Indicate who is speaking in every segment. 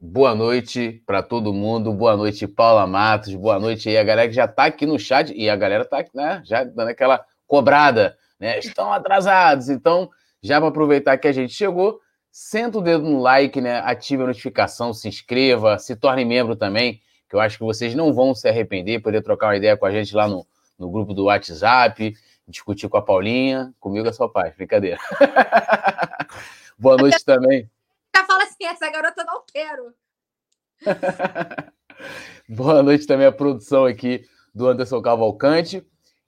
Speaker 1: Boa noite para todo mundo. Boa noite, Paula Matos. Boa noite aí a galera que já está aqui no chat e a galera está né, já dando aquela cobrada, né? Estão atrasados. Então, já para aproveitar que a gente chegou, senta o dedo no like, né? Ative a notificação, se inscreva, se torne membro também, que eu acho que vocês não vão se arrepender, poder trocar uma ideia com a gente lá no, no grupo do WhatsApp, discutir com a Paulinha, comigo é só paz, brincadeira. Boa noite também
Speaker 2: fala essa garota não quero.
Speaker 1: Boa noite também a produção aqui do Anderson Cavalcante.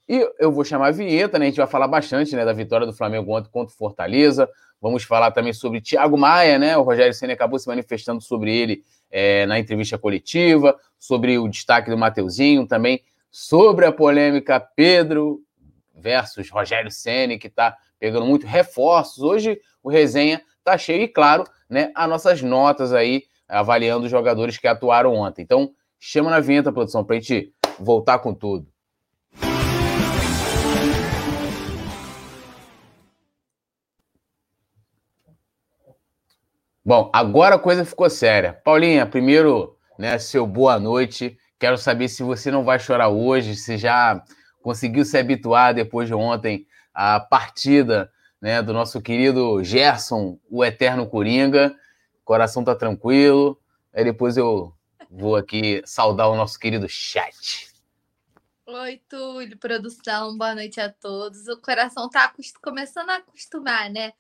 Speaker 1: E eu vou chamar a vinheta, né? A gente vai falar bastante né, da vitória do Flamengo ontem contra o Fortaleza. Vamos falar também sobre Thiago Maia, né? O Rogério Senna acabou se manifestando sobre ele é, na entrevista coletiva, sobre o destaque do Mateuzinho, também sobre a polêmica Pedro versus Rogério Senna, que está pegando muito reforços. Hoje o resenha tá cheio e, claro, né, as nossas notas aí, avaliando os jogadores que atuaram ontem. Então, chama na vinheta, produção, para a gente voltar com tudo. Bom, agora a coisa ficou séria. Paulinha, primeiro, né, seu boa noite. Quero saber se você não vai chorar hoje, se já conseguiu se habituar depois de ontem à partida né, do nosso querido Gerson, o Eterno Coringa. Coração tá tranquilo. Aí depois eu vou aqui saudar o nosso querido chat.
Speaker 2: Oi, Túlio, produção, boa noite a todos. O coração tá começando a acostumar, né?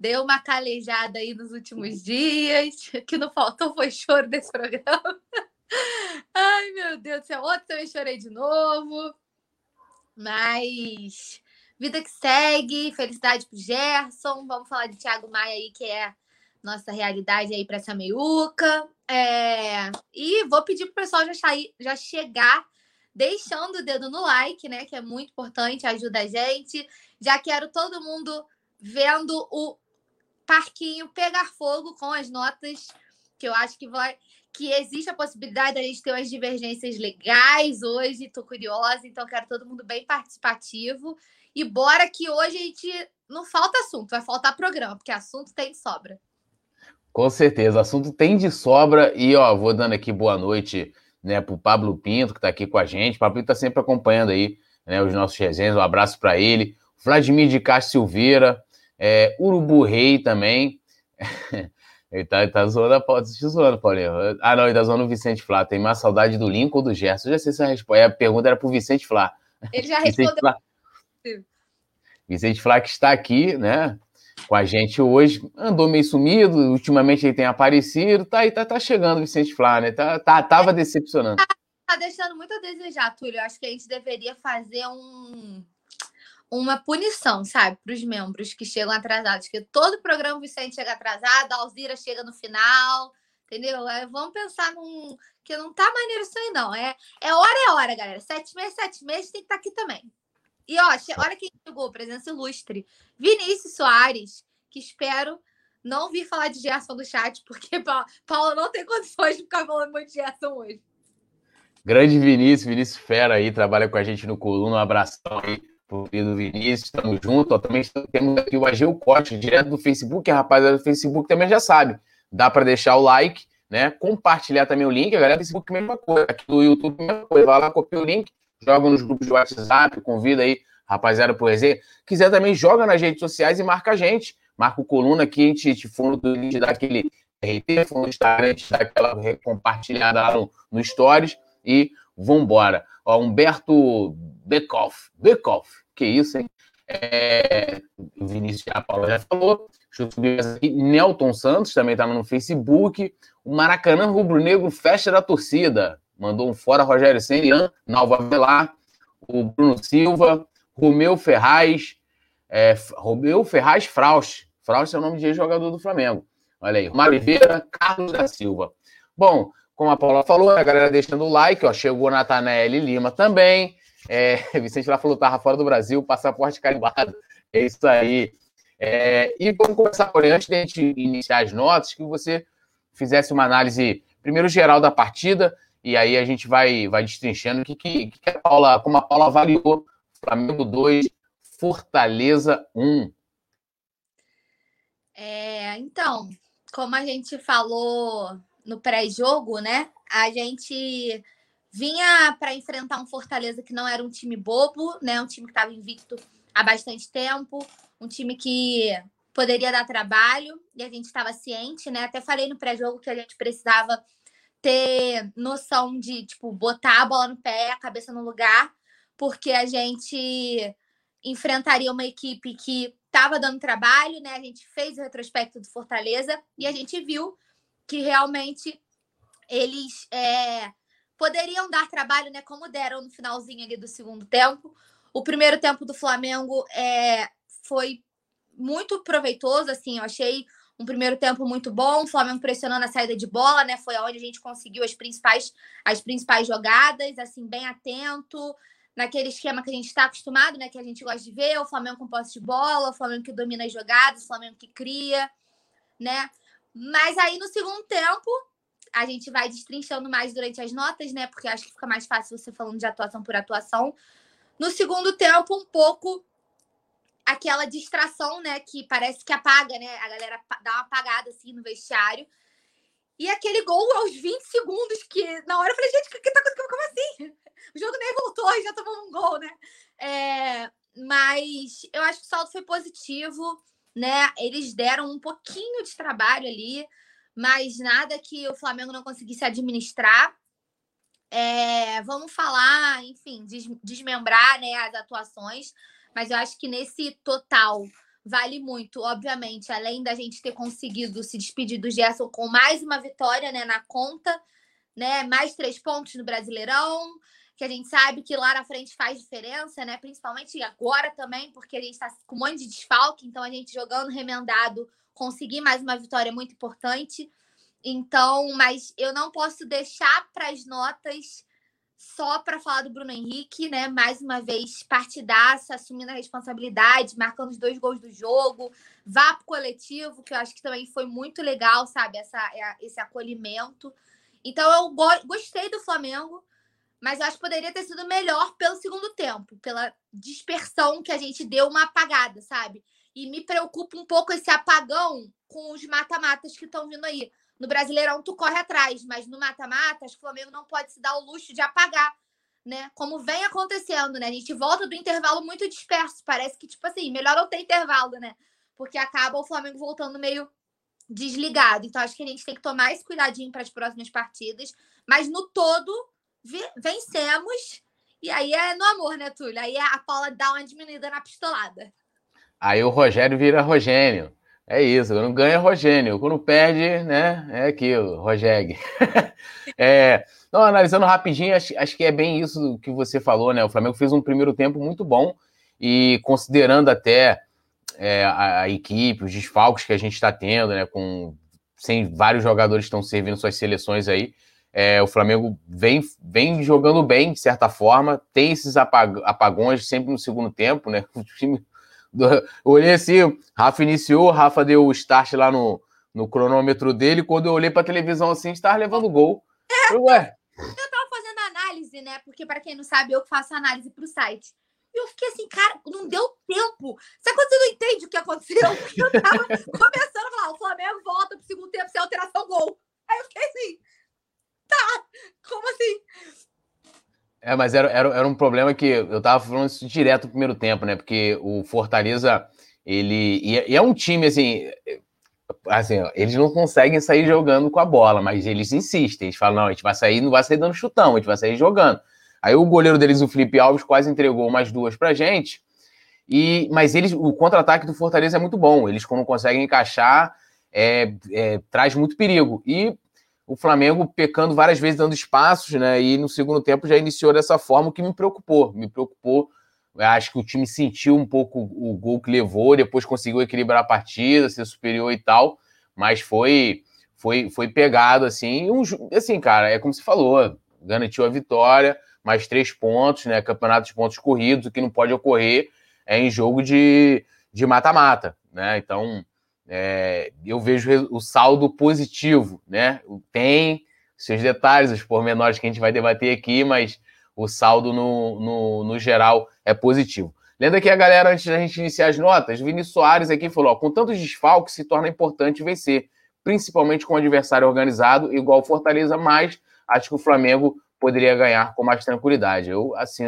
Speaker 2: Deu uma calejada aí nos últimos dias. O que não faltou foi choro desse programa. Ai, meu Deus do céu. Ontem também chorei de novo. Mas Vida que segue, felicidade pro Gerson. Vamos falar de Thiago Maia aí, que é nossa realidade aí para essa meiuca. É... E vou pedir pro pessoal já, sair, já chegar deixando o dedo no like, né? Que é muito importante, ajuda a gente. Já quero todo mundo vendo o parquinho pegar fogo com as notas, que eu acho que vai que existe a possibilidade da gente ter umas divergências legais hoje. Estou curiosa, então quero todo mundo bem participativo. E bora que hoje a gente não falta assunto, vai faltar programa, porque assunto tem de sobra.
Speaker 1: Com certeza, assunto tem de sobra. E ó, vou dando aqui boa noite né, para o Pablo Pinto, que está aqui com a gente. O Pablo está sempre acompanhando aí né, os nossos resenhas. Um abraço para ele. Vladimir de Castro Silveira, é, Urubu Rei também. ele tá, ele tá zoando a pauta, te zoando, Paulinho. Ah, não, ele tá zoando o Vicente Flá. Tem mais saudade do Lincoln ou do Gerson? Eu já sei se a, resposta, a pergunta era pro Vicente Flá.
Speaker 2: Ele já respondeu. Flá.
Speaker 1: Vicente Flá que está aqui, né? Com a gente hoje, andou meio sumido, ultimamente ele tem aparecido, tá aí, tá, tá chegando o Vicente Flá, né? Tá, tá, tava decepcionando. Tá,
Speaker 2: tá deixando muito a desejar, Túlio. Eu acho que a gente deveria fazer um, uma punição, sabe, para os membros que chegam atrasados. Que todo programa o Vicente chega atrasado, a Alzira chega no final, entendeu? vamos pensar num. Que não tá maneiro isso aí, não. É, é hora é hora, galera. Sete meses, sete meses tem que estar tá aqui também. E ó, olha quem chegou, presença ilustre. Vinícius Soares, que espero não vir falar de Gerson do chat, porque Paula não tem condições de ficar falando muito de Gerson hoje.
Speaker 1: Grande Vinícius, Vinícius Fera aí, trabalha com a gente no Coluna. Um abração aí pro do Vinícius, estamos juntos. Ó, também temos aqui o Ageu Costa, direto do Facebook. A rapaziada do Facebook também já sabe. Dá para deixar o like, né? Compartilhar também o link. A galera do Facebook, mesma coisa. Aqui do YouTube, mesma coisa. Vai lá, copia o link, joga nos grupos de WhatsApp, convida aí rapaziada por resenha. Quiser também, joga nas redes sociais e marca a gente. Marca o coluna aqui, a gente te fundo gente dá aquele RT, fundo do Instagram, a gente dá aquela compartilhada lá no, no Stories e vambora. Ó, Humberto Bekoff, Bekoff, que isso, hein? É, o Vinícius a Paula já falou. Deixa eu subir aqui. Nelton Santos também tá no Facebook. O Maracanã Rubro Negro, festa da torcida. Mandou um fora Rogério Senna, Nalva Velar, o Bruno Silva, Romeu Ferraz, é, Romeu Ferraz Fraus. Fraus é o nome de jogador do Flamengo. Olha aí, Mário Oliveira, Carlos da Silva. Bom, como a Paula falou, a galera deixando o like, ó, chegou Natanael Lima também. É, Vicente lá falou, tava fora do Brasil, passaporte carimbado. É isso aí. É, e vamos começar por aí, antes de a gente iniciar as notas, que você fizesse uma análise, primeiro geral da partida, e aí a gente vai, vai destrinchando que, que, que a Paula, como a Paula avaliou Flamengo 2, Fortaleza 1.
Speaker 2: É, então, como a gente falou no pré-jogo, né? A gente vinha para enfrentar um Fortaleza que não era um time bobo, né? Um time que estava invicto há bastante tempo, um time que poderia dar trabalho e a gente estava ciente, né? Até falei no pré-jogo que a gente precisava ter noção de, tipo, botar a bola no pé, a cabeça no lugar, porque a gente enfrentaria uma equipe que estava dando trabalho, né? A gente fez o retrospecto do Fortaleza e a gente viu que realmente eles é, poderiam dar trabalho, né? Como deram no finalzinho ali do segundo tempo. O primeiro tempo do Flamengo é, foi muito proveitoso, assim, eu achei um primeiro tempo muito bom, o Flamengo pressionando a saída de bola, né? Foi onde a gente conseguiu as principais, as principais jogadas, assim, bem atento, naquele esquema que a gente está acostumado, né? Que a gente gosta de ver, o Flamengo com posse de bola, o Flamengo que domina as jogadas, o Flamengo que cria, né? Mas aí no segundo tempo, a gente vai destrinchando mais durante as notas, né? Porque acho que fica mais fácil você falando de atuação por atuação. No segundo tempo, um pouco aquela distração, né? Que parece que apaga, né? A galera dá uma apagada assim no vestiário. E aquele gol aos 20 segundos, que na hora eu falei, gente, o que tá acontecendo? Como assim? O jogo nem voltou e já tomou um gol, né? É, mas eu acho que o saldo foi positivo, né? Eles deram um pouquinho de trabalho ali, mas nada que o Flamengo não conseguisse administrar. É, vamos falar, enfim, des desmembrar né, as atuações, mas eu acho que nesse total vale muito, obviamente, além da gente ter conseguido se despedir do Gerson com mais uma vitória né, na conta, né? Mais três pontos no Brasileirão, que a gente sabe que lá na frente faz diferença, né? Principalmente agora também, porque a gente está com um monte de desfalque, então a gente jogando remendado, conseguir mais uma vitória é muito importante. Então, mas eu não posso deixar para as notas só para falar do Bruno Henrique, né? Mais uma vez, partidaça, assumindo a responsabilidade, marcando os dois gols do jogo, vá para o coletivo, que eu acho que também foi muito legal, sabe? Essa, é, esse acolhimento. Então, eu go gostei do Flamengo mas eu acho que poderia ter sido melhor pelo segundo tempo, pela dispersão que a gente deu uma apagada, sabe? E me preocupa um pouco esse apagão com os mata-matas que estão vindo aí. No Brasileirão, tu corre atrás, mas no mata-mata, acho que o Flamengo não pode se dar o luxo de apagar, né? Como vem acontecendo, né? A gente volta do intervalo muito disperso. Parece que, tipo assim, melhor não ter intervalo, né? Porque acaba o Flamengo voltando meio desligado. Então, acho que a gente tem que tomar esse cuidadinho para as próximas partidas. Mas no todo, vencemos. E aí é no amor, né, Túlio? Aí a Paula dá uma diminuída na pistolada.
Speaker 1: Aí o Rogério vira Rogênio. É isso, quando ganha é Rogênio, quando perde, né, é aquilo, Rogério. é, analisando rapidinho, acho, acho, que é bem isso que você falou, né? O Flamengo fez um primeiro tempo muito bom e considerando até é, a, a, equipe, os desfalques que a gente está tendo, né? Com sem vários jogadores estão servindo suas seleções aí, é, o Flamengo vem, vem jogando bem, de certa forma, tem esses apagões sempre no segundo tempo, né? O time. Olhei assim, Rafa iniciou, Rafa deu o start lá no, no cronômetro dele. Quando eu olhei para a televisão assim, estava levando gol.
Speaker 2: É, eu, ué. eu tava fazendo análise, né? Porque, para quem não sabe, eu faço análise para o site. E eu fiquei assim, cara, não deu tempo. Sabe quando você não entende o que aconteceu? Porque eu tava começando a falar: o Flamengo volta pro segundo tempo sem alteração gol. Aí eu fiquei assim, tá, como assim?
Speaker 1: É, mas era, era, era um problema que eu tava falando isso direto no primeiro tempo, né? Porque o Fortaleza, ele. E, é, é um time, assim. Assim, ó, eles não conseguem sair jogando com a bola, mas eles insistem. Eles falam: não, a gente vai sair, não vai sair dando chutão, a gente vai sair jogando. Aí o goleiro deles, o Felipe Alves, quase entregou umas duas pra gente. E, mas eles, o contra-ataque do Fortaleza é muito bom. Eles, quando conseguem encaixar, é, é, traz muito perigo. E o Flamengo pecando várias vezes, dando espaços, né? E no segundo tempo já iniciou dessa forma, o que me preocupou. Me preocupou acho que o time sentiu um pouco o gol que levou, depois conseguiu equilibrar a partida, ser superior e tal, mas foi foi, foi pegado assim, um, assim, cara, é como se falou, garantiu a vitória, mais três pontos, né? Campeonato de pontos corridos, o que não pode ocorrer é em jogo de mata-mata, né? Então, é, eu vejo o saldo positivo, né? Tem seus detalhes, os pormenores que a gente vai debater aqui, mas o saldo no, no, no geral é positivo. Lembra que a galera, antes da gente iniciar as notas, Vinícius Soares aqui falou: ó, com tantos desfalques se torna importante vencer, principalmente com um adversário organizado, igual Fortaleza, mas acho que o Flamengo poderia ganhar com mais tranquilidade. Eu, assim.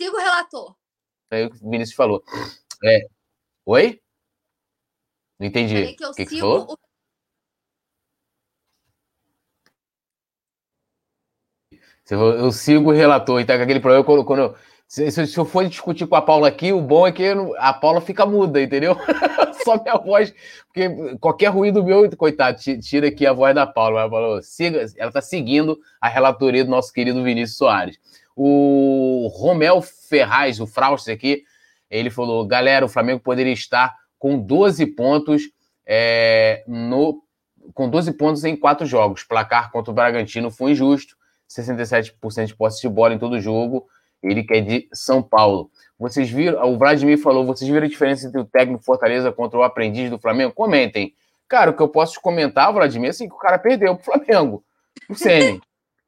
Speaker 2: Sigo o relator.
Speaker 1: É o que o Vinícius falou. É. Oi? Não entendi.
Speaker 2: Que eu que sigo que falou? O...
Speaker 1: Eu sigo o relator, então aquele problema quando, quando se, se, eu for discutir com a Paula aqui, o bom é que a Paula fica muda, entendeu? Só minha voz, porque qualquer ruído meu, coitado, tira aqui a voz da Paula. Ela falou, siga, ela está seguindo a relatoria do nosso querido Vinícius Soares. O Romel Ferraz, o Frauster aqui, ele falou: galera, o Flamengo poderia estar com 12 pontos é, no, com 12 pontos em quatro jogos. Placar contra o Bragantino foi injusto. 67% de posse de bola em todo jogo. Ele que é de São Paulo. Vocês viram, o Vladimir falou, vocês viram a diferença entre o técnico Fortaleza contra o aprendiz do Flamengo? Comentem. Cara, o que eu posso comentar, Vladimir, é assim, que o cara perdeu pro Flamengo. O Sene.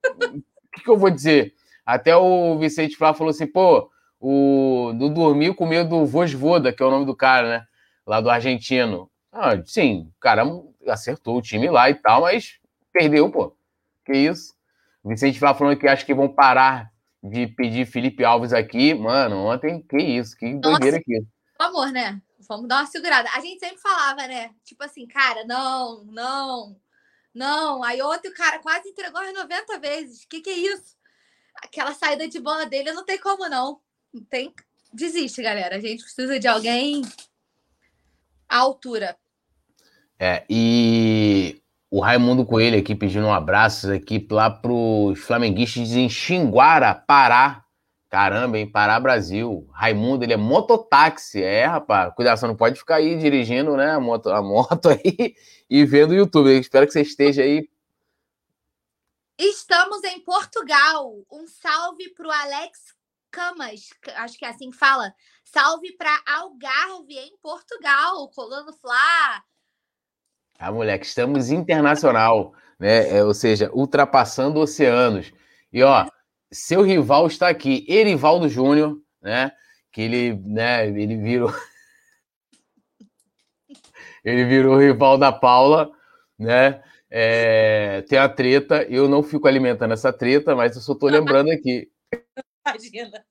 Speaker 1: o que, que, eu vou dizer? Até o Vicente Flá falou assim, pô, o do dormir com medo do Vosvoda, que é o nome do cara, né? Lá do argentino. Ah, sim, o cara acertou o time lá e tal, mas perdeu, pô. Que isso? Vicente Flá falando que acha que vão parar de pedir Felipe Alves aqui. Mano, ontem, que isso, que doideira aqui.
Speaker 2: Por amor, né? Vamos dar uma segurada. A gente sempre falava, né? Tipo assim, cara, não, não, não. Aí ontem o cara quase entregou as 90 vezes. Que que é isso? Aquela saída de bola dele não tem como, não. Não tem. Desiste, galera. A gente precisa de alguém à altura.
Speaker 1: É, e o Raimundo Coelho aqui pedindo um abraço aqui lá para os flamenguistas em Xinguara, Pará. Caramba, hein? Pará, Brasil. Raimundo, ele é mototáxi. É, rapaz. Cuidado, você não pode ficar aí dirigindo né, a, moto, a moto aí e vendo o YouTube. Eu espero que você esteja aí.
Speaker 2: Estamos em Portugal. Um salve para o Alex Camas, acho que é assim que fala. Salve para Algarve, em Portugal. Colando Flá.
Speaker 1: Ah, moleque, estamos internacional, né? É, ou seja, ultrapassando oceanos. E ó, seu rival está aqui, Erivaldo Júnior, né? Que ele, né, ele virou ele virou rival da Paula, né? É, tem a treta, eu não fico alimentando essa treta, mas eu só tô lembrando aqui. Imagina.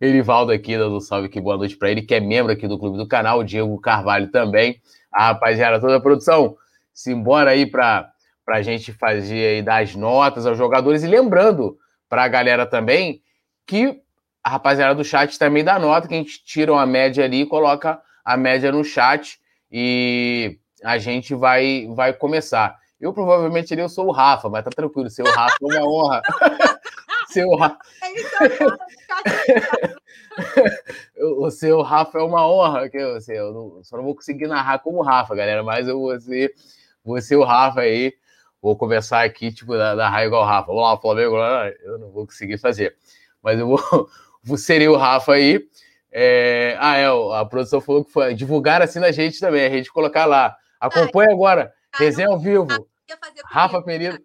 Speaker 1: Erivaldo aqui, dando salve aqui, boa noite para ele, que é membro aqui do clube do canal, Diego Carvalho também a rapaziada, toda a produção, simbora aí para a gente fazer aí, dar as notas aos jogadores. E lembrando para a galera também que a rapaziada do chat também dá nota, que a gente tira uma média ali e coloca a média no chat e a gente vai, vai começar. Eu provavelmente eu sou o Rafa, mas tá tranquilo, ser o Rafa é uma honra. ser o Rafa. o seu Rafa é uma honra, que eu, assim, eu não, só não vou conseguir narrar como Rafa, galera, mas eu vou ser, vou ser o Rafa aí. Vou começar aqui, tipo, narrar igual o Rafa. Vamos lá, Flamengo, eu não vou conseguir fazer. Mas eu vou, vou ser o Rafa aí. É, ah, é, a produção falou que foi divulgar assim na gente também, a gente colocar lá. Acompanhe agora, resenha ao vivo. Rafa Penido.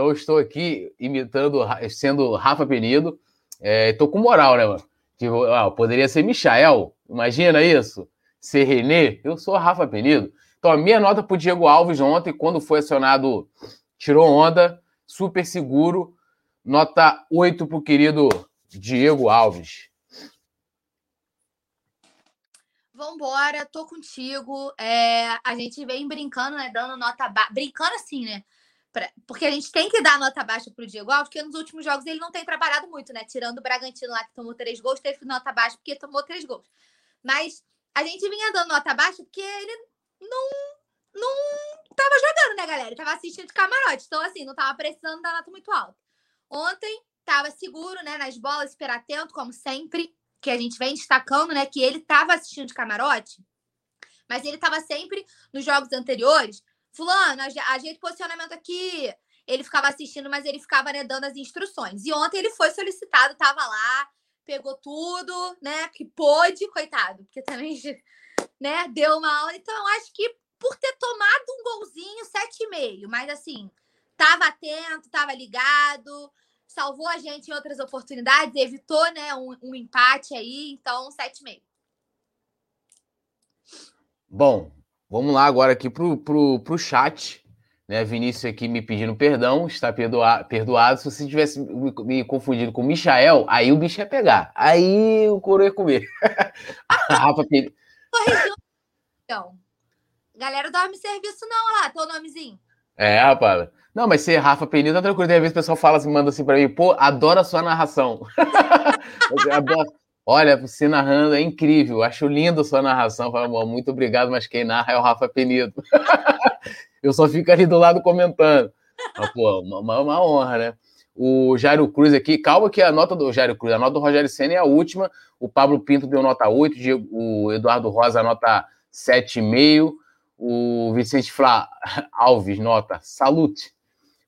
Speaker 1: Então, estou aqui imitando, sendo Rafa Penido. Estou é, com moral, né, mano? Tipo, ah, poderia ser Michael, imagina isso. Ser Renê, eu sou Rafa Penido. Então, a minha nota para Diego Alves ontem, quando foi acionado, tirou onda, super seguro. Nota 8 para o querido Diego Alves.
Speaker 2: Vambora, tô contigo. É, a gente vem brincando, né? Dando nota baixa. Brincando assim, né? Pra... Porque a gente tem que dar nota baixa pro Diego Alves, porque nos últimos jogos ele não tem trabalhado muito, né? Tirando o Bragantino lá que tomou três gols, teve nota baixa porque tomou três gols. Mas a gente vinha dando nota baixa porque ele não, não tava jogando, né, galera? Ele tava assistindo de camarote. Então, assim, não tava precisando dar nota muito alta. Ontem estava seguro, né, nas bolas, super atento, como sempre, que a gente vem destacando, né, que ele estava assistindo de camarote, mas ele estava sempre nos jogos anteriores, fulano, ajeita o posicionamento aqui, ele ficava assistindo, mas ele ficava né, dando as instruções. E ontem ele foi solicitado, estava lá, pegou tudo, né, que pôde, coitado, porque também, né, deu uma aula. Então, eu acho que por ter tomado um golzinho, 7,5, mas assim, estava atento, estava ligado, salvou a gente em outras oportunidades, evitou né, um, um empate aí, então 7,5.
Speaker 1: Bom, vamos lá agora aqui pro, pro, pro chat. Né, Vinícius aqui me pedindo perdão, está perdoa, perdoado. Se você tivesse me, me, confundido com o Michael, aí o bicho ia pegar. Aí o coro ia comer. Rafa
Speaker 2: Corrigiu. Então, galera dorme serviço não, lá, teu nomezinho.
Speaker 1: É, rapaz. Não, mas ser Rafa Penil tá tranquilo. Tem vezes o pessoal fala assim, manda assim pra mim, pô, adoro a sua narração. Olha, você narrando é incrível. Acho lindo sua narração. Fala, muito obrigado, mas quem narra é o Rafa Penido. Eu só fico ali do lado comentando. Mas, pô, uma, uma, honra, né? O Jairo Cruz aqui, calma que a nota do Jairo Cruz, a nota do Rogério Senna é a última. O Pablo Pinto deu nota 8, o Eduardo Rosa nota 7,5. O Vicente Flá Alves, nota salute.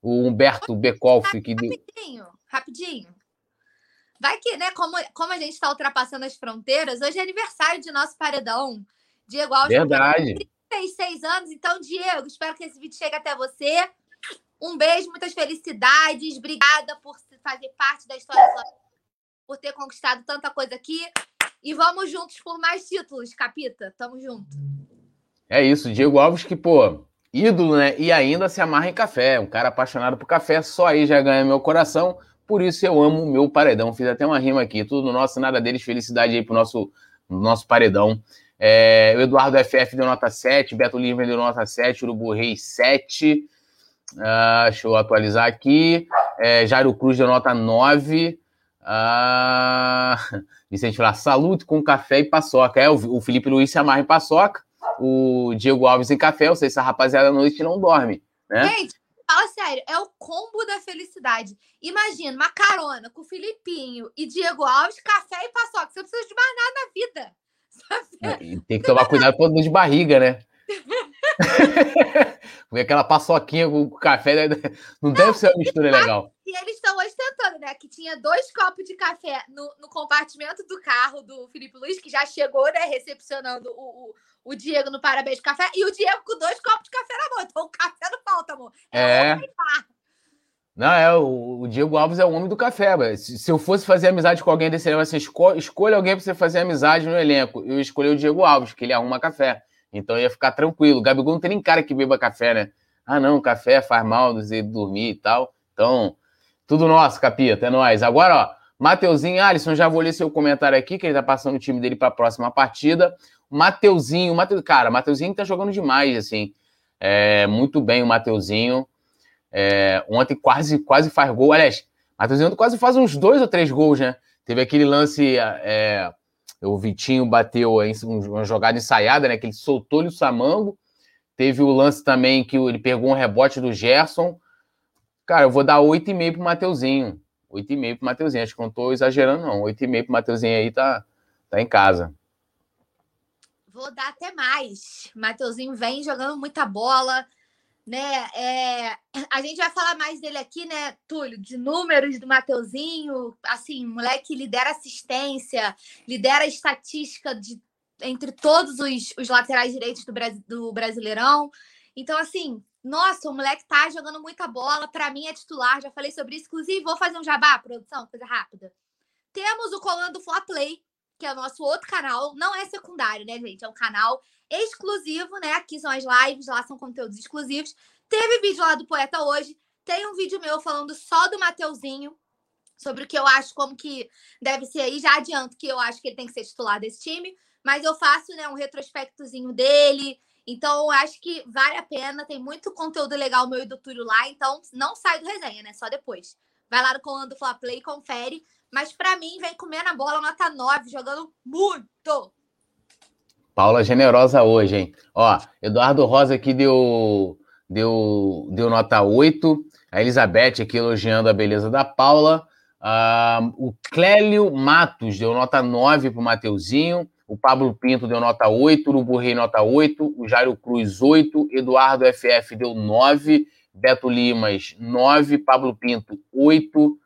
Speaker 1: O Humberto Becolf, que
Speaker 2: deu. Rapidinho, rapidinho. Vai que, né, como, como a gente está ultrapassando as fronteiras, hoje é aniversário de nosso paredão. Diego Alves.
Speaker 1: Verdade.
Speaker 2: 36 anos. Então, Diego, espero que esse vídeo chegue até você. Um beijo, muitas felicidades. Obrigada por fazer parte da história, por ter conquistado tanta coisa aqui. E vamos juntos por mais títulos, Capita. Tamo junto.
Speaker 1: É isso, Diego Alves, que, pô, ídolo, né? E ainda se amarra em café. Um cara apaixonado por café, só aí já ganha meu coração. Por isso eu amo o meu paredão. Fiz até uma rima aqui. Tudo no nosso, nada deles. Felicidade aí pro nosso, nosso paredão. É, o Eduardo FF deu nota 7, Beto Lima deu nota 7, Urubu Reis 7. Ah, deixa eu atualizar aqui. É, Jairo Cruz deu nota 9. Ah, Vicente lá, salute com café e paçoca. É, o, o Felipe Luiz se amarra em paçoca. O Diego Alves em café. Eu sei se a rapaziada à noite não dorme. Né?
Speaker 2: Gente, fala sério, é o combo da felicidade. Imagina uma carona com Filipinho e Diego Alves, café e paçoca. Você não precisa de mais nada na vida.
Speaker 1: É, e tem que tomar cuidado com o de barriga, né? Porque aquela paçoquinha com café né? não deve ser uma mistura legal.
Speaker 2: E eles estão ostentando, né? Que tinha dois copos de café no, no, compartimento do carro do Felipe Luiz, que já chegou, né? Recepcionando o, o, o, Diego no Parabéns de Café, e o Diego com dois copos de café na mão. Então o café não falta, amor.
Speaker 1: É. é. Não, é, o, o, Diego Alves é o homem do café. Se, se, eu fosse fazer amizade com alguém desse elenco, assim, esco, escolha alguém para você fazer amizade no elenco. Eu escolhi o Diego Alves, que ele arruma café. Então ia ficar tranquilo. O Gabigol não tem nem cara que beba café, né? Ah, não, café faz mal, dizer dormir e tal. Então, tudo nosso, capita, é nóis. Agora, ó, Mateuzinho, Alisson, já vou ler seu comentário aqui, que ele tá passando o time dele para a próxima partida. Mateuzinho, Mateu, cara, Mateuzinho tá jogando demais, assim. É, muito bem o Mateuzinho. É, ontem quase, quase faz gol. Aliás, Matheusinho quase faz uns dois ou três gols, né? Teve aquele lance, é, o Vitinho bateu uma jogada ensaiada, né? Que ele soltou-lhe o Samango. Teve o lance também que ele pegou um rebote do Gerson. Cara, eu vou dar 8,5 pro Mateuzinho. 8,5 pro Mateuzinho. Acho que não tô exagerando, não. 8,5 pro Mateuzinho aí tá, tá em casa.
Speaker 2: Vou dar até mais. Mateuzinho vem jogando muita bola né? É, a gente vai falar mais dele aqui, né, Túlio? De números do Mateuzinho, assim, moleque lidera assistência, lidera estatística de entre todos os, os laterais direitos do, do Brasileirão. Então, assim, nossa, o moleque tá jogando muita bola. Para mim é titular, já falei sobre isso. Inclusive, vou fazer um jabá, produção, coisa rápida. Temos o Colando Fla Play, que é o nosso outro canal. Não é secundário, né, gente? É um canal exclusivo, né? Aqui são as lives, lá são conteúdos exclusivos. Teve vídeo lá do Poeta hoje. Tem um vídeo meu falando só do Mateuzinho, sobre o que eu acho, como que deve ser aí. Já adianto que eu acho que ele tem que ser titular desse time, mas eu faço né, um retrospectozinho dele. Então, eu acho que vale a pena. Tem muito conteúdo legal meu e do Túlio lá. Então, não sai do resenha, né? Só depois. Vai lá no comando Fla Play confere. Mas para mim, vem comendo a bola nota 9, jogando muito.
Speaker 1: Paula generosa hoje, hein? Ó, Eduardo Rosa aqui deu, deu, deu nota 8. A Elizabeth aqui elogiando a beleza da Paula. Uh, o Clélio Matos deu nota 9 para o Mateuzinho. O Pablo Pinto deu nota 8. O Urubu Rei nota 8. O Jairo Cruz, 8. Eduardo FF deu 9. Beto Limas, 9. Pablo Pinto, 8.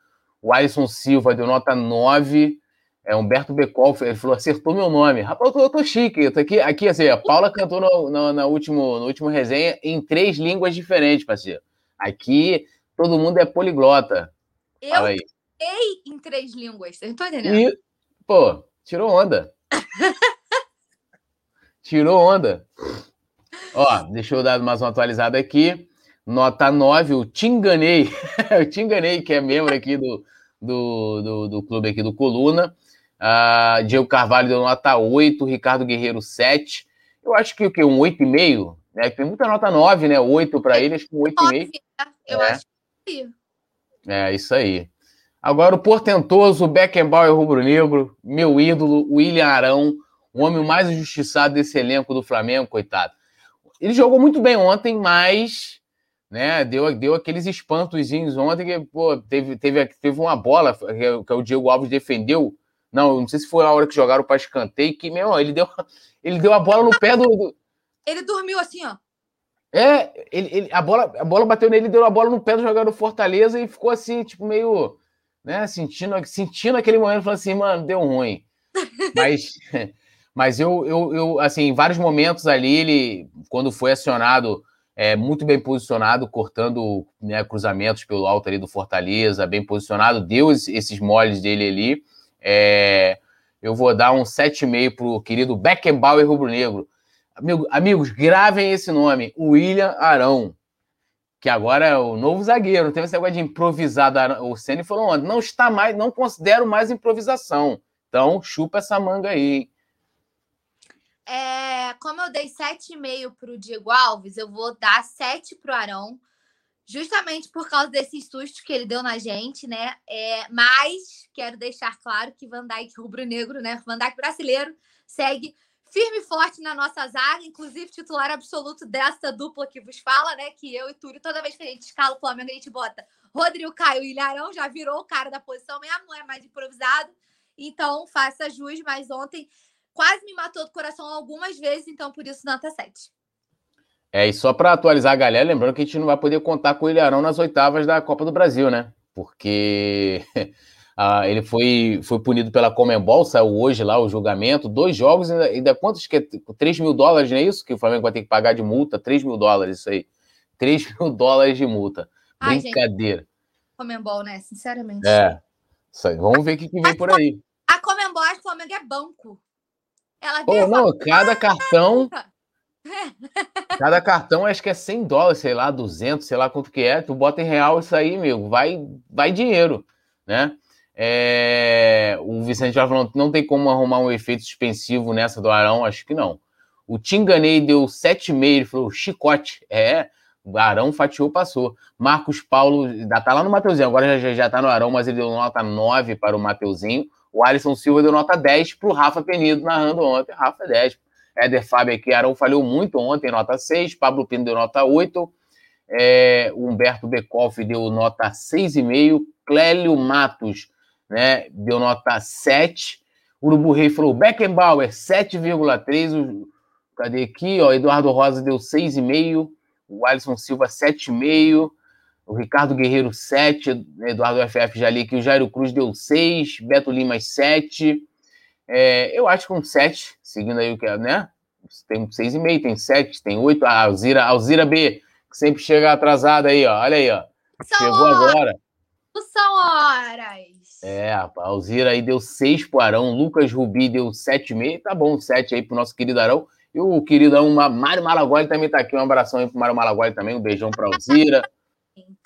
Speaker 1: O Alisson Silva deu nota 9. É, Humberto Becol, ele falou, acertou meu nome. Rapaz, eu tô, eu tô chique. Eu tô aqui, aqui, assim, a Paula cantou no, no, no, último, no último resenha em três línguas diferentes, parceiro. Aqui, todo mundo é poliglota.
Speaker 2: Eu aí. em três línguas, vocês estão entendendo?
Speaker 1: E, pô, tirou onda. tirou onda. Ó, deixa eu dar mais uma atualizada aqui. Nota 9, o Tinganei. o Tinganei, que é membro aqui do, do, do, do clube aqui do Coluna. Uh, Diego Carvalho deu nota 8, Ricardo Guerreiro 7. Eu acho que o quê? Um 8,5? Né? Tem muita nota 9, né? 8 para eles, com 8,5.
Speaker 2: Eu é. acho que
Speaker 1: É, isso aí. Agora o portentoso Beckenbauer rubro-negro, meu ídolo, William Arão, o homem mais injustiçado desse elenco do Flamengo, coitado. Ele jogou muito bem ontem, mas né, deu, deu aqueles espantozinhos ontem que pô, teve, teve, teve uma bola que, que o Diego Alves defendeu não, não sei se foi a hora que jogaram para escanteio, que, meu, ele deu, ele deu a bola no pé do.
Speaker 2: Ele dormiu assim, ó.
Speaker 1: É, ele, ele, a, bola, a bola bateu nele, deu a bola no pé do jogador do Fortaleza e ficou assim, tipo, meio. Né, sentindo, sentindo aquele momento, falando assim, mano, deu ruim. Mas, mas eu, eu, eu, assim, em vários momentos ali, ele, quando foi acionado, é, muito bem posicionado, cortando né, cruzamentos pelo alto ali do Fortaleza, bem posicionado, deu esses moles dele ali. É, eu vou dar um 7,5 para o querido Beckenbauer rubro-negro. Amigo, amigos, gravem esse nome, William Arão, que agora é o novo zagueiro. Tem esse negócio de improvisado. O Ceni falou ontem, não está mais, não considero mais improvisação. Então, chupa essa manga aí.
Speaker 2: É, como eu dei 7,5 para o Diego Alves, eu vou dar 7 para o Arão justamente por causa desses sustos que ele deu na gente, né? É, mas quero deixar claro que Van Dijk rubro-negro, né? Van Dijk brasileiro segue firme e forte na nossa zaga, inclusive titular absoluto dessa dupla que vos fala, né? Que eu e Túlio, toda vez que a gente escala o Flamengo, a gente bota Rodrigo Caio e Ilharão, já virou o cara da posição mesmo, não é mais improvisado. Então, faça jus, mas ontem quase me matou do coração algumas vezes, então por isso nota 7.
Speaker 1: É, e só para atualizar a galera, lembrando que a gente não vai poder contar com o Ilharão nas oitavas da Copa do Brasil, né? Porque ah, ele foi, foi punido pela Comembol, saiu hoje lá o julgamento, dois jogos, ainda, ainda quantos que é? 3 mil dólares, não é isso? Que o Flamengo vai ter que pagar de multa, 3 mil dólares, isso aí. 3 mil dólares de multa. Ai, Brincadeira. Gente,
Speaker 2: Comembol, né? Sinceramente.
Speaker 1: É. Isso aí. Vamos ver o que, que vem por aí.
Speaker 2: A Comembol, acho que o Flamengo é banco.
Speaker 1: Ela Pô, não, cada cartão. Cada cartão acho que é 100 dólares, sei lá, 200, sei lá quanto que é. Tu bota em real isso aí, meu, vai, vai dinheiro, né? É... O Vicente já falou, não tem como arrumar um efeito suspensivo nessa do Arão, acho que não. O Tinganei deu 7,5, ele falou, chicote. É, o Arão fatiou, passou. Marcos Paulo, ainda tá lá no Mateuzinho, agora já, já tá no Arão, mas ele deu nota 9 para o Mateuzinho. O Alisson Silva deu nota 10 para o Rafa Penido, narrando ontem. Rafa 10. É Éder Fábio aqui, Arão falhou muito ontem, nota 6. Pablo Pino deu nota 8. É, Humberto Becoff deu nota 6,5. Clélio Matos né, deu nota 7. Urubu Rei falou Beckenbauer 7,3. Cadê aqui? Ó, Eduardo Rosa deu 6,5. O Alisson Silva 7,5. O Ricardo Guerreiro 7. Eduardo FF já li que o Jairo Cruz deu 6. Beto Lima 7. É, eu acho que um 7, seguindo aí o que é, né? Tem 6,5, tem 7, tem 8. A Alzira, Alzira B, que sempre chega atrasada aí, ó. Olha aí, ó. São Chegou horas. agora.
Speaker 2: São horas.
Speaker 1: É, a Alzira aí deu 6 pro Arão. Lucas Rubi deu 7,5. Tá bom, 7 aí pro nosso querido Arão. E o queridão Mário Malagoli também tá aqui. Um abração aí pro Mário Malagoli também. Um beijão pra Alzira.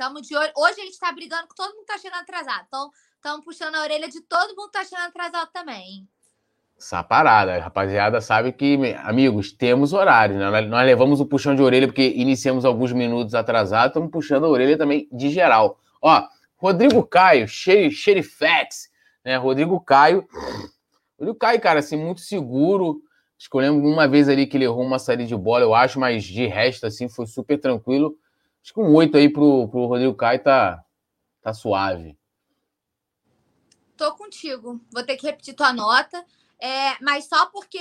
Speaker 2: Tamo de olho. Hoje a gente tá brigando com todo mundo que tá chegando atrasado. Então, estamos puxando a orelha de todo mundo que tá chegando atrasado também
Speaker 1: essa parada. Rapaziada sabe que, amigos, temos horário, né? Nós levamos o puxão de orelha porque iniciamos alguns minutos atrasados, estamos puxando a orelha também de geral. Ó, Rodrigo Caio, Xerifex, né? Rodrigo Caio. Rodrigo Caio, cara, assim, muito seguro. Escolhemos uma vez ali que ele errou uma saída de bola, eu acho, mas de resto, assim, foi super tranquilo. Acho que um 8 aí pro, pro Rodrigo Caio tá, tá suave.
Speaker 2: Tô contigo. Vou ter que repetir tua nota. É, mas só porque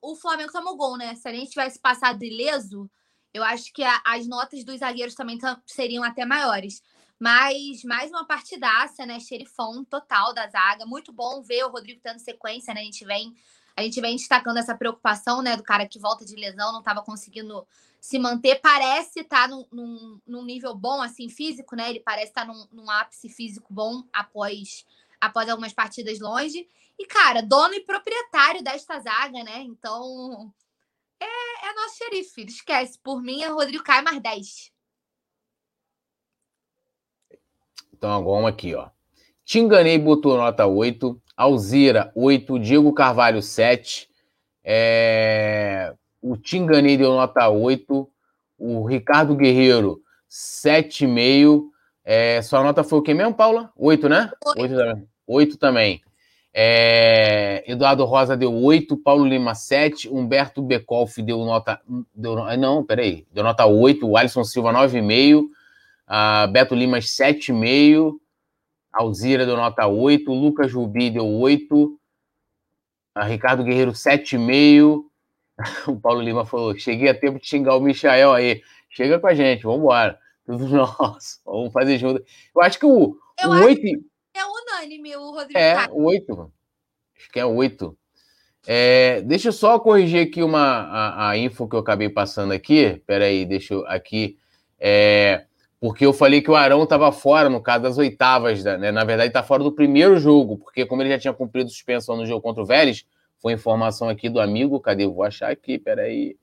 Speaker 2: o Flamengo tomou gol, né? Se a gente tivesse passado ileso, eu acho que a, as notas dos zagueiros também seriam até maiores. Mas mais uma partidaça, né? Xerifão total da zaga. Muito bom ver o Rodrigo tendo sequência, né? A gente vem, a gente vem destacando essa preocupação, né? Do cara que volta de lesão, não estava conseguindo se manter. Parece estar tá num, num, num, nível bom, assim, físico, né? Ele parece estar tá num, num ápice físico bom após, após algumas partidas longe. E, cara, dono e proprietário desta zaga, né? Então, é, é nosso xerife. Esquece. Por mim, é Rodrigo Caio mais 10.
Speaker 1: Então, agora aqui, ó. Te enganei, botou nota 8. Alzira, 8. Diego Carvalho, 7. É... O Te enganei deu nota 8. O Ricardo Guerreiro, 7,5. É... Sua nota foi o que mesmo, Paula? 8, né? 8, 8 também. 8 também. É, Eduardo Rosa deu 8, Paulo Lima 7, Humberto Becolf deu nota. Deu, não, peraí. Deu nota 8, o Alisson Silva 9,5, uh, Beto Limas 7,5, Alzira deu nota 8, Lucas Rubi deu 8, uh, Ricardo Guerreiro 7,5. O Paulo Lima falou: cheguei a tempo de xingar o Michael aí. Chega com a gente, vamos embora. Tudo nosso, vamos fazer junto. Eu acho que o, o 8.
Speaker 2: É unânime o Rodrigo.
Speaker 1: É, oito. Acho que é oito. É, deixa eu só corrigir aqui uma, a, a, info que eu acabei passando aqui. Peraí, deixa eu aqui. É, porque eu falei que o Arão estava fora, no caso das oitavas, né? Na verdade, está fora do primeiro jogo, porque como ele já tinha cumprido suspensão no jogo contra o Vélez, foi informação aqui do amigo. Cadê? vou achar aqui, peraí.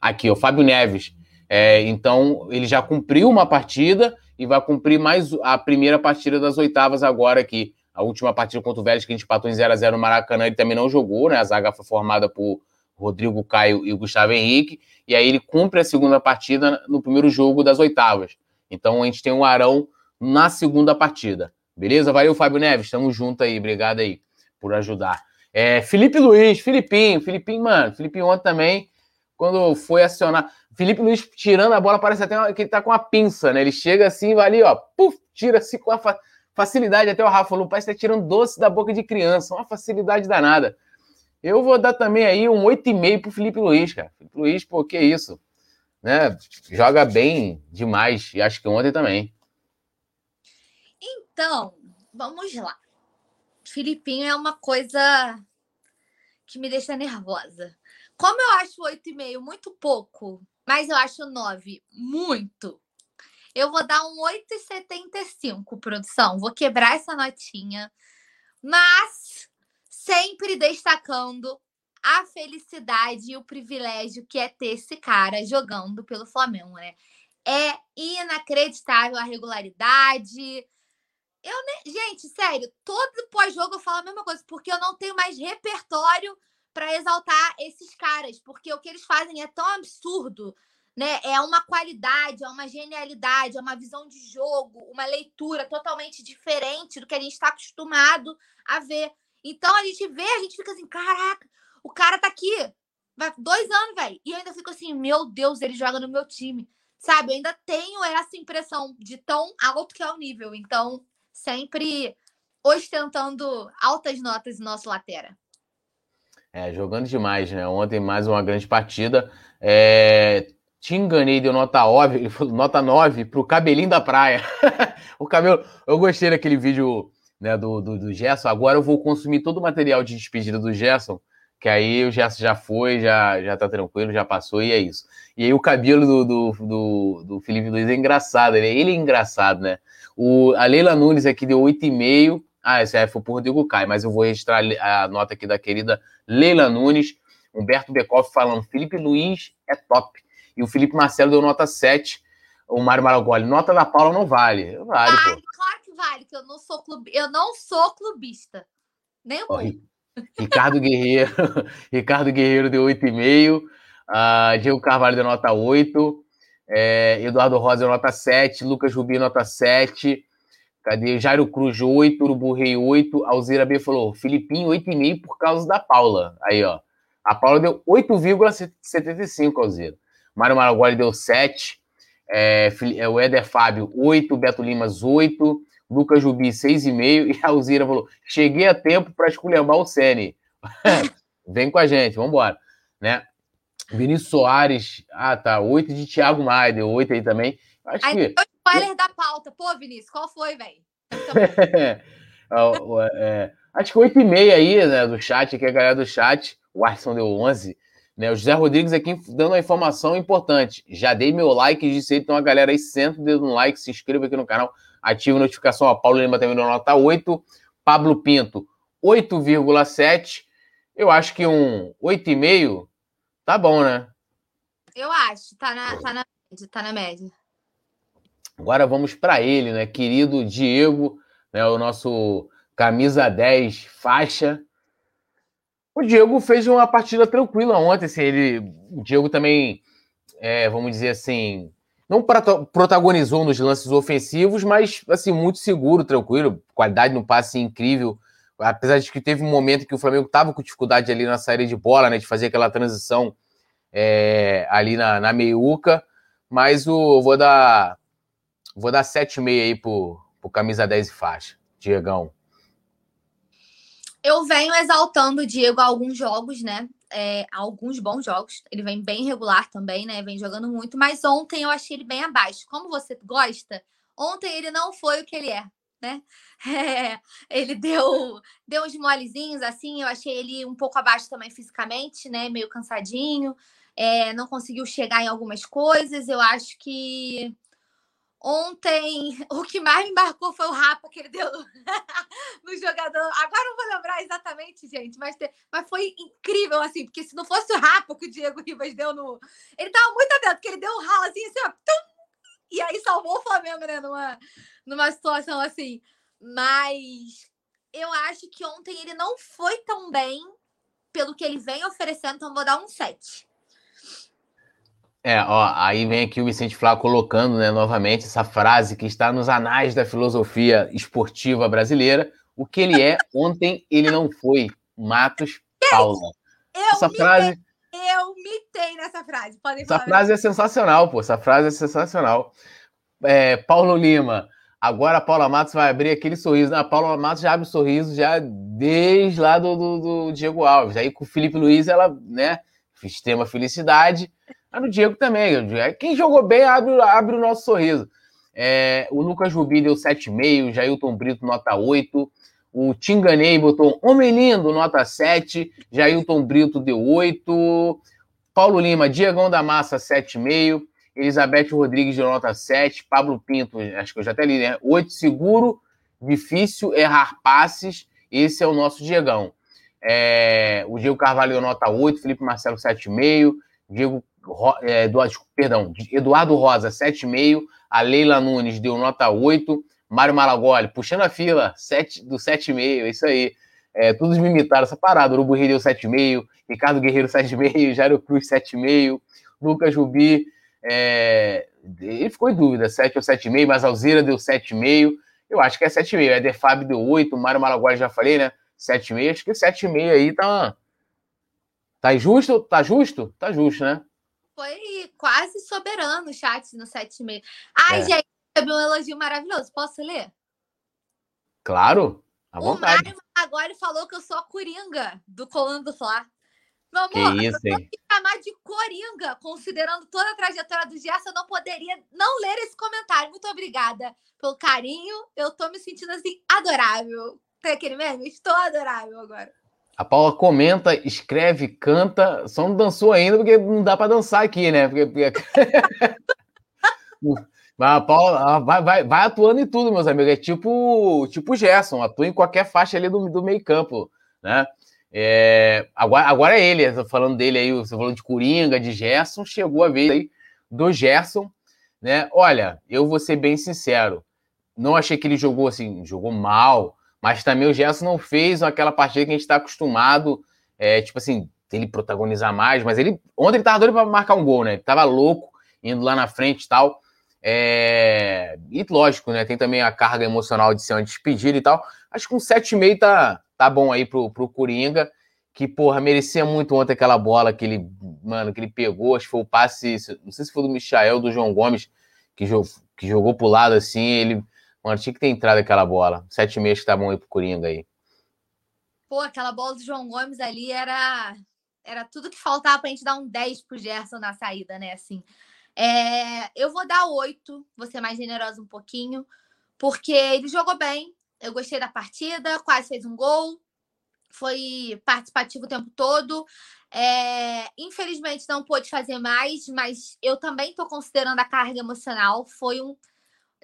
Speaker 1: Aqui, o Fábio Neves. É, então, ele já cumpriu uma partida e vai cumprir mais a primeira partida das oitavas agora aqui. A última partida contra o Vélez, que a gente empatou em 0x0 no Maracanã, ele também não jogou, né? A zaga foi formada por Rodrigo Caio e Gustavo Henrique, e aí ele cumpre a segunda partida no primeiro jogo das oitavas. Então a gente tem um Arão na segunda partida. Beleza? Valeu, Fábio Neves. Tamo junto aí. Obrigado aí por ajudar. É, Felipe Luiz, Filipinho, Filipinho, mano, Filipinho ontem também, quando foi acionar. Felipe Luiz tirando a bola, parece até que ele tá com a pinça, né? Ele chega assim, vai ali, ó, puf, tira assim com a fa facilidade. Até o Rafa falou, parece que tá tirando doce da boca de criança, uma facilidade danada. Eu vou dar também aí um 8,5 pro Felipe Luiz, cara. Felipe Luiz, pô, que isso? Né? Joga bem demais, e acho que ontem também.
Speaker 2: Então, vamos lá. Filipinho é uma coisa que me deixa nervosa. Como eu acho 8,5 muito pouco mas eu acho 9 muito. Eu vou dar um 8,75, produção. Vou quebrar essa notinha. Mas sempre destacando a felicidade e o privilégio que é ter esse cara jogando pelo Flamengo, né? É inacreditável a regularidade. Eu. Gente, sério, todo pós-jogo eu falo a mesma coisa, porque eu não tenho mais repertório para exaltar esses caras, porque o que eles fazem é tão absurdo, né? É uma qualidade, é uma genialidade, é uma visão de jogo, uma leitura totalmente diferente do que a gente está acostumado a ver. Então a gente vê, a gente fica assim, caraca, o cara tá aqui, vai dois anos, velho, e eu ainda fico assim, meu Deus, ele joga no meu time, sabe? Eu ainda tenho essa impressão de tão alto que é o nível. Então, sempre ostentando altas notas no nosso lateral.
Speaker 1: É, jogando demais, né? Ontem mais uma grande partida. É, te enganei, deu nota 9, nota 9 pro cabelinho da praia. o cabelo. Eu gostei daquele vídeo né, do, do, do, Gerson. Agora eu vou consumir todo o material de despedida do Gerson, que aí o Gerson já foi, já, já tá tranquilo, já passou e é isso. E aí o cabelo do, do, do, do Felipe Luiz é engraçado, ele, ele é engraçado, né? O, a Leila Nunes aqui deu 8,5. Ah, esse aí foi por Rodrigo Caio, mas eu vou registrar a nota aqui da querida Leila Nunes, Humberto Becoff falando, Felipe Luiz é top. E o Felipe Marcelo deu nota 7. O Mário Maragoli, nota da Paula não vale. Vale, vale
Speaker 2: pô. claro que vale, que eu não sou clube... eu não sou clubista. Nem um
Speaker 1: Ricardo Guerreiro, Ricardo Guerreiro deu 8,5. Uh, Diego Carvalho deu nota 8. É, Eduardo Rosa nota 7. Lucas Rubinho, nota 7. Cadê? Jairo Cruz, 8, Urubu Rei, 8. Alzira B falou, Filipinho, 8,5 por causa da Paula. Aí, ó. A Paula deu 8,75, Alzira. Mário Maragoli deu 7. É, é, o Éder Fábio, 8. Beto Limas, 8. Lucas Jubi, 6,5. E a Alzira falou: cheguei a tempo para esculhambar o Sene. Vem com a gente, vamos embora. Né? Vinícius Soares, ah tá, 8 de Thiago Maia, deu 8 aí também.
Speaker 2: Acho aí, que. spoiler da pauta. Pô, Vinícius, qual foi, velho?
Speaker 1: é, acho que 8,5 aí, né, do chat, é a galera do chat. O Arson deu 11. Né, o José Rodrigues aqui dando uma informação importante. Já dei meu like, disse aí, então a galera aí, senta o dedo no like, se inscreva aqui no canal, ative a notificação. A Paulo Lima também deu nota 8. Pablo Pinto, 8,7. Eu acho que um 8,5 tá bom, né?
Speaker 2: Eu acho, tá na, tá na média, tá na média.
Speaker 1: Agora vamos para ele, né? Querido Diego, né? o nosso camisa 10, faixa. O Diego fez uma partida tranquila ontem. Assim, ele, o Diego também, é, vamos dizer assim, não protagonizou nos lances ofensivos, mas assim muito seguro, tranquilo, qualidade no passe incrível. Apesar de que teve um momento que o Flamengo estava com dificuldade ali na saída de bola, né, de fazer aquela transição é, ali na, na meiuca, mas o vou dar Vou dar 7,5 aí pro, pro camisa 10 e faixa. Diegão.
Speaker 2: Eu venho exaltando o Diego há alguns jogos, né? É, alguns bons jogos. Ele vem bem regular também, né? Vem jogando muito. Mas ontem eu achei ele bem abaixo. Como você gosta, ontem ele não foi o que ele é, né? É, ele deu, deu uns molezinhos, assim. Eu achei ele um pouco abaixo também fisicamente, né? Meio cansadinho. É, não conseguiu chegar em algumas coisas. Eu acho que Ontem, o que mais me marcou foi o rapa que ele deu no jogador. Agora não vou lembrar exatamente, gente, mas, mas foi incrível, assim, porque se não fosse o rapa que o Diego Ribas deu no. Ele tava muito atento, porque ele deu um ralo assim, assim, ó, tum, e aí salvou o Flamengo, né, numa, numa situação assim. Mas eu acho que ontem ele não foi tão bem pelo que ele vem oferecendo, então vou dar um 7.
Speaker 1: É, ó, aí vem aqui o Vicente Flá colocando, né, novamente essa frase que está nos anais da filosofia esportiva brasileira. O que ele é, ontem ele não foi. Matos Paula.
Speaker 2: Eu essa frase. Eu mitei nessa frase. Podem
Speaker 1: essa frase é sensacional, pô. Essa frase é sensacional. É, Paulo Lima. Agora a Paula Matos vai abrir aquele sorriso. A Paula Matos já abre o sorriso já desde lá do, do, do Diego Alves. Aí com o Felipe Luiz, ela, né, extrema felicidade. Mas no Diego também. Quem jogou bem abre, abre o nosso sorriso. É, o Lucas Rubi deu 7,5, Jailton Brito, nota 8. O Tinganei botou Homem Lindo, nota 7. Jailton Brito deu 8. Paulo Lima, Diegão da Massa, 7,5. Elizabeth Rodrigues de nota 7. Pablo Pinto, acho que eu já até li, né? 8, seguro, difícil errar passes. Esse é o nosso Diegão. É, o Diego Carvalho nota 8, Felipe Marcelo 7,5. Diego é, Eduardo, perdão, Eduardo Rosa, 7,5. A Leila Nunes deu nota 8. Mário Malagoli, puxando a fila, 7, do 7,5. É isso aí. É, todos me imitaram essa parada. Urubu Rio deu 7,5. Ricardo Guerreiro, 7,5. Jairo Cruz, 7,5. Lucas Rubi, é, ele ficou em dúvida, 7 ou 7,5. Mas Alzira deu 7,5. Eu acho que é 7,5. A Defab deu 8. Mário Malagoli já falei, né? 7,5. Acho que 7,5 aí tá. Tá justo? Tá justo? Tá justo, né?
Speaker 2: Foi quase soberano o chat no 7,5. Ai, é. gente, teve um elogio maravilhoso. Posso ler?
Speaker 1: Claro, à vontade. O Mário
Speaker 2: agora falou que eu sou a coringa do Colando do Fla. Meu amor,
Speaker 1: que isso,
Speaker 2: eu me chamar de coringa, considerando toda a trajetória do Gerson, eu não poderia não ler esse comentário. Muito obrigada pelo carinho. Eu tô me sentindo assim, adorável. Tem aquele meme? Estou adorável agora.
Speaker 1: A Paula comenta, escreve, canta, só não dançou ainda porque não dá para dançar aqui, né? Porque, porque... A Paula vai, vai, vai, atuando em tudo, meus amigos. É tipo tipo Gerson, atua em qualquer faixa ali do, do meio campo, né? É, agora, agora é ele, falando dele aí, você falando de Coringa, de Gerson, chegou a vez aí do Gerson, né? Olha, eu vou ser bem sincero, não achei que ele jogou assim, jogou mal, mas também o Gerson não fez aquela partida que a gente está acostumado, é, tipo assim, ele protagonizar mais, mas ele ontem ele tava doido para marcar um gol, né? Ele tava louco, indo lá na frente e tal. É... E lógico, né? Tem também a carga emocional de ser uma despedida e tal. Acho que um 7,5 tá, tá bom aí pro, pro Coringa, que, porra, merecia muito ontem aquela bola que ele, mano, que ele pegou. Acho que foi o passe, não sei se foi do Michael, do João Gomes, que, jogou, que jogou pro lado assim. Ele Mano, tinha que ter entrado aquela bola. Sete meses que tá bom aí pro Coringa aí.
Speaker 2: Pô, aquela bola do João Gomes ali era era tudo que faltava pra gente dar um 10 pro Gerson na saída, né? Assim. É, eu vou dar oito, vou ser mais generosa um pouquinho, porque ele jogou bem. Eu gostei da partida, quase fez um gol, foi participativo o tempo todo. É, infelizmente não pôde fazer mais, mas eu também estou considerando a carga emocional. Foi um.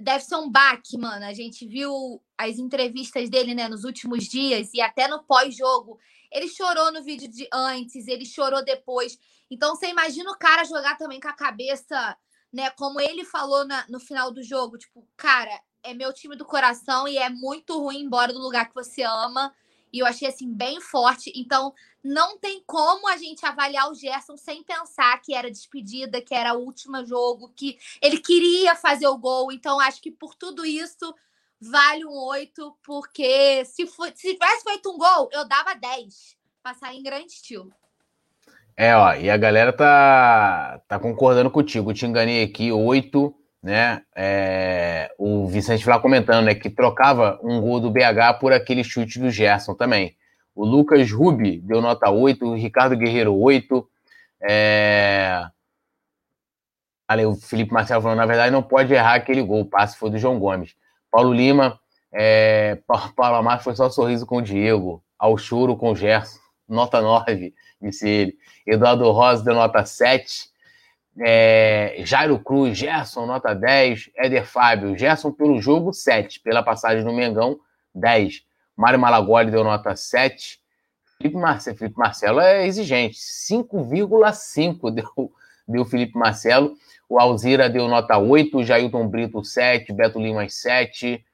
Speaker 2: Deve ser um baque, mano. A gente viu as entrevistas dele né, nos últimos dias e até no pós-jogo. Ele chorou no vídeo de antes, ele chorou depois. Então você imagina o cara jogar também com a cabeça, né? Como ele falou na, no final do jogo, tipo, cara, é meu time do coração e é muito ruim embora do lugar que você ama. E eu achei assim bem forte. Então, não tem como a gente avaliar o Gerson sem pensar que era despedida, que era o último jogo, que ele queria fazer o gol. Então, acho que por tudo isso vale um 8, porque se, se tivesse feito um gol, eu dava 10. Passar em grande estilo.
Speaker 1: É, ó, e a galera tá, tá concordando contigo. Te enganei aqui, 8 né? É, o Vicente lá comentando, né, que trocava um gol do BH por aquele chute do Gerson também. O Lucas Rubi deu nota 8, o Ricardo Guerreiro 8. É... Ali, o Felipe Marcelo falou, na verdade, não pode errar aquele gol, o passe foi do João Gomes. Paulo Lima, é... Paulo Amar foi só sorriso com o Diego, ao choro com o Gerson, nota 9, disse ele. Eduardo Rosa deu nota 7. É, Jairo Cruz, Gerson, nota 10. Éder Fábio, Gerson pelo jogo, 7. Pela passagem no Mengão, 10. Mário Malagoli deu nota 7. Felipe, Marce Felipe Marcelo é exigente, 5,5 deu, deu Felipe Marcelo. O Alzira deu nota 8. Jailton Brito, 7. Beto Lima, 7.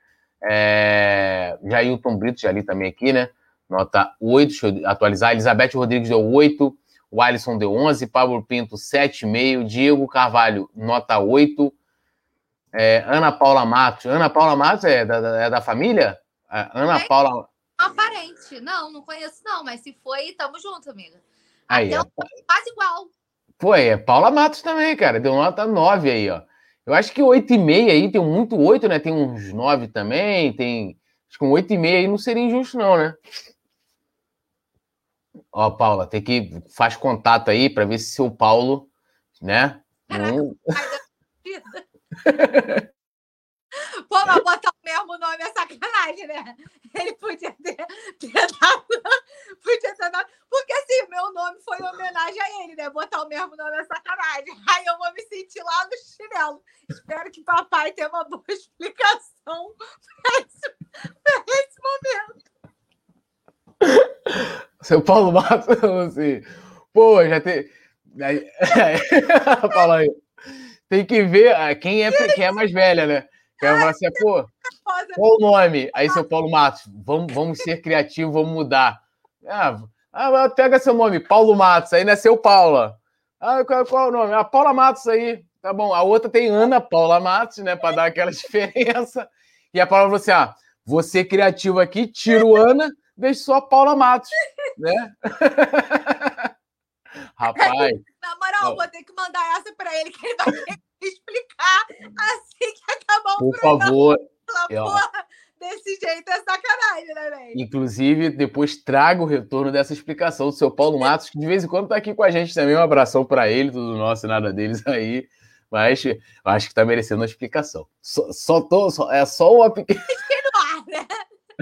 Speaker 1: É, Jailton Brito, já li também aqui, né? Nota 8. Deixa eu atualizar. Elizabeth Rodrigues deu 8. O Alisson deu 11, Pablo Pinto 7,5, Diego Carvalho nota 8, é, Ana Paula Matos. Ana Paula Matos é da, é da família? É, Ana é, Paula.
Speaker 2: Aparente. Não, não conheço, não, mas se foi, tamo junto, amiga. Aí, Até é... quase igual.
Speaker 1: Pô, é Paula Matos também, cara. Deu nota 9 aí, ó. Eu acho que 8,5 aí, tem muito 8, né? Tem uns 9 também, tem. Acho que um 8,5 aí não seria injusto, não, né? Ó, Paula, tem que faz contato aí para ver se seu Paulo, né? Não...
Speaker 2: Pô, mas botar o mesmo nome é sacanagem, né? Ele podia ter, ter dado. Podia ter dado. Porque assim, meu nome foi em homenagem a ele, né? Botar o mesmo nome é sacanagem. Aí eu vou me sentir lá no chinelo. Espero que papai tenha uma boa explicação para esse, esse momento.
Speaker 1: Seu Paulo Matos, assim, pô, já tem. Fala aí. Tem que ver ah, quem é, quem é mais velha, né? Que vai falar assim, pô, qual o nome? Aí, seu Paulo Matos, vamos, vamos ser criativos, vamos mudar. Ah, ah, pega seu nome, Paulo Matos, aí nasceu Paula. Ah, qual, qual é o nome? Ah, Paula Matos aí. Tá bom. A outra tem Ana Paula Matos, né? Para dar aquela diferença. E a Paula falou assim: ah, você criativo aqui, tiro Ana deixe só a Paula Matos, né? Rapaz.
Speaker 2: Na moral, ó. vou ter que mandar essa para ele, que ele vai ter que explicar assim que acabar o
Speaker 1: Por programa. favor.
Speaker 2: Porra, desse jeito é sacanagem, né, velho?
Speaker 1: Inclusive, depois traga o retorno dessa explicação do seu Paulo Matos, que de vez em quando tá aqui com a gente também. Um abração para ele, tudo nosso e nada deles aí. Mas acho que tá merecendo uma explicação. Só, só tô, só, é só uma pequena.
Speaker 2: né?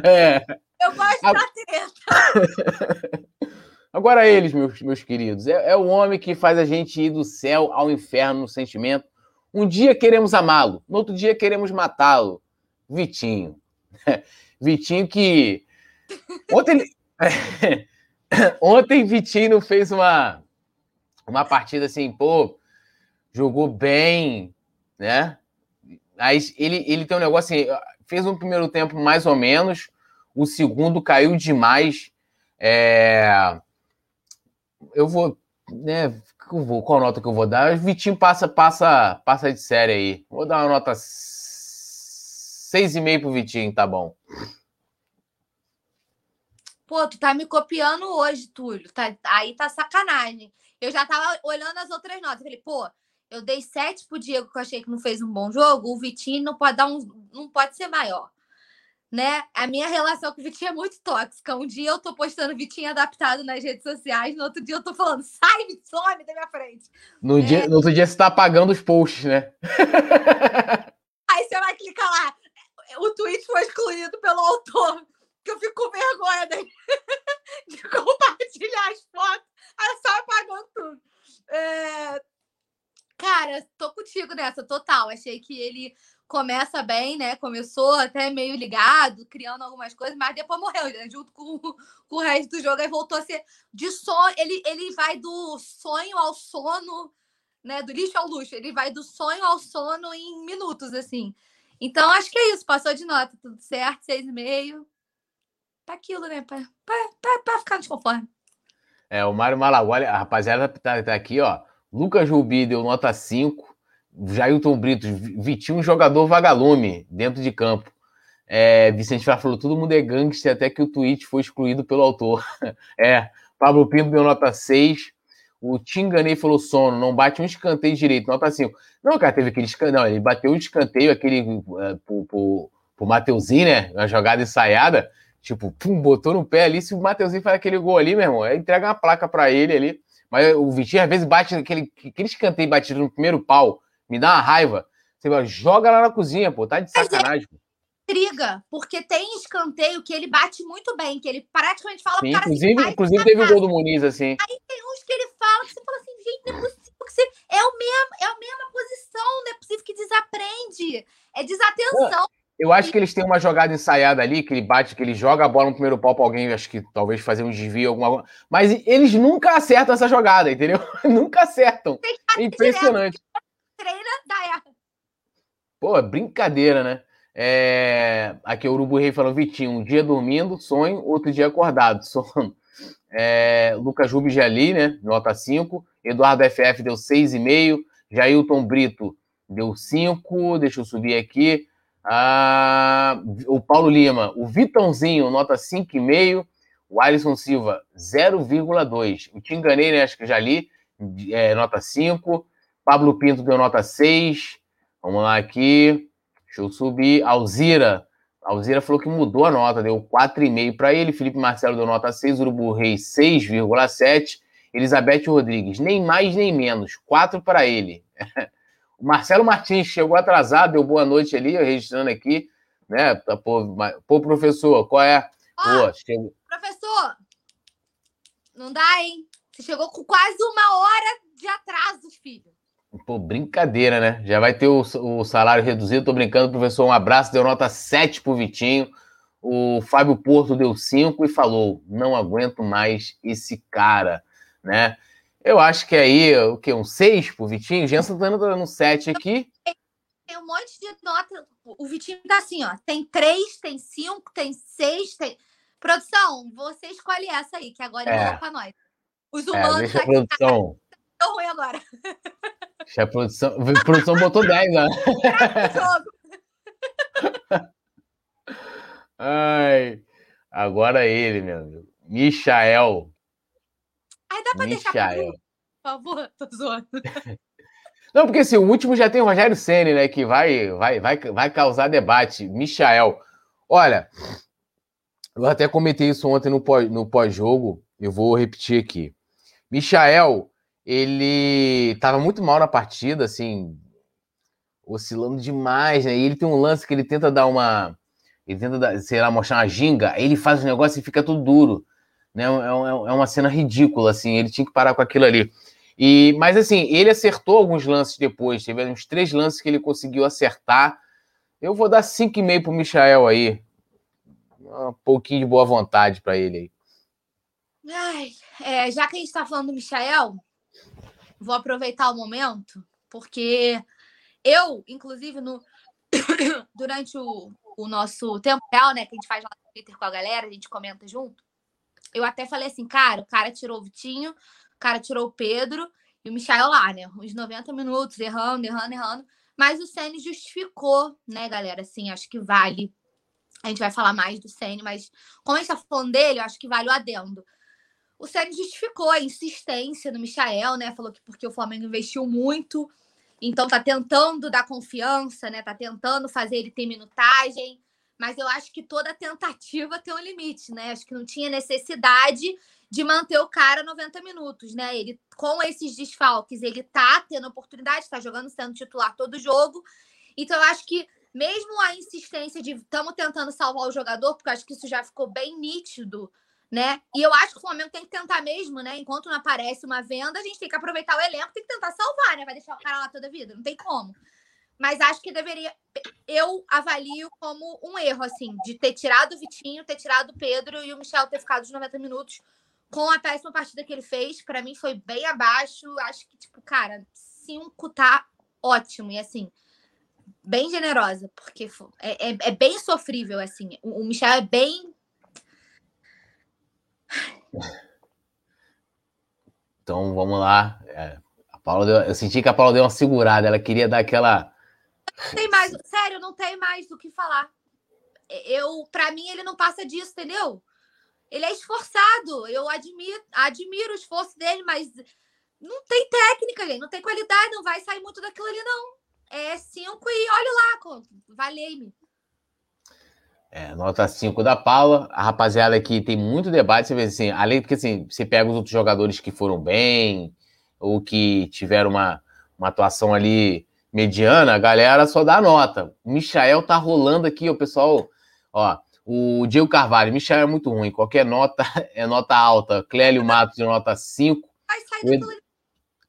Speaker 2: É. Eu gosto a... da treta.
Speaker 1: Agora eles, meus, meus queridos, é, é o homem que faz a gente ir do céu ao inferno no sentimento. Um dia queremos amá-lo, no outro dia queremos matá-lo. Vitinho. Vitinho que. Ontem, Ontem Vitinho fez uma, uma partida assim, pô, jogou bem, né? Mas ele, ele tem um negócio assim, fez um primeiro tempo mais ou menos, o segundo caiu demais. É... Eu vou, né? Eu vou, qual nota que eu vou dar? O Vitinho passa, passa, passa de série aí. Vou dar uma nota 6,5 pro Vitinho, tá bom.
Speaker 2: Pô, tu tá me copiando hoje, Túlio. Tá, aí tá sacanagem. Eu já tava olhando as outras notas. Falei, pô, eu dei 7 pro Diego, que eu achei que não fez um bom jogo. O Vitinho não pode dar um não pode ser maior. Né? A minha relação com o Vitinho é muito tóxica. Um dia eu tô postando Vitinho adaptado nas redes sociais, no outro dia eu tô falando, sai, some da minha frente.
Speaker 1: No, é... dia, no outro dia você tá apagando os posts, né?
Speaker 2: Aí você vai clicar lá. O tweet foi excluído pelo autor. Que eu fico com vergonha de, de compartilhar as fotos. Aí só apagando tudo. É... Cara, tô contigo nessa, total. Achei que ele começa bem, né? Começou até meio ligado, criando algumas coisas, mas depois morreu, né? junto com, com, o resto do jogo, aí voltou a ser de sonho. Ele, ele vai do sonho ao sono, né? Do lixo ao luxo. Ele vai do sonho ao sono em minutos, assim. Então, acho que é isso. Passou de nota, tudo certo, seis e meio. Tá aquilo, né? Pra, pra, pra, pra ficar desconforme.
Speaker 1: É, o Mário Malagualha, a rapaziada tá, tá aqui, ó. Lucas Rubi deu nota 5. Jailton Brito, Vitinho, jogador vagalume dentro de campo. É, Vicente Flá falou: todo mundo é gangster, até que o tweet foi excluído pelo autor. é, Pablo Pinto deu nota 6. O Tinganei falou sono, não bate um escanteio direito, nota 5. Não, cara, teve aquele escanteio. Não, ele bateu um escanteio, aquele uh, pro, pro, pro Mateuzinho, né? Uma jogada ensaiada. Tipo, pum, botou no pé ali. Se o Mateuzinho faz aquele gol ali, meu irmão, é entrega uma placa para ele ali. Mas o Vitinho às vezes bate aquele, aquele escanteio batido no primeiro pau me dá uma raiva. Você vai, joga lá na cozinha, pô, tá de é sacanagem.
Speaker 2: Intriga, porque tem escanteio que ele bate muito bem, que ele praticamente fala
Speaker 1: Sim, cara inclusive, assim, inclusive teve o gol do Muniz, assim.
Speaker 2: Aí tem uns que ele fala que você fala assim, gente, não é possível que você. É, o mesmo, é a mesma posição, não é possível que desaprende. É desatenção.
Speaker 1: Eu acho que eles têm uma jogada ensaiada ali, que ele bate, que ele joga a bola no primeiro pau pra alguém, acho que talvez fazer um desvio, alguma Mas eles nunca acertam essa jogada, entendeu? nunca acertam. É impressionante. Treina, dá erro. Pô, brincadeira, né? É... Aqui o Urubu Rei falou, Vitinho, um dia dormindo, sonho, outro dia acordado, sono. É... Lucas Rubens ali, né? Nota 5. Eduardo FF deu 6,5. Jailton Brito deu 5. Deixa eu subir aqui. Ah... O Paulo Lima, o Vitãozinho, nota 5,5. O Alisson Silva, 0,2. O Te enganei, né? Acho que já li. É, nota 5. Pablo Pinto deu nota 6. Vamos lá aqui. Deixa eu subir. Alzira. Alzira falou que mudou a nota, deu 4,5 para ele. Felipe Marcelo deu nota 6. Urubu Reis, 6,7. Elizabeth Rodrigues, nem mais nem menos. 4 para ele. o Marcelo Martins chegou atrasado, deu boa noite ali, registrando aqui. Né? Tá, pô, pô professor, qual é?
Speaker 2: Pô, chegou... Professor, não dá, hein? Você chegou com quase uma hora de atraso, filho.
Speaker 1: Pô, brincadeira, né? Já vai ter o, o salário reduzido. Tô brincando, professor. Um abraço. Deu nota 7 pro Vitinho. O Fábio Porto deu 5 e falou: não aguento mais esse cara, né? Eu acho que aí, o quê? Um 6 pro Vitinho? Jensen tá dando um 7 aqui.
Speaker 2: Tem um monte de nota. O Vitinho tá assim, ó. Tem 3, tem 5, tem 6, tem. Produção, você escolhe essa aí, que agora é, é pra nós. Os humanos. É,
Speaker 1: deixa a produção.
Speaker 2: Tá ruim agora.
Speaker 1: A produção, a produção botou 10, né? Ai, agora ele, meu amigo. Michael.
Speaker 2: Ai, dá pra Michael. deixar. Por favor, tô zoando.
Speaker 1: Não, porque assim, o último já tem o Rogério Senna, né? Que vai, vai, vai, vai causar debate. Michael. Olha, eu até comentei isso ontem no pós-jogo. No pós eu vou repetir aqui. Michael ele estava muito mal na partida, assim, oscilando demais, né? E ele tem um lance que ele tenta dar uma. Ele tenta, dar, sei lá, mostrar uma ginga, aí ele faz o um negócio e fica tudo duro. Né? É, é, é uma cena ridícula, assim, ele tinha que parar com aquilo ali. E, mas assim, ele acertou alguns lances depois, teve uns três lances que ele conseguiu acertar. Eu vou dar 5,5 pro Michael aí. Um pouquinho de boa vontade para ele aí.
Speaker 2: Ai, é, já que a gente está falando do Michael, vou aproveitar o momento, porque eu, inclusive, no durante o, o nosso tempo real, né, que a gente faz lá no Twitter com a galera, a gente comenta junto, eu até falei assim, cara, o cara tirou o Vitinho, o cara tirou o Pedro e o Michael lá, né? Uns 90 minutos, errando, errando, errando. Mas o Senna justificou, né, galera? Assim, acho que vale. A gente vai falar mais do Senna, mas como a gente tá falando dele, eu acho que vale o adendo. O Ceni justificou a insistência no Michael, né? Falou que porque o Flamengo investiu muito Então tá tentando dar confiança, né? Tá tentando fazer ele ter minutagem. Mas eu acho que toda tentativa tem um limite, né? Acho que não tinha necessidade de manter o cara 90 minutos, né? Ele, com esses desfalques, ele tá tendo oportunidade, tá jogando, sendo titular todo jogo. Então, eu acho que mesmo a insistência de estamos tentando salvar o jogador, porque eu acho que isso já ficou bem nítido, né? E eu acho que o Flamengo tem que tentar mesmo, né? Enquanto não aparece uma venda, a gente tem que aproveitar o elenco, tem que tentar salvar, né? Vai deixar o cara lá toda a vida, não tem como. Mas acho que deveria. Eu avalio como um erro, assim, de ter tirado o Vitinho, ter tirado o Pedro e o Michel ter ficado os 90 minutos com a péssima partida que ele fez, para mim foi bem abaixo. Acho que, tipo, cara, cinco tá ótimo. E assim, bem generosa, porque é, é, é bem sofrível, assim. O, o, Michel é bem.
Speaker 1: Então vamos lá. É, a Paula deu, eu senti que a Paula deu uma segurada, ela queria dar aquela.
Speaker 2: Não tem mais, sério, não tem mais do que falar. Eu, para mim, ele não passa disso, entendeu? Ele é esforçado. Eu admiro, admiro o esforço dele, mas não tem técnica, gente. Não tem qualidade, não vai sair muito daquilo ali, não. É cinco e olha lá, valei-me.
Speaker 1: É, nota 5 da Paula. A rapaziada aqui tem muito debate. Você vê assim, além porque assim, você pega os outros jogadores que foram bem, ou que tiveram uma, uma atuação ali mediana, a galera só dá nota. O Michael tá rolando aqui, o pessoal, ó. O Diego Carvalho, Michel é muito ruim. Qualquer nota é nota alta. Clélio Matos de nota 5. Ed...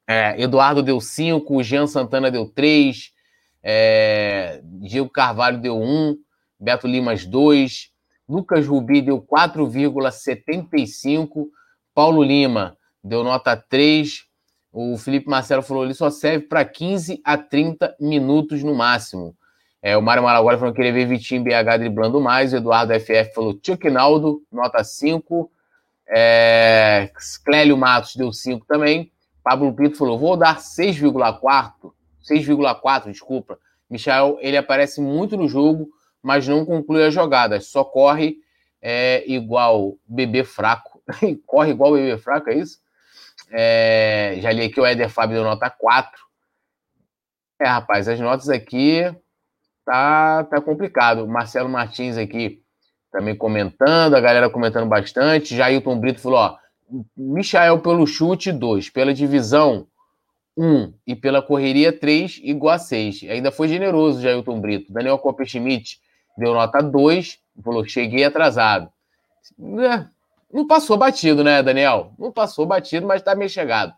Speaker 1: É, Eduardo deu 5. Jean Santana deu 3. É... Diego Carvalho deu 1. Beto Limas 2. Lucas Rubi deu 4,75. Paulo Lima deu nota 3. O Felipe Marcelo falou: ele só serve para 15 a 30 minutos no máximo. É, o Mário Malaguari falou que queria ver Vitinho BH driblando mais. O Eduardo FF falou Chuck Naldo, nota 5. É, Clélio Matos deu 5 também. Pablo Pinto falou: vou dar 6,4. 6,4, desculpa. Michel, ele aparece muito no jogo, mas não conclui as jogadas. Só corre é, igual bebê fraco. corre igual bebê fraco, é isso? É, já li aqui o Eder Fábio deu nota 4. É, rapaz, as notas aqui tá, tá complicado. Marcelo Martins aqui também comentando, a galera comentando bastante. Jailton Brito falou: ó, Michael pelo chute, 2. Pela divisão, 1. Um. E pela correria, 3, igual a 6. Ainda foi generoso, Jailton Brito. Daniel Copper-Schmidt deu nota 2, falou: cheguei atrasado. É, não passou batido, né, Daniel? Não passou batido, mas tá meio chegado.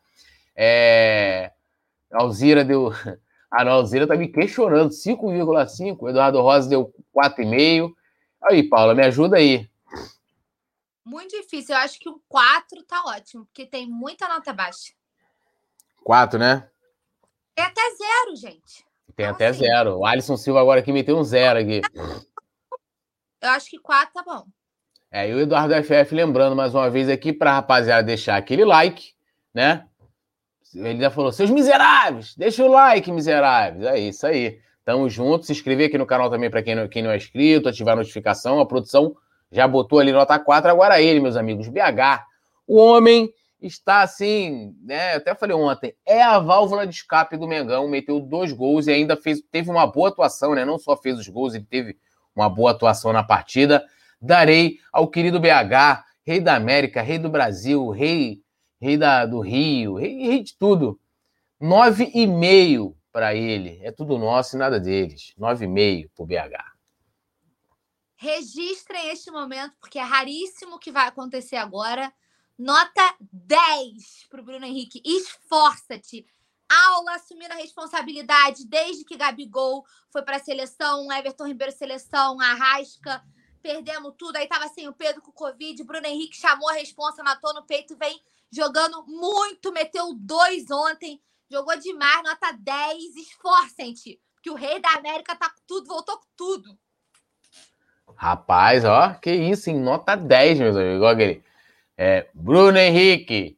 Speaker 1: É... Alzira deu a Nalzeira tá me questionando. 5,5. Eduardo Rosa deu 4,5. Aí, Paula, me ajuda aí.
Speaker 2: Muito difícil. Eu acho que o 4 tá ótimo, porque tem muita nota baixa.
Speaker 1: 4, né?
Speaker 2: Tem até zero, gente.
Speaker 1: Tem então, até assim, zero. O Alisson Silva agora aqui meteu um zero aqui.
Speaker 2: Eu acho que 4 tá bom.
Speaker 1: É, e o Eduardo FF lembrando mais uma vez aqui para rapaziada deixar aquele like, né? Ele já falou, seus miseráveis, deixa o like, miseráveis. É isso aí. Tamo junto. Se inscrever aqui no canal também para quem, não, quem não é inscrito, ativar a notificação. A produção já botou ali nota 4. Agora ele, meus amigos, BH. O homem está assim, né? Eu até falei ontem, é a válvula de escape do Mengão. Meteu dois gols e ainda fez, teve uma boa atuação, né? Não só fez os gols, ele teve uma boa atuação na partida. Darei ao querido BH, rei da América, rei do Brasil, rei rei da, do Rio, rei, rei de tudo. Nove e meio para ele. É tudo nosso e nada deles. Nove e meio para o BH.
Speaker 2: Registrem este momento, porque é raríssimo o que vai acontecer agora. Nota 10 para o Bruno Henrique. Esforça-te. Aula assumindo a responsabilidade desde que Gabigol foi para a seleção, Everton Ribeiro seleção, Arrasca, perdemos tudo. Aí tava sem o Pedro com o Covid, Bruno Henrique chamou a responsa, matou no peito, vem jogando muito, meteu dois ontem, jogou demais, nota 10. Esforcem-te, que o Rei da América tá com tudo, voltou com tudo.
Speaker 1: Rapaz, ó, que isso, em nota 10, meus amigos. Igual aquele. É, Bruno Henrique.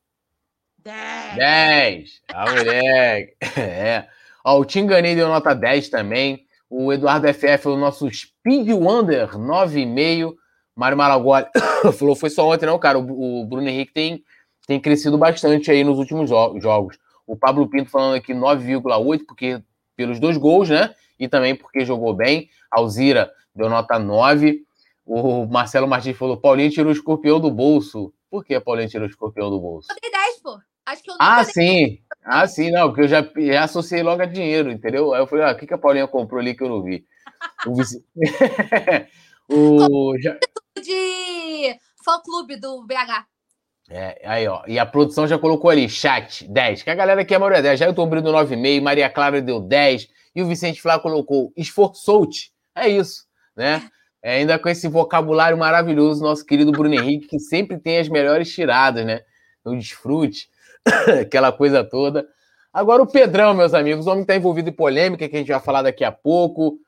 Speaker 1: 10. 10. Ah, moleque. é. Ó, o Tinganei deu nota 10 também. O Eduardo FF, o nosso Speed Wonder, 9,5. Mário Maragoli falou: foi só ontem, não, cara. O, o Bruno Henrique tem tem crescido bastante aí nos últimos jo jogos. O Pablo Pinto falando aqui 9,8, porque pelos dois gols, né? E também porque jogou bem. Alzira deu nota 9. O Marcelo Martins falou: Paulinho tirou o escorpião do bolso. Por que Paulinho tirou o escorpião do bolso?
Speaker 2: Eu dei 10, pô. Acho que eu
Speaker 1: ah, sim. Ah, sim, não, porque eu já, já, associei logo a dinheiro, entendeu? Aí eu falei, ah, o que, que a Paulinha comprou ali que eu não vi? O, vice...
Speaker 2: o já... de fã-clube do BH.
Speaker 1: É, aí, ó. E a produção já colocou ali, chat, 10. Que a galera aqui é a maioria 10. Já eu tô abrindo 9,5, Maria Clara deu 10. E o Vicente Flá colocou, esforçou-te. É isso, né? É, ainda com esse vocabulário maravilhoso, nosso querido Bruno Henrique, que sempre tem as melhores tiradas, né? No desfrute, aquela coisa toda. Agora o Pedrão, meus amigos, o homem está envolvido em polêmica, que a gente vai falar daqui a pouco.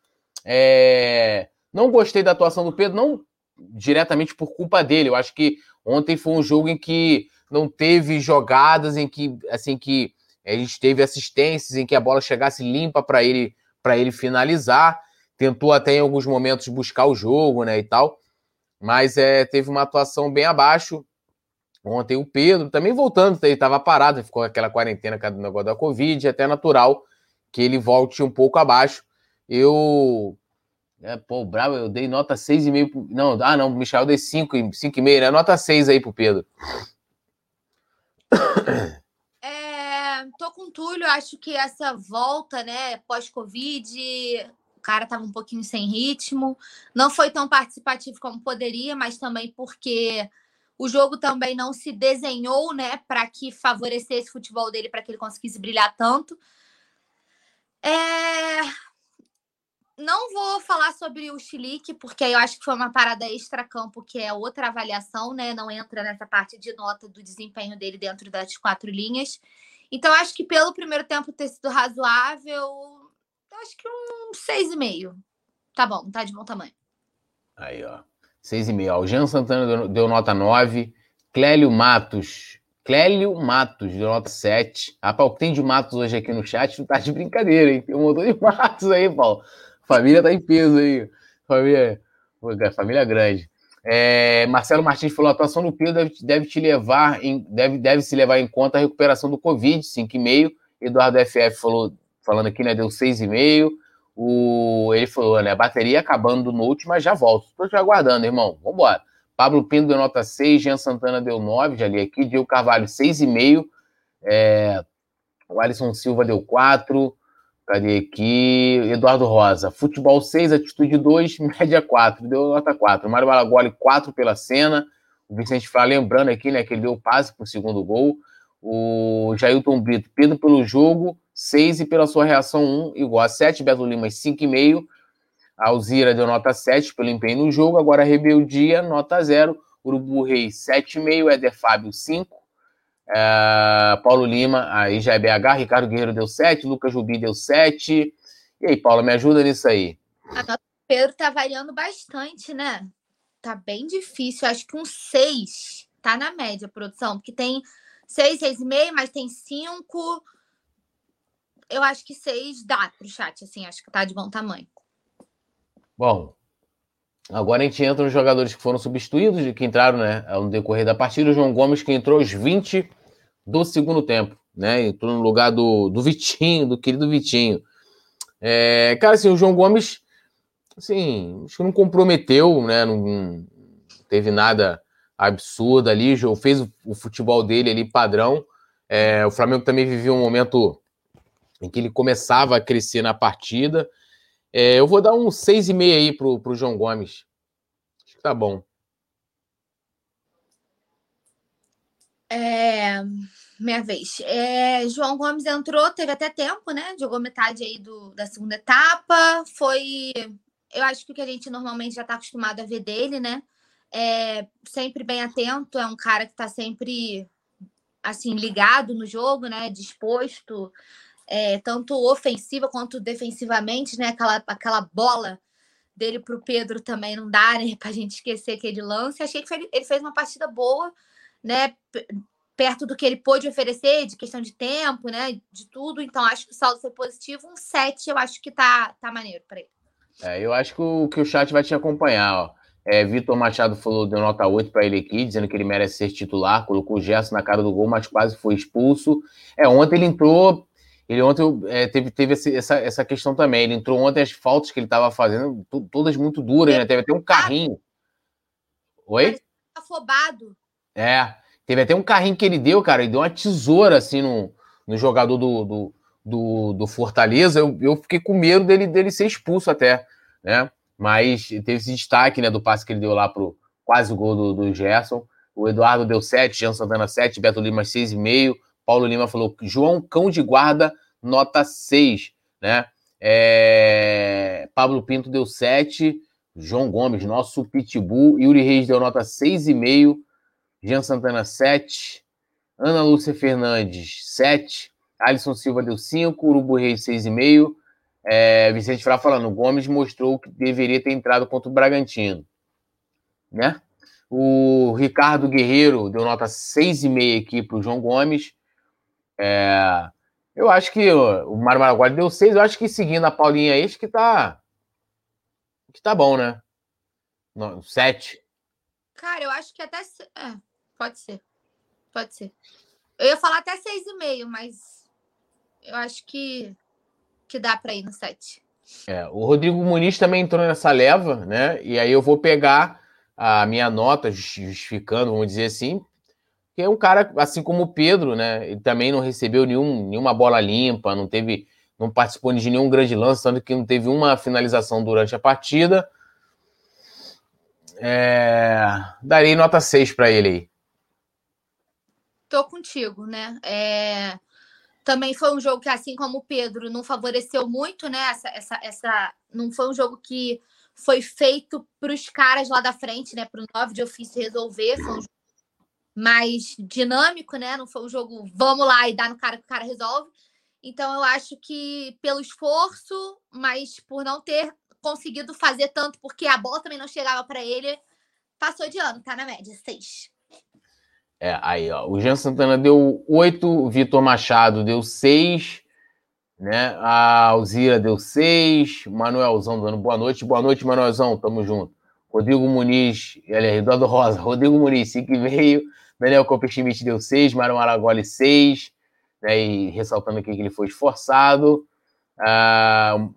Speaker 1: É... Não gostei da atuação do Pedro, não diretamente por culpa dele. Eu acho que ontem foi um jogo em que não teve jogadas em que assim que a gente teve assistências em que a bola chegasse limpa para ele para ele finalizar. Tentou até em alguns momentos buscar o jogo, né, e tal. Mas é, teve uma atuação bem abaixo. Ontem o Pedro também voltando, ele estava parado, ficou aquela quarentena do negócio da Covid, até natural que ele volte um pouco abaixo. Eu é, pô, bravo, eu dei nota 6,5 pro... Não, ah, não, Michel, eu dei 5, 5,5, né? Nota 6 aí pro Pedro.
Speaker 2: É, tô com o Túlio, acho que essa volta, né, pós-Covid, o cara tava um pouquinho sem ritmo. Não foi tão participativo como poderia, mas também porque o jogo também não se desenhou, né, para que favorecesse o futebol dele, para que ele conseguisse brilhar tanto. É, não vou falar sobre o Chilique, porque eu acho que foi uma parada extra-campo, que é outra avaliação, né? Não entra nessa parte de nota do desempenho dele dentro das quatro linhas. Então, acho que pelo primeiro tempo ter sido razoável, acho que um 6,5. Tá bom, tá de bom tamanho.
Speaker 1: Aí, ó. 6,5. O Jean Santana deu, nota 9. Clélio Matos. Clélio Matos deu nota 7. Rapaz, o que tem de Matos hoje aqui no chat não tá de brincadeira, hein? Tem um montão de Matos aí, Paulo. Família tá em peso aí. Família, família grande. É, Marcelo Martins falou: a atuação do Pedro deve, deve, te levar em, deve, deve se levar em conta a recuperação do Covid, 5,5. Eduardo FF falou, falando aqui, né? Deu 6,5. O, ele falou, né? A bateria acabando no último, mas já volto. Estou te aguardando, irmão. Vambora. Pablo Pinto deu nota 6, Jean Santana deu 9, já li aqui. Diego Carvalho, 6,5. É, o Alisson Silva deu 4. Cadê aqui? Eduardo Rosa. Futebol 6, atitude 2, média 4. Deu nota 4. Mário Malagoli, 4 pela cena. O Vicente Flá, lembrando aqui, né, que ele deu passe para o segundo gol. O Jailton Brito, Pedro pelo jogo, 6 e pela sua reação 1, igual a 7. Beto Lima, 5,5. A Alzira deu nota 7 pelo empenho no jogo. Agora, Rebeldia, nota 0. Urubu Reis, 7,5. Éder Fábio, 5. É, Paulo Lima, aí já é BH, Ricardo Guerreiro deu 7, Lucas Jubi deu 7. E aí, Paula, me ajuda nisso aí.
Speaker 2: A nota do Pedro tá variando bastante, né? Tá bem difícil. Acho que um 6 tá na média, produção, porque tem 6, 6,5, mas tem 5. Eu acho que 6 dá pro chat, assim, acho que tá de bom tamanho.
Speaker 1: Bom, Agora a gente entra nos jogadores que foram substituídos, que entraram né, no decorrer da partida. O João Gomes, que entrou aos 20 do segundo tempo, né? Entrou no lugar do, do Vitinho, do querido Vitinho. É, cara, assim, o João Gomes, assim, acho que não comprometeu, né? Não, teve nada absurdo ali, fez o, o futebol dele ali padrão. É, o Flamengo também vivia um momento em que ele começava a crescer na partida. É, eu vou dar um 6,5 aí pro, pro João Gomes. Acho que tá bom.
Speaker 2: É, minha vez. É, João Gomes entrou, teve até tempo, né? Jogou metade aí do, da segunda etapa. Foi. Eu acho que o que a gente normalmente já está acostumado a ver dele, né? É sempre bem atento, é um cara que está sempre assim ligado no jogo, né? Disposto, é, tanto ofensiva quanto defensivamente, né? Aquela, aquela bola dele para o Pedro também não dá, né? Para a gente esquecer aquele lance. Achei que ele fez uma partida boa né, perto do que ele pôde oferecer, de questão de tempo, né, de tudo. Então, acho que o saldo foi positivo. Um 7, eu acho que tá, tá maneiro para ele.
Speaker 1: É, eu acho que o, que o chat vai te acompanhar, ó. É, Vitor Machado falou, deu nota 8 para ele aqui, dizendo que ele merece ser titular, colocou o Gerson na cara do gol, mas quase foi expulso. É, ontem ele entrou, Ele ontem é, teve, teve essa, essa questão também. Ele entrou ontem, as faltas que ele estava fazendo, todas muito duras, né? Teve até um carrinho. Oi?
Speaker 2: Afobado.
Speaker 1: É. Teve até um carrinho que ele deu, cara. Ele deu uma tesoura assim no, no jogador do, do, do, do Fortaleza. Eu, eu fiquei com medo dele, dele ser expulso até, né? Mas teve esse destaque, né, do passe que ele deu lá pro quase o gol do, do Gerson. O Eduardo deu 7, Jean Santana 7, Beto Lima 6,5. Paulo Lima falou: João Cão de Guarda, nota 6. Né? É... Pablo Pinto deu 7. João Gomes, nosso pitbull. Yuri Reis deu nota 6,5. Jean Santana 7. Ana Lúcia Fernandes, 7. Alisson Silva deu 5. Urubu Reis, 6,5. É, Vicente Frá falando, Gomes mostrou que deveria ter entrado contra o Bragantino. Né? O Ricardo Guerreiro deu nota 6,5 aqui para o João Gomes. É, eu acho que o Mário Maraguá deu 6. Eu acho que seguindo a Paulinha aí, acho que tá. Que tá bom, né? 7.
Speaker 2: Cara, eu acho que até. É, pode ser. Pode ser. Eu ia falar até 6,5, mas eu acho que, que dá para ir no 7.
Speaker 1: É, o Rodrigo Muniz também entrou nessa leva, né? E aí eu vou pegar a minha nota, justificando, vamos dizer assim, que é um cara, assim como o Pedro, né? Ele também não recebeu nenhum, nenhuma bola limpa, não teve, não participou de nenhum grande lance, tanto que não teve uma finalização durante a partida. É... Darei nota 6 para ele aí.
Speaker 2: Tô contigo, né? É... Também foi um jogo que, assim como o Pedro, não favoreceu muito, né? Essa, essa, essa... Não foi um jogo que foi feito para os caras lá da frente, né? Para o nove de ofício resolver. Foi um jogo mais dinâmico, né? Não foi um jogo vamos lá e dá no cara que o cara resolve. Então eu acho que pelo esforço, mas por não ter conseguido fazer tanto, porque a bola também não chegava para ele, passou de ano, tá na média, seis.
Speaker 1: É, aí, ó. O Jean Santana deu oito, Vitor Machado deu seis, né? A Alzira deu seis, Manuelzão dando boa noite. Boa noite, Manuelzão, tamo junto. Rodrigo Muniz, LR, Eduardo Rosa, Rodrigo Muniz, que veio. Daniel Copperschmidt deu seis, Mário Maragoli seis, né? E ressaltando aqui que ele foi esforçado. Ah,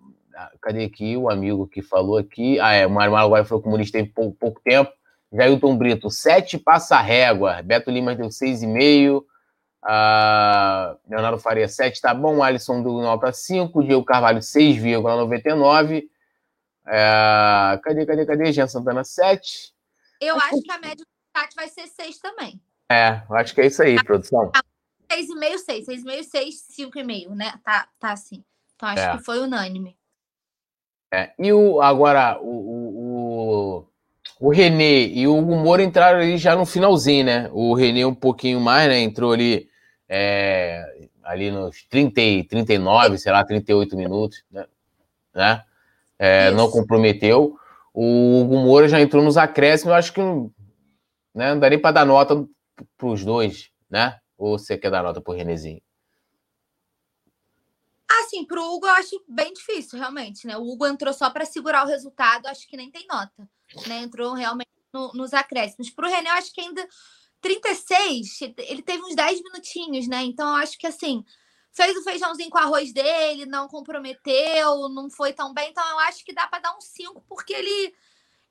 Speaker 1: cadê aqui o amigo que falou aqui? Ah, é, o Mário Maragoli o Muniz teve pouco, pouco tempo. Jailton Brito, 7 passa régua. Beto Lima deu 6,5. Uh, Leonardo Faria, 7 tá bom. Alisson deu nota 5. Diego Carvalho, 6,99. Uh, cadê, cadê, cadê? Jean Santana, 7.
Speaker 2: Eu acho que a média do chat vai ser 6 também.
Speaker 1: É, acho que é isso aí, produção.
Speaker 2: 6,5, 6. 6,5, 6, 5,5, né? Tá, tá assim. Então acho é. que foi unânime.
Speaker 1: É. E o, agora, o, o, o René e o Hugo Moura entraram ali já no finalzinho, né? O René um pouquinho mais, né? Entrou ali, é, ali nos 30, 39, sei lá, 38 minutos, né? né? É, não comprometeu. O Hugo Moura já entrou nos acréscimos, eu acho que né, não daria para dar nota para os dois, né? Ou você quer dar nota para o Renezinho?
Speaker 2: Assim, para o Hugo eu acho bem difícil, realmente, né? O Hugo entrou só para segurar o resultado, acho que nem tem nota né? Entrou realmente no, nos acréscimos. Para o René, eu acho que ainda 36, ele teve uns 10 minutinhos, né? Então, eu acho que assim, fez o feijãozinho com arroz dele, não comprometeu, não foi tão bem. Então, eu acho que dá para dar um 5, porque ele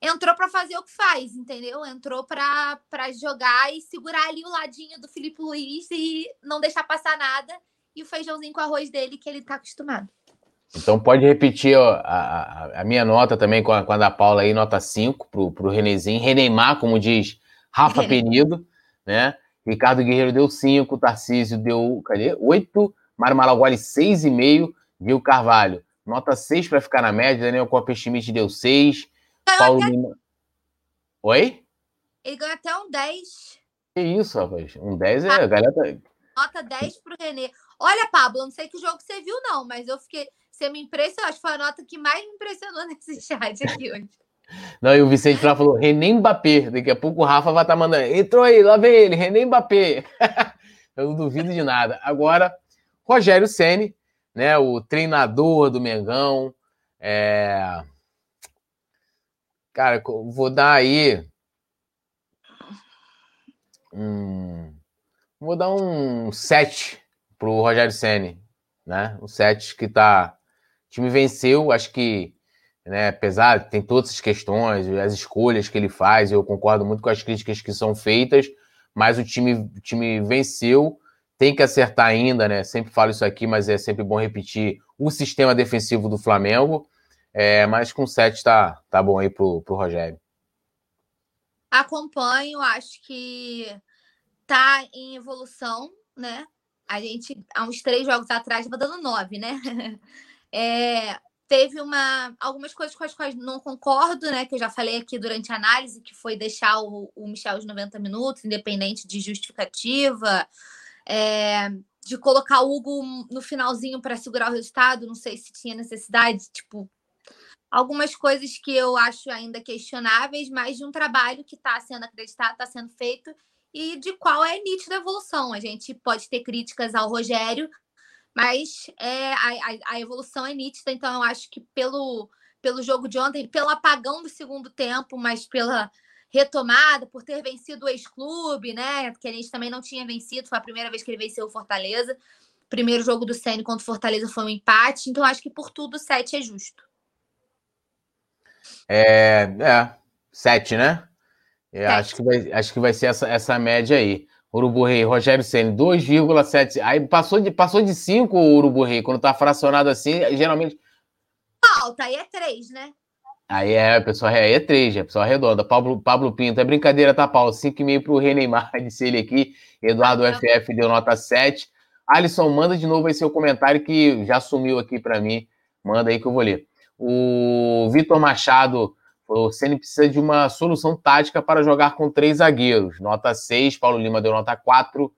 Speaker 2: entrou para fazer o que faz, entendeu? Entrou para jogar e segurar ali o ladinho do Felipe Luiz e não deixar passar nada. E o feijãozinho com arroz dele, que ele tá acostumado.
Speaker 1: Então pode repetir ó, a, a, minha nota também com a, com a da Paula aí, nota 5 pro, pro Renezinho. Reneimar, como diz Rafa Penido, né? Ricardo Guerreiro deu 5, Tarcísio deu, cadê? 8, Mário Malagoli 6,5, Gil Carvalho, nota 6 para ficar na média, Daniel Copa Schmidt deu 6, Paulo até... Lima... Oi?
Speaker 2: Ele ganhou até um 10.
Speaker 1: Que isso, rapaz? Um 10 é. Ah, a galera
Speaker 2: tá... Nota 10 pro Renê. Olha, Pablo, não sei que jogo você viu, não, mas eu fiquei. Você me impressionou, acho que foi a nota que mais me impressionou nesse chat aqui hoje.
Speaker 1: Não, e o Vicente Flá falou René Mbappé. Daqui a pouco o Rafa vai estar tá mandando. Entrou aí, lá vem ele, René Mbappé. Eu não duvido de nada. Agora, Rogério Ceni, né, o treinador do Mengão. É... Cara, vou dar aí. Hum... Vou dar um 7 pro Rogério Ceni. né? O 7 que tá. O time venceu, acho que, né, apesar, tem todas as questões, as escolhas que ele faz, eu concordo muito com as críticas que são feitas, mas o time, o time venceu, tem que acertar ainda, né? Sempre falo isso aqui, mas é sempre bom repetir o sistema defensivo do Flamengo. É, mas com 7 tá, tá bom aí pro, pro Rogério.
Speaker 2: Acompanho, acho que tá em evolução, né? A gente, há uns três jogos atrás, estava dando nove, né? É, teve uma, algumas coisas com as quais não concordo, né? Que eu já falei aqui durante a análise, que foi deixar o, o Michel os 90 minutos, independente de justificativa, é, de colocar o Hugo no finalzinho para segurar o resultado. Não sei se tinha necessidade, tipo, algumas coisas que eu acho ainda questionáveis, mas de um trabalho que está sendo acreditado, está sendo feito e de qual é nítida a evolução. A gente pode ter críticas ao Rogério, mas é, a, a, evolução é nítida, então eu acho que pelo, pelo jogo de ontem, pelo apagão do segundo tempo, mas pela retomada, por ter vencido o ex-clube, né? Que a gente também não tinha vencido, foi a primeira vez que ele venceu o Fortaleza. primeiro jogo do Ceni contra o Fortaleza foi um empate, então acho que por tudo o 7 é justo.
Speaker 1: É, é, sete, né? É, acho, que vai, acho que vai ser essa, essa média aí. Urubu Rei, Rogério Senna, 2,7. Aí passou de, passou de 5 o Urubu Rei. Quando tá fracionado assim, geralmente.
Speaker 2: Falta, aí é 3, né?
Speaker 1: Aí é, pessoal, aí é 3, é pessoal arredonda. Pablo, Pablo Pinto, é brincadeira, tá, Paulo? 5,5 pro Rei Neymar, disse ele aqui. Eduardo ah, FF deu nota 7. Alisson, manda de novo aí seu comentário que já sumiu aqui para mim. Manda aí que eu vou ler. O Vitor Machado falou: Ceni precisa de uma solução tática para jogar com três zagueiros. Nota 6, Paulo Lima deu nota 4.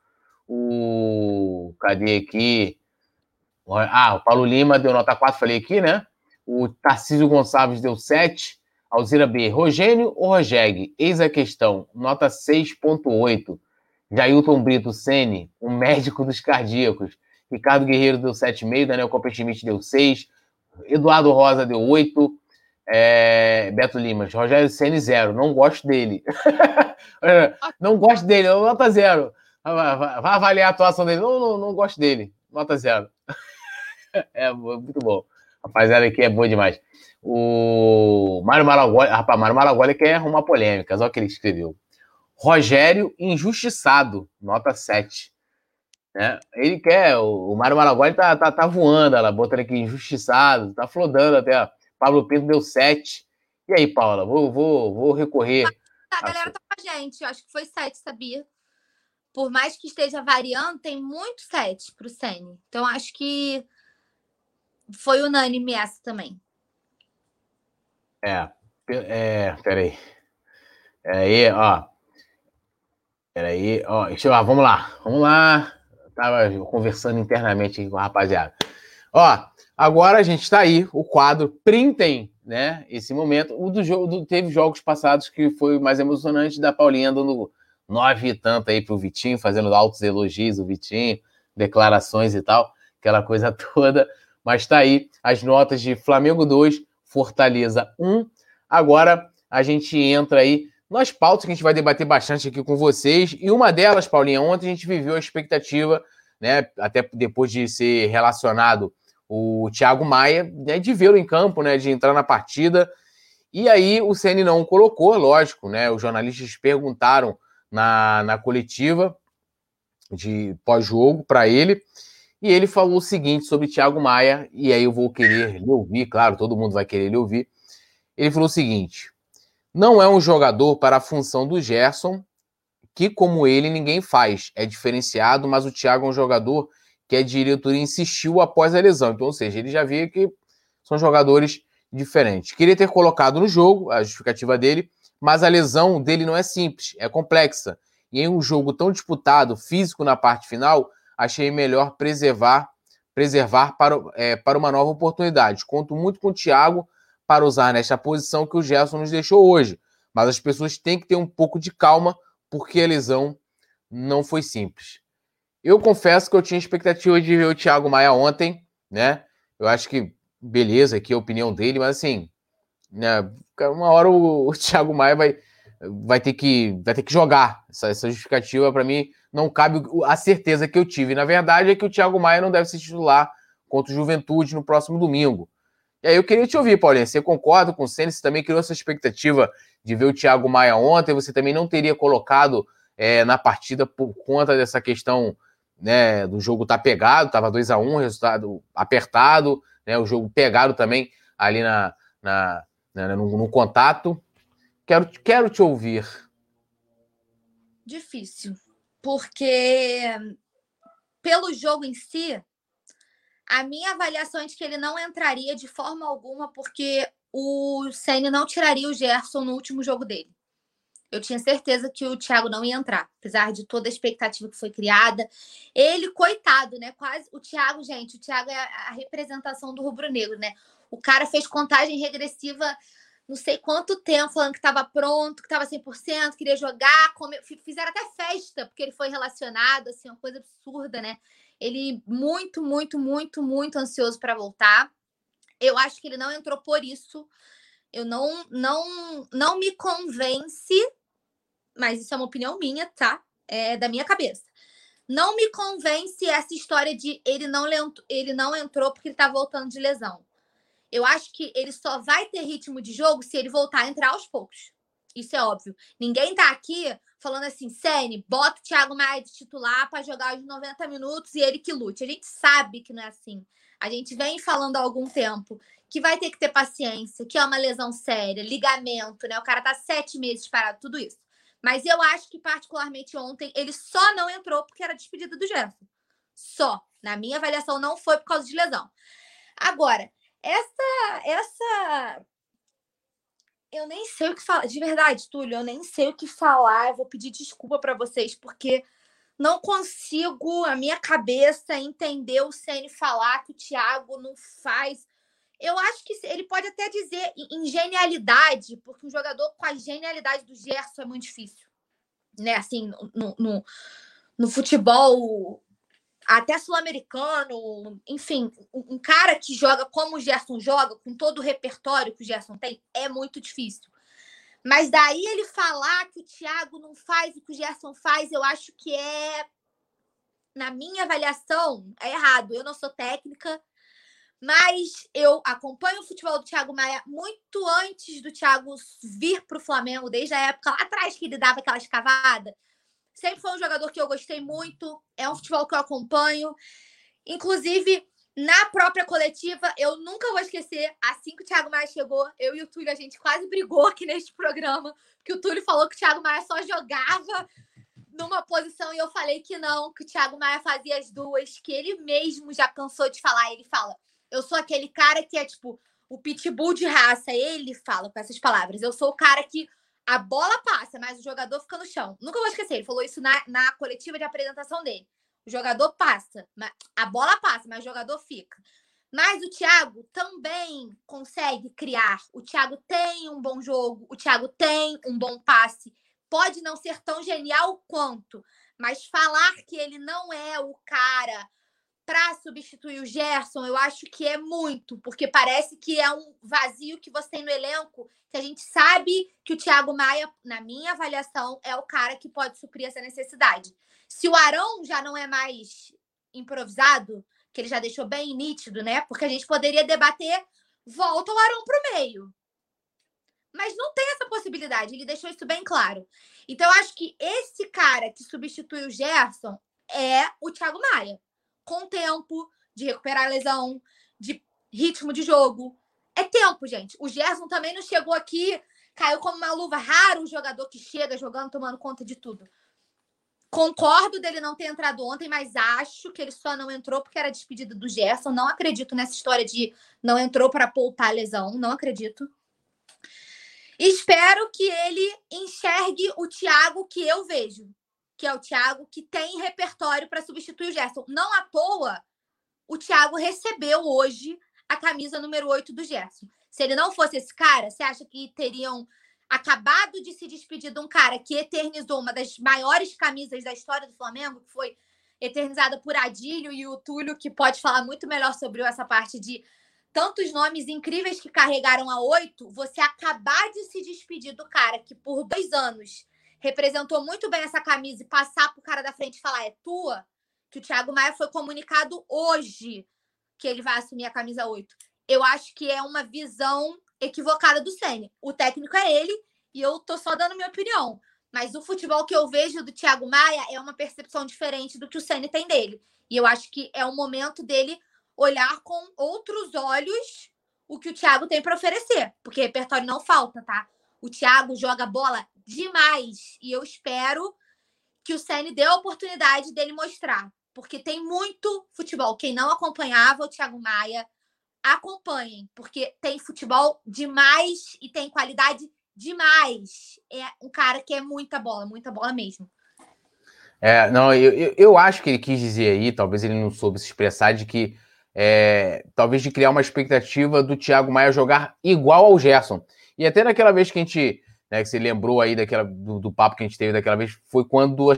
Speaker 1: O. Cadê aqui? Ah, o Paulo Lima deu nota 4, falei aqui, né? O Tarcísio Gonçalves deu 7. Alzira B, Rogênio ou Rogeg? Eis a questão, nota 6.8. Jailton Brito Sene, o médico dos cardíacos. Ricardo Guerreiro deu 7,5, Daniel Copper-Schmidt deu 6. Eduardo Rosa deu 8. É, Beto Limas, Rogério Ceni zero. Não gosto dele. não gosto dele, nota zero. Vai avaliar a atuação dele. Não, não, não gosto dele. Nota zero. é muito bom. Rapaziada aqui é boa demais. O Mário Maragoli, rapaz, Mário Maragoli quer arrumar polêmicas. Olha o que ele escreveu. Rogério injustiçado, nota 7. Né? Ele quer, o, o Mário Maragoli tá, tá, tá voando, ela botando aqui injustiçado, tá flodando até. Ó. Pablo Pinto deu 7. E aí, Paula, vou, vou, vou recorrer.
Speaker 2: A galera tá com a gente, acho que foi 7, sabia? Por mais que esteja variando, tem muito 7 pro Sene. Então, acho que foi unânime essa também.
Speaker 1: É, é, peraí. Peraí, ó. Peraí, ó, deixa eu, lá, vamos lá, vamos lá. Tava conversando internamente com a rapaziada. Ó, agora a gente está aí, o quadro, printem, né? Esse momento. O do jogo teve jogos passados que foi mais emocionante da Paulinha dando nove e tanto aí pro Vitinho, fazendo altos elogios, o Vitinho, declarações e tal, aquela coisa toda. Mas está aí as notas de Flamengo 2, Fortaleza 1. Agora a gente entra aí nas pautas que a gente vai debater bastante aqui com vocês. E uma delas, Paulinha, ontem a gente viveu a expectativa, né, até depois de ser relacionado o Thiago Maia, né, de vê-lo em campo, né, de entrar na partida. E aí o CN não colocou, lógico, né? Os jornalistas perguntaram na, na coletiva de pós-jogo para ele. E ele falou o seguinte sobre Thiago Maia, e aí eu vou querer lhe ouvir, claro, todo mundo vai querer lhe ouvir. Ele falou o seguinte: não é um jogador para a função do Gerson, que como ele ninguém faz. É diferenciado, mas o Thiago é um jogador que a diretoria insistiu após a lesão. Então, ou seja, ele já via que são jogadores diferentes. Queria ter colocado no jogo a justificativa dele, mas a lesão dele não é simples, é complexa. E em um jogo tão disputado, físico na parte final, achei melhor preservar preservar para, é, para uma nova oportunidade. Conto muito com o Thiago, para usar nesta posição que o Gerson nos deixou hoje. Mas as pessoas têm que ter um pouco de calma, porque a lesão não foi simples. Eu confesso que eu tinha expectativa de ver o Thiago Maia ontem, né? Eu acho que, beleza, aqui é a opinião dele, mas assim, né, uma hora o, o Thiago Maia vai, vai, ter, que, vai ter que jogar. Essa, essa justificativa, para mim, não cabe a certeza que eu tive. Na verdade, é que o Thiago Maia não deve ser titular contra o Juventude no próximo domingo. E aí eu queria te ouvir, Paulinho. Você concorda com o Senna? Você também criou essa expectativa de ver o Thiago Maia ontem? Você também não teria colocado é, na partida por conta dessa questão né, do jogo tá pegado, estava 2 a 1 um, resultado apertado, né, o jogo pegado também ali na, na, na no, no, contato. Quero, quero te ouvir.
Speaker 2: Difícil, porque pelo jogo em si, a minha avaliação é de que ele não entraria de forma alguma, porque o Senna não tiraria o Gerson no último jogo dele. Eu tinha certeza que o Thiago não ia entrar, apesar de toda a expectativa que foi criada. Ele, coitado, né? Quase. O Thiago, gente, o Thiago é a representação do rubro-negro, né? O cara fez contagem regressiva não sei quanto tempo, falando que estava pronto, que estava 100%, queria jogar. Come... Fizeram até festa, porque ele foi relacionado, assim, uma coisa absurda, né? Ele muito, muito, muito, muito ansioso para voltar. Eu acho que ele não entrou por isso. Eu não, não, não me convence, mas isso é uma opinião minha, tá? É da minha cabeça. Não me convence essa história de ele não, ele não entrou porque ele tá voltando de lesão. Eu acho que ele só vai ter ritmo de jogo se ele voltar a entrar aos poucos. Isso é óbvio. Ninguém tá aqui falando assim, Sene, bota o Thiago Maia de titular para jogar os 90 minutos e ele que lute. A gente sabe que não é assim. A gente vem falando há algum tempo que vai ter que ter paciência, que é uma lesão séria, ligamento, né? O cara tá sete meses parado, tudo isso. Mas eu acho que, particularmente ontem, ele só não entrou porque era despedida do Gerson. Só. Na minha avaliação, não foi por causa de lesão. Agora, essa. essa eu nem sei o que falar. De verdade, Túlio, eu nem sei o que falar. Eu vou pedir desculpa para vocês, porque não consigo, a minha cabeça, entender o CN falar que o Thiago não faz. Eu acho que ele pode até dizer em genialidade, porque um jogador com a genialidade do Gerson é muito difícil. Né? Assim, no, no, no futebol até sul-americano, enfim, um cara que joga como o Gerson joga, com todo o repertório que o Gerson tem, é muito difícil. Mas daí ele falar que o Thiago não faz o que o Gerson faz, eu acho que é, na minha avaliação, é errado. Eu não sou técnica, mas eu acompanho o futebol do Thiago Maia muito antes do Thiago vir para o Flamengo, desde a época lá atrás que ele dava aquela escavada. Sempre foi um jogador que eu gostei muito, é um futebol que eu acompanho. Inclusive, na própria coletiva, eu nunca vou esquecer, assim que o Thiago Maia chegou, eu e o Túlio, a gente quase brigou aqui neste programa, porque o Túlio falou que o Thiago Maia só jogava numa posição e eu falei que não, que o Thiago Maia fazia as duas, que ele mesmo já cansou de falar. Ele fala: Eu sou aquele cara que é tipo o pitbull de raça. Ele fala com essas palavras: Eu sou o cara que a bola passa, mas o jogador fica no chão. Nunca vou esquecer, ele falou isso na, na coletiva de apresentação dele. O jogador passa, a bola passa, mas o jogador fica. Mas o Thiago também consegue criar. O Thiago tem um bom jogo, o Thiago tem um bom passe. Pode não ser tão genial quanto, mas falar que ele não é o cara para substituir o Gerson, eu acho que é muito, porque parece que é um vazio que você tem no elenco, que a gente sabe que o Thiago Maia, na minha avaliação, é o cara que pode suprir essa necessidade. Se o Arão já não é mais improvisado, que ele já deixou bem nítido, né? Porque a gente poderia debater, volta o Arão para o meio. Mas não tem essa possibilidade, ele deixou isso bem claro. Então, eu acho que esse cara que substitui o Gerson é o Thiago Maia. Com tempo de recuperar a lesão, de ritmo de jogo. É tempo, gente. O Gerson também não chegou aqui, caiu como uma luva raro o jogador que chega jogando, tomando conta de tudo. Concordo dele não ter entrado ontem, mas acho que ele só não entrou porque era despedida do Gerson. Não acredito nessa história de não entrou para poupar a lesão. Não acredito. Espero que ele enxergue o Thiago que eu vejo, que é o Thiago que tem repertório para substituir o Gerson. Não à toa, o Thiago recebeu hoje a camisa número 8 do Gerson. Se ele não fosse esse cara, você acha que teriam acabado de se despedir de um cara que eternizou uma das maiores camisas da história do Flamengo, que foi eternizada por Adílio e o Túlio, que pode falar muito melhor sobre essa parte de tantos nomes incríveis que carregaram a oito, você acabar de se despedir do cara que por dois anos representou muito bem essa camisa e passar pro cara da frente e falar é tua, que o Thiago Maia foi comunicado hoje que ele vai assumir a camisa 8. Eu acho que é uma visão equivocada do Ceni. O técnico é ele e eu tô só dando minha opinião. Mas o futebol que eu vejo do Thiago Maia é uma percepção diferente do que o Ceni tem dele. E eu acho que é o momento dele olhar com outros olhos o que o Thiago tem para oferecer, porque repertório não falta, tá? O Thiago joga bola demais e eu espero que o Ceni dê a oportunidade dele mostrar, porque tem muito futebol. Quem não acompanhava o Thiago Maia, acompanhem, porque tem futebol demais e tem qualidade demais. É um cara que é muita bola, muita bola mesmo.
Speaker 1: É, não, eu, eu, eu acho que ele quis dizer aí, talvez ele não soube se expressar, de que é, talvez de criar uma expectativa do Thiago Maia jogar igual ao Gerson. E até naquela vez que a gente, né, que você lembrou aí daquela, do, do papo que a gente teve daquela vez, foi quando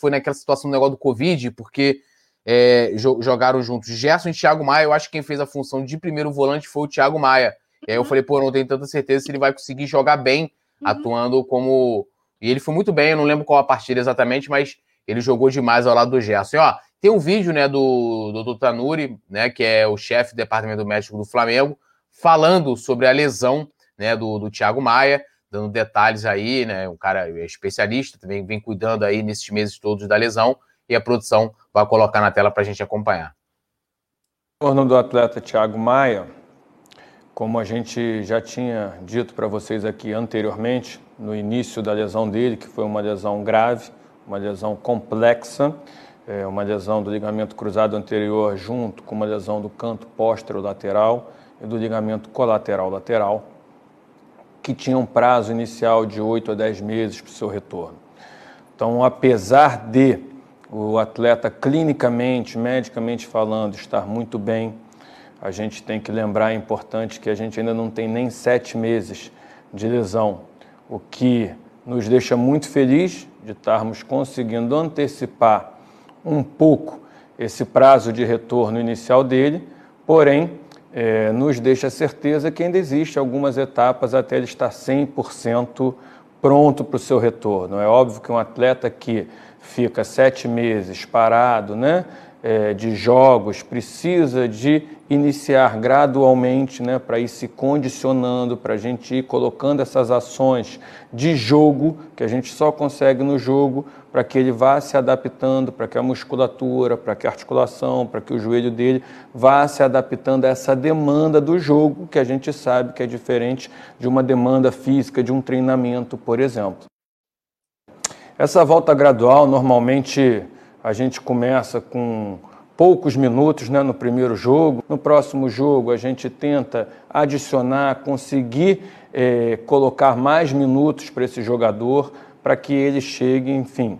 Speaker 1: foi naquela situação do negócio do Covid, porque é, jogaram juntos Gerson e Thiago Maia. Eu acho que quem fez a função de primeiro volante foi o Thiago Maia. E aí eu uhum. falei, pô, não tenho tanta certeza se ele vai conseguir jogar bem, uhum. atuando como. E ele foi muito bem, eu não lembro qual a partida exatamente, mas ele jogou demais ao lado do Gerson. E, ó, tem um vídeo, né, do, do Dr. Tanuri, né, que é o chefe do departamento médico do Flamengo, falando sobre a lesão, né, do, do Thiago Maia, dando detalhes aí, né, um cara especialista, também vem cuidando aí nesses meses todos da lesão, e a produção vai colocar na tela para a gente acompanhar.
Speaker 3: O torno do atleta Thiago Maia, como a gente já tinha dito para vocês aqui anteriormente, no início da lesão dele, que foi uma lesão grave, uma lesão complexa, é, uma lesão do ligamento cruzado anterior junto com uma lesão do canto póstero lateral e do ligamento colateral lateral, que tinha um prazo inicial de 8 a 10 meses para o seu retorno. Então, apesar de o atleta clinicamente, medicamente falando, estar muito bem, a gente tem que lembrar, é importante, que a gente ainda não tem nem sete meses de lesão, o que nos deixa muito feliz de estarmos conseguindo antecipar um pouco esse prazo de retorno inicial dele, porém, é, nos deixa a certeza que ainda existe algumas etapas até ele estar 100% pronto para o seu retorno. É óbvio que um atleta que fica sete meses parado, né, é, de jogos, precisa de iniciar gradualmente, né, para ir se condicionando, para a gente ir colocando essas ações de jogo, que a gente só consegue no jogo, para que ele vá se adaptando, para que a musculatura, para que a articulação, para que o joelho dele vá se adaptando a essa demanda do jogo, que a gente sabe que é diferente de uma demanda física, de um treinamento, por exemplo. Essa volta gradual, normalmente a gente começa com poucos minutos né, no primeiro jogo. No próximo jogo, a gente tenta adicionar, conseguir é, colocar mais minutos para esse jogador, para que ele chegue, enfim,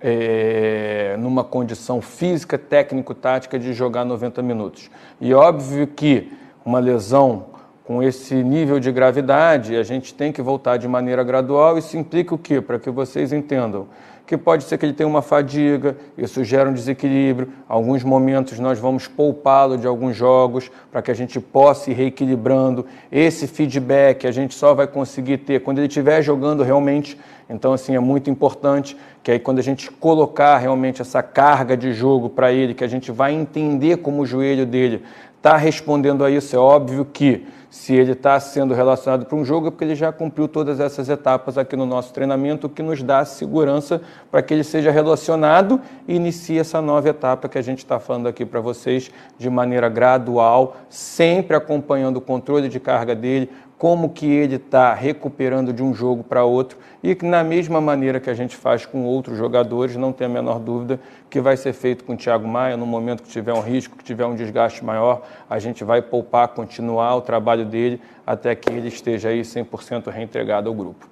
Speaker 3: é, numa condição física, técnico-tática de jogar 90 minutos. E óbvio que uma lesão com esse nível de gravidade, a gente tem que voltar de maneira gradual. Isso implica o quê? Para que vocês entendam que pode ser que ele tenha uma fadiga, isso gera um desequilíbrio. Alguns momentos nós vamos poupá-lo de alguns jogos para que a gente possa ir reequilibrando. Esse feedback a gente só vai conseguir ter quando ele estiver jogando realmente. Então, assim, é muito importante que aí quando a gente colocar realmente essa carga de jogo para ele, que a gente vai entender como o joelho dele está respondendo a isso, é óbvio que se ele está sendo relacionado para um jogo, é porque ele já cumpriu todas essas etapas aqui no nosso treinamento, o que nos dá segurança para que ele seja relacionado e inicie essa nova etapa que a gente está falando aqui para vocês de maneira gradual, sempre acompanhando o controle de carga dele, como que ele está recuperando de um jogo para outro e que na mesma maneira que a gente faz com outros jogadores, não tem a menor dúvida que vai ser feito com o Thiago Maia, no momento que tiver um risco, que tiver um desgaste maior, a gente vai poupar, continuar o trabalho dele até que ele esteja aí 100% reentregado ao grupo.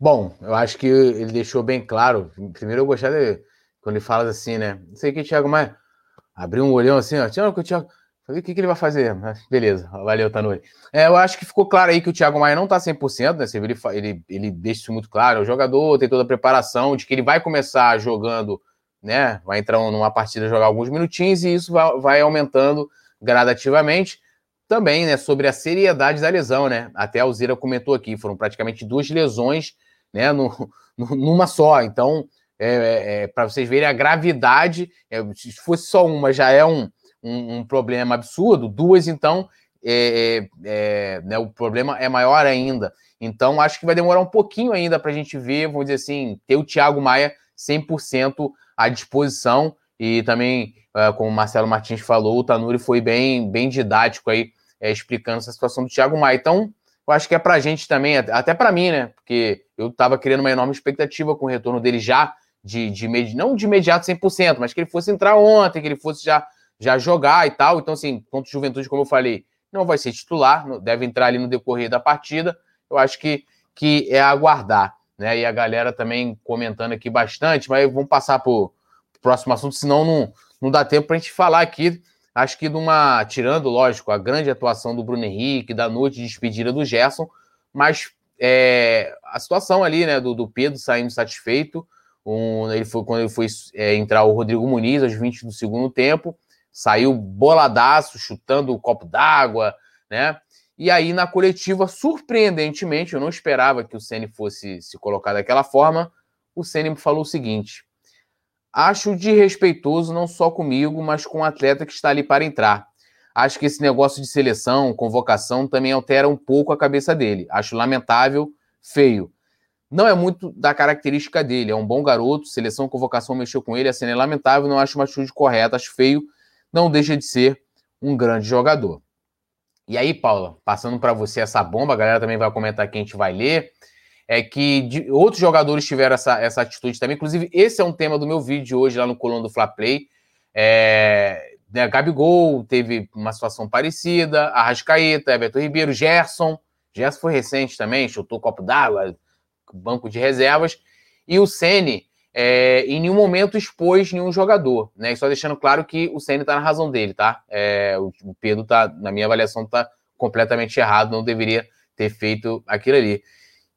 Speaker 1: Bom, eu acho que ele deixou bem claro. Primeiro eu gostei de, quando ele fala assim, né? Não sei o que, Thiago Maia. Abriu um olhão assim, ó. Tinha que o Thiago. Falei, o que, que ele vai fazer? Beleza, valeu, Tanuri. É, eu acho que ficou claro aí que o Thiago Maia não tá 100%, né? Ele, ele, ele deixa isso muito claro. É o jogador tem toda a preparação de que ele vai começar jogando, né? Vai entrar numa partida, jogar alguns minutinhos e isso vai, vai aumentando gradativamente. Também, né, sobre a seriedade da lesão, né? Até a Alzira comentou aqui, foram praticamente duas lesões, né, no, numa só. Então, é, é, é para vocês verem a gravidade. É, se fosse só uma, já é um, um, um problema absurdo, duas, então, é, é, né, o problema é maior ainda. Então, acho que vai demorar um pouquinho ainda para a gente ver, vamos dizer assim, ter o Thiago Maia 100% à disposição. E também, como o Marcelo Martins falou, o Tanuri foi bem, bem didático aí, explicando essa situação do Thiago Maia. Então, eu acho que é para a gente também, até para mim, né? Porque eu estava criando uma enorme expectativa com o retorno dele já, de, de não de imediato 100%, mas que ele fosse entrar ontem, que ele fosse já, já jogar e tal. Então, assim, contra o Juventude, como eu falei, não vai ser titular, deve entrar ali no decorrer da partida. Eu acho que, que é aguardar, né? E a galera também comentando aqui bastante, mas vamos passar para o próximo assunto, senão não, não dá tempo para a gente falar aqui acho que numa. Tirando, lógico, a grande atuação do Bruno Henrique, da noite de despedida do Gerson, mas é, a situação ali, né, do, do Pedro saindo satisfeito. Um, ele foi quando ele foi é, entrar o Rodrigo Muniz aos 20 do segundo tempo, saiu boladaço, chutando o copo d'água, né? E aí na coletiva, surpreendentemente, eu não esperava que o Ceni fosse se colocar daquela forma. O Ceni falou o seguinte: Acho desrespeitoso não só comigo, mas com o atleta que está ali para entrar. Acho que esse negócio de seleção, convocação, também altera um pouco a cabeça dele. Acho lamentável, feio. Não é muito da característica dele. É um bom garoto, seleção, convocação mexeu com ele. A cena é lamentável, não acho uma atitude correta, acho feio. Não deixa de ser um grande jogador. E aí, Paula, passando para você essa bomba, a galera também vai comentar que a gente vai ler é que outros jogadores tiveram essa, essa atitude também. Inclusive, esse é um tema do meu vídeo hoje lá no coluna do Fla Play. É, né, Gabigol teve uma situação parecida, Arrascaeta, Everton Ribeiro, Gerson. Gerson foi recente também, chutou copo d'água, banco de reservas. E o Sene é, em nenhum momento expôs nenhum jogador, né? E só deixando claro que o Ceni está na razão dele, tá? É, o Pedro tá, na minha avaliação, tá completamente errado, não deveria ter feito aquilo ali.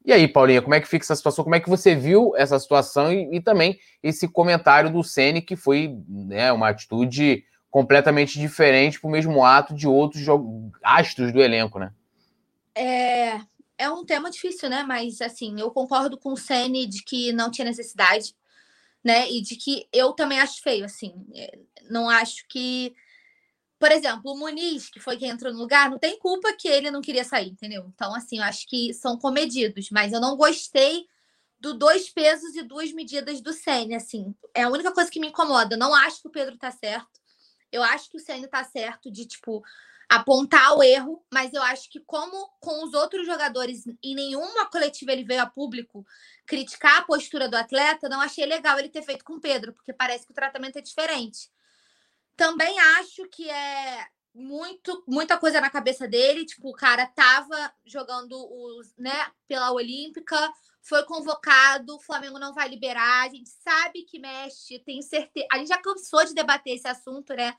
Speaker 1: E aí, Paulinha, como é que fica essa situação? Como é que você viu essa situação e, e também esse comentário do Ceni que foi né, uma atitude completamente diferente para o mesmo ato de outros astros do elenco, né?
Speaker 2: É, é um tema difícil, né? Mas assim, eu concordo com o Ceni de que não tinha necessidade, né? E de que eu também acho feio, assim. É, não acho que por exemplo, o Muniz, que foi quem entrou no lugar, não tem culpa que ele não queria sair, entendeu? Então, assim, eu acho que são comedidos, mas eu não gostei do dois pesos e duas medidas do Senna, assim. É a única coisa que me incomoda. Eu não acho que o Pedro tá certo. Eu acho que o Senna tá certo de, tipo, apontar o erro, mas eu acho que como com os outros jogadores em nenhuma coletiva ele veio a público criticar a postura do atleta, não achei legal ele ter feito com o Pedro, porque parece que o tratamento é diferente. Também acho que é muito muita coisa na cabeça dele, tipo, o cara tava jogando os, né, pela Olímpica, foi convocado, o Flamengo não vai liberar, a gente sabe que mexe, tem certeza. A gente já cansou de debater esse assunto, né?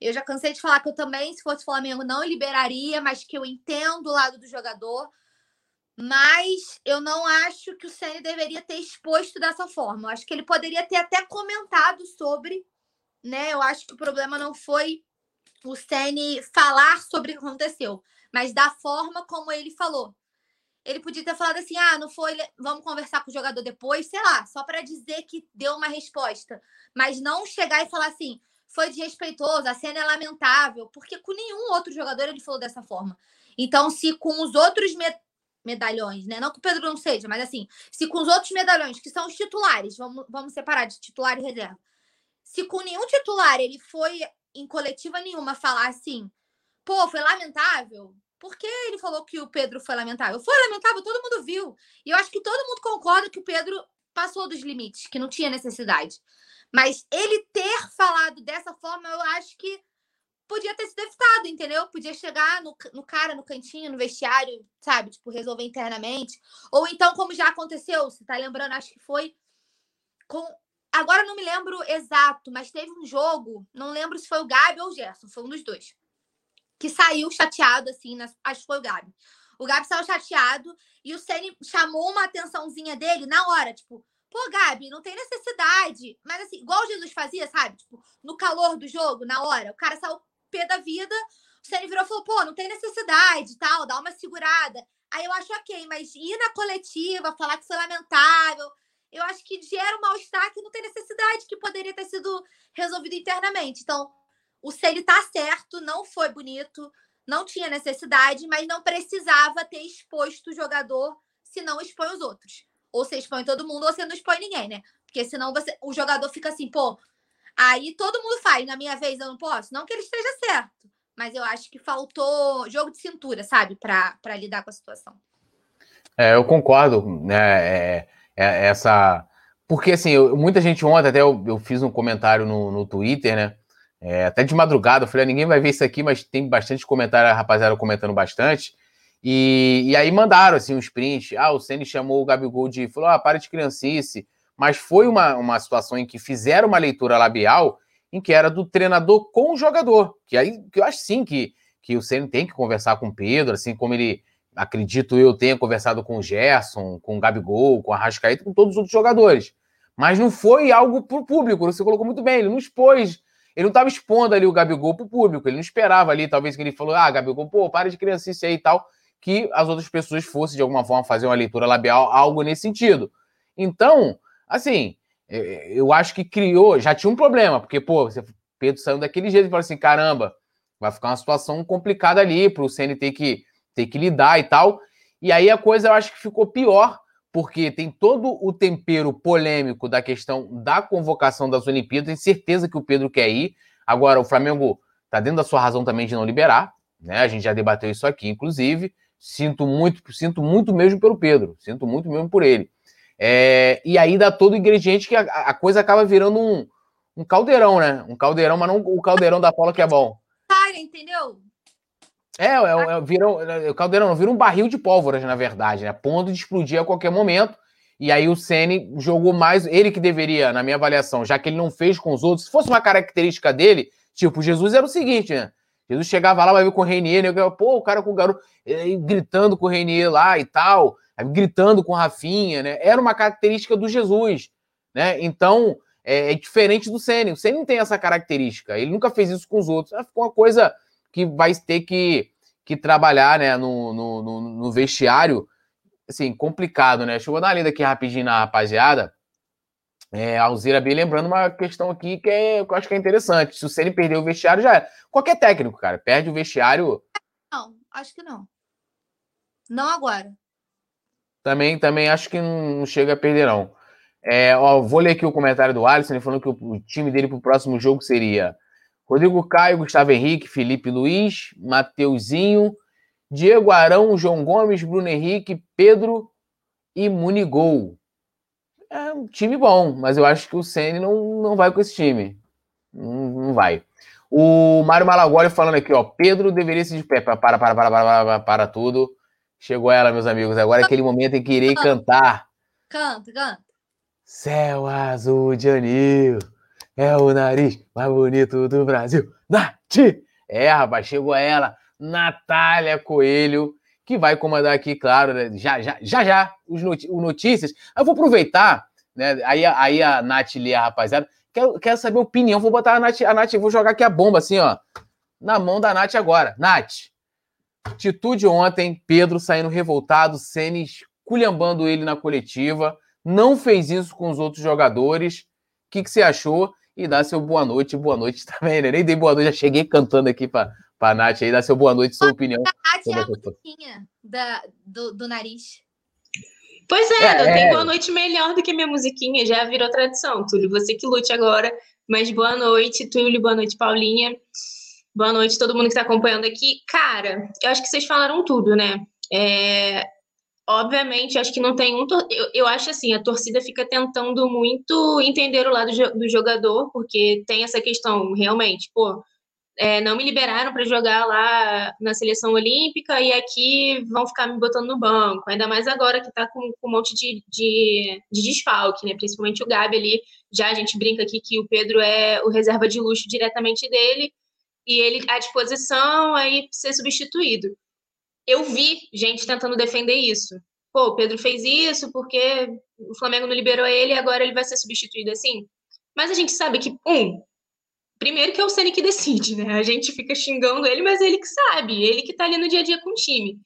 Speaker 2: Eu já cansei de falar que eu também, se fosse Flamengo, não liberaria, mas que eu entendo o lado do jogador. Mas eu não acho que o Ceni deveria ter exposto dessa forma. Eu acho que ele poderia ter até comentado sobre né? Eu acho que o problema não foi o Ceni falar sobre o que aconteceu, mas da forma como ele falou. Ele podia ter falado assim: ah, não foi, vamos conversar com o jogador depois, sei lá, só para dizer que deu uma resposta. Mas não chegar e falar assim: foi desrespeitoso, a cena é lamentável, porque com nenhum outro jogador ele falou dessa forma. Então, se com os outros me medalhões, né? Não que o Pedro não seja, mas assim, se com os outros medalhões, que são os titulares, vamos, vamos separar de titular e reserva, se com nenhum titular ele foi em coletiva nenhuma falar assim, pô, foi lamentável. Por que ele falou que o Pedro foi lamentável? Foi lamentável, todo mundo viu. E eu acho que todo mundo concorda que o Pedro passou dos limites, que não tinha necessidade. Mas ele ter falado dessa forma, eu acho que podia ter sido evitado, entendeu? Podia chegar no, no cara, no cantinho, no vestiário, sabe? Tipo, resolver internamente. Ou então, como já aconteceu, você tá lembrando, acho que foi com Agora não me lembro exato, mas teve um jogo, não lembro se foi o Gabi ou o Gerson, foi um dos dois, que saiu chateado, assim, nas, acho que foi o Gabi. O Gabi saiu chateado e o Ceni chamou uma atençãozinha dele na hora, tipo, pô, Gabi, não tem necessidade. Mas assim, igual Jesus fazia, sabe? Tipo, no calor do jogo, na hora, o cara saiu pé da vida, o Ceni virou e falou, pô, não tem necessidade tal, dá uma segurada. Aí eu acho ok, mas ir na coletiva, falar que foi lamentável, eu acho que gera um mal-estar que não tem necessidade, que poderia ter sido resolvido internamente. Então, o Ceni tá certo, não foi bonito, não tinha necessidade, mas não precisava ter exposto o jogador se não expõe os outros. Ou você expõe todo mundo, ou você não expõe ninguém, né? Porque senão você, o jogador fica assim, pô, aí todo mundo faz, na minha vez eu não posso. Não que ele esteja certo, mas eu acho que faltou jogo de cintura, sabe, para lidar com a situação.
Speaker 1: É, eu concordo, né? É, é, essa. Porque, assim, eu, muita gente ontem, até eu, eu, fiz um comentário no, no Twitter, né? É, até de madrugada, eu falei, ah, ninguém vai ver isso aqui, mas tem bastante comentário, a rapaziada comentando bastante. E, e aí mandaram, assim, um sprint. Ah, o Ceni chamou o Gabigol de. Falou, ah, para de criancice. Mas foi uma, uma situação em que fizeram uma leitura labial em que era do treinador com o jogador. Que aí que eu acho sim que, que o Ceni tem que conversar com o Pedro, assim como ele acredito eu, tenha conversado com o Gerson, com o Gabigol, com a Rascaeta, com todos os outros jogadores. Mas não foi algo para o público, você colocou muito bem, ele não expôs, ele não estava expondo ali o Gabigol para o público, ele não esperava ali, talvez que ele falou, ah, Gabigol, pô, para de criancice aí e tal, que as outras pessoas fossem de alguma forma fazer uma leitura labial, algo nesse sentido. Então, assim, é, eu acho que criou, já tinha um problema, porque, pô, Pedro saiu daquele jeito e falou assim, caramba, vai ficar uma situação complicada ali para o CNT que ter que lidar e tal. E aí a coisa eu acho que ficou pior, porque tem todo o tempero polêmico da questão da convocação das Olimpíadas. Tenho certeza que o Pedro quer ir. Agora, o Flamengo está dentro da sua razão também de não liberar, né? A gente já debateu isso aqui, inclusive. Sinto muito, sinto muito mesmo pelo Pedro, sinto muito mesmo por ele. É, e aí dá todo o ingrediente que a, a coisa acaba virando um, um, caldeirão, né? Um caldeirão, mas não o caldeirão da Paula que é bom.
Speaker 2: Cara, entendeu?
Speaker 1: É, é, é, vira, é, o caldeirão não, vira um barril de pólvora, na verdade, né? Ponto de explodir a qualquer momento. E aí o Ceni jogou mais, ele que deveria, na minha avaliação, já que ele não fez com os outros, se fosse uma característica dele, tipo, Jesus era o seguinte, né? Jesus chegava lá, vai ver com o Reinier, né? Pô, o cara com o garoto gritando com o Reinier lá e tal, gritando com o Rafinha, né? Era uma característica do Jesus, né? Então, é, é diferente do Ceni. O Ceni não tem essa característica, ele nunca fez isso com os outros. Ficou uma coisa que vai ter que, que trabalhar né, no, no, no, no vestiário. Assim, complicado, né? Deixa eu dar uma lida aqui rapidinho na rapaziada. É, Alzira B lembrando uma questão aqui que, é, que eu acho que é interessante. Se o Ceni perder o vestiário, já é. Qualquer técnico, cara, perde o vestiário.
Speaker 2: Não, acho que não. Não agora.
Speaker 1: Também, também acho que não chega a perder, não. É, ó, vou ler aqui o comentário do Alisson, ele falando que o time dele para o próximo jogo seria Rodrigo Caio, Gustavo Henrique, Felipe Luiz, Mateuzinho, Diego Arão, João Gomes, Bruno Henrique, Pedro e Munigol. É um time bom, mas eu acho que o Ceni não, não vai com esse time. Não, não vai. O Mário Malagoli falando aqui, ó. Pedro deveria se de pé. Para, para, para, para, para, para, para tudo. Chegou ela, meus amigos. Agora é aquele momento em que irei cantar.
Speaker 2: Canta, canta.
Speaker 1: Céu azul de anil é o nariz mais bonito do Brasil. Nath! É, rapaz, chegou ela, Natália Coelho, que vai comandar aqui, claro, né, já, já, já, já, os notícias. Eu vou aproveitar, né? Aí, aí a Nath lê a rapaziada. Quero, quero saber a opinião. Vou botar a Nath, a Nath, vou jogar aqui a bomba assim, ó. Na mão da Nath agora. Nath, atitude ontem, Pedro saindo revoltado, Senes culhambando ele na coletiva. Não fez isso com os outros jogadores. O que, que você achou? E dá seu boa noite, boa noite também, né? Nem dei boa noite, já cheguei cantando aqui para a Nath aí, dá seu boa noite, sua opinião.
Speaker 2: A Nath é a musiquinha da, do, do nariz.
Speaker 4: Pois é, é não tem é. boa noite melhor do que minha musiquinha, já virou tradição. Túlio, você que lute agora, mas boa noite, Túlio, boa noite, Paulinha. Boa noite, todo mundo que está acompanhando aqui. Cara, eu acho que vocês falaram tudo, né? É, obviamente, acho que não tem um. Eu, eu acho assim, a torcida fica tentando muito entender o lado do jogador, porque tem essa questão, realmente, pô, é, não me liberaram para jogar lá na seleção olímpica e aqui vão ficar me botando no banco, ainda mais agora que está com, com, um monte de, de, de, desfalque, né? Principalmente o Gabi ali. Já a gente brinca aqui que o Pedro é o reserva de luxo diretamente dele e ele à disposição aí ser substituído eu vi gente tentando defender isso. Pô, o Pedro fez isso porque o Flamengo não liberou ele e agora ele vai ser substituído assim. Mas a gente sabe que, um, primeiro que é o Ceni que decide, né? A gente fica xingando ele, mas ele que sabe, ele que tá ali no dia a dia com o time.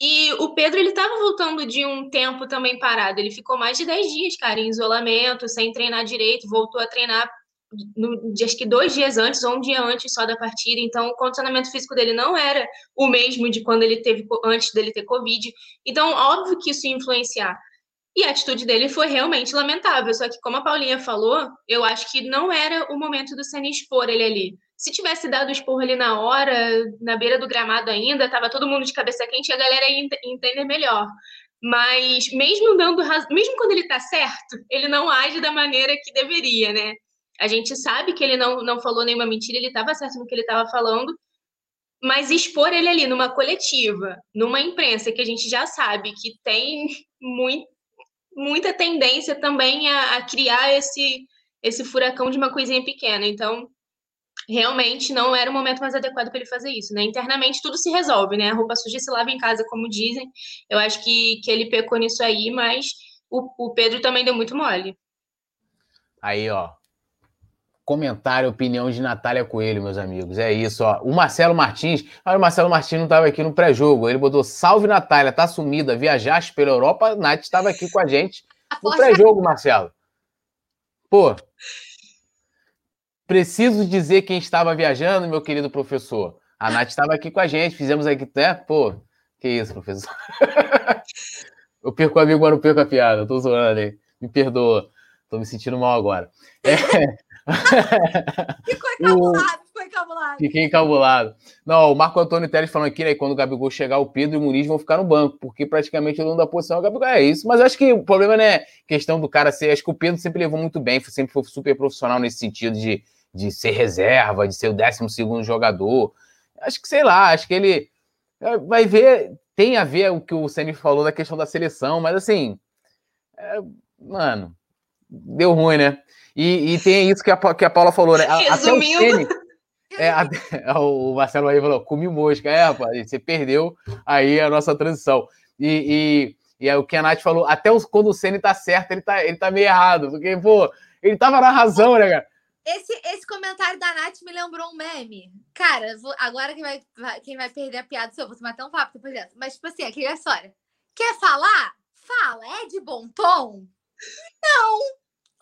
Speaker 4: E o Pedro, ele estava voltando de um tempo também parado. Ele ficou mais de 10 dias, cara, em isolamento, sem treinar direito. Voltou a treinar, no, acho que dois dias antes ou um dia antes só da partida. Então, o condicionamento físico dele não era o mesmo de quando ele teve, antes dele ter Covid. Então, óbvio que isso ia influenciar. E a atitude dele foi realmente lamentável. Só que, como a Paulinha falou, eu acho que não era o momento do Senna expor ele ali. Se tivesse dado o esporro ali na hora, na beira do gramado ainda, tava todo mundo de cabeça quente, a galera ia entender melhor. Mas mesmo dando mesmo quando ele tá certo, ele não age da maneira que deveria, né? A gente sabe que ele não, não falou nenhuma mentira, ele estava certo no que ele estava falando, mas expor ele ali numa coletiva, numa imprensa que a gente já sabe que tem muito, muita tendência também a, a criar esse, esse furacão de uma coisinha pequena. Então, realmente não era o momento mais adequado para ele fazer isso, né? Internamente tudo se resolve, né? A roupa suja se lava em casa, como dizem. Eu acho que, que ele pecou nisso aí, mas o, o Pedro também deu muito mole.
Speaker 1: Aí, ó. Comentário, opinião de Natália Coelho, meus amigos. É isso, ó. O Marcelo Martins. Ah, o Marcelo Martins não estava aqui no pré-jogo. Ele botou: Salve Natália, tá sumida. Viajaste pela Europa. A Nath estava aqui com a gente no pré-jogo, Marcelo. Pô, preciso dizer quem estava viajando, meu querido professor. A Nath estava aqui com a gente, fizemos aqui, né? Pô, que isso, professor. eu perco o amigo, mas não perco a piada. tô zoando, hein? Me perdoa. Tô me sentindo mal agora. É...
Speaker 2: ficou encabulado, ficou encabulado.
Speaker 1: Fiquei encabulado. Não, o Marco Antônio Teres falando aqui, né? Quando o Gabigol chegar, o Pedro e o Muniz vão ficar no banco, porque praticamente o dono da posição é o Gabigol. É isso. Mas acho que o problema não é questão do cara ser. Acho que o Pedro sempre levou muito bem, sempre foi super profissional nesse sentido de, de ser reserva, de ser o 12 jogador. Acho que, sei lá, acho que ele é, vai ver. Tem a ver o que o Ceni falou da questão da seleção, mas assim. É, mano, deu ruim, né? E, e tem isso que a, que a Paula falou, né?
Speaker 4: Resumindo.
Speaker 1: é, a, o Marcelo aí falou, comi mosca. É, rapaz, você perdeu aí a nossa transição. E, e, e é o que a Nath falou, até os, quando o Ceni tá certo, ele tá, ele tá meio errado. Porque, pô, ele tava na razão, né, cara?
Speaker 2: Esse, esse comentário da Nath me lembrou um meme. Cara, vou, agora quem vai, quem vai perder a piada sou eu. Vou tomar até um papo depois dessa. Mas, tipo assim, aqui é a história. Quer falar? Fala. É de bom tom? Não.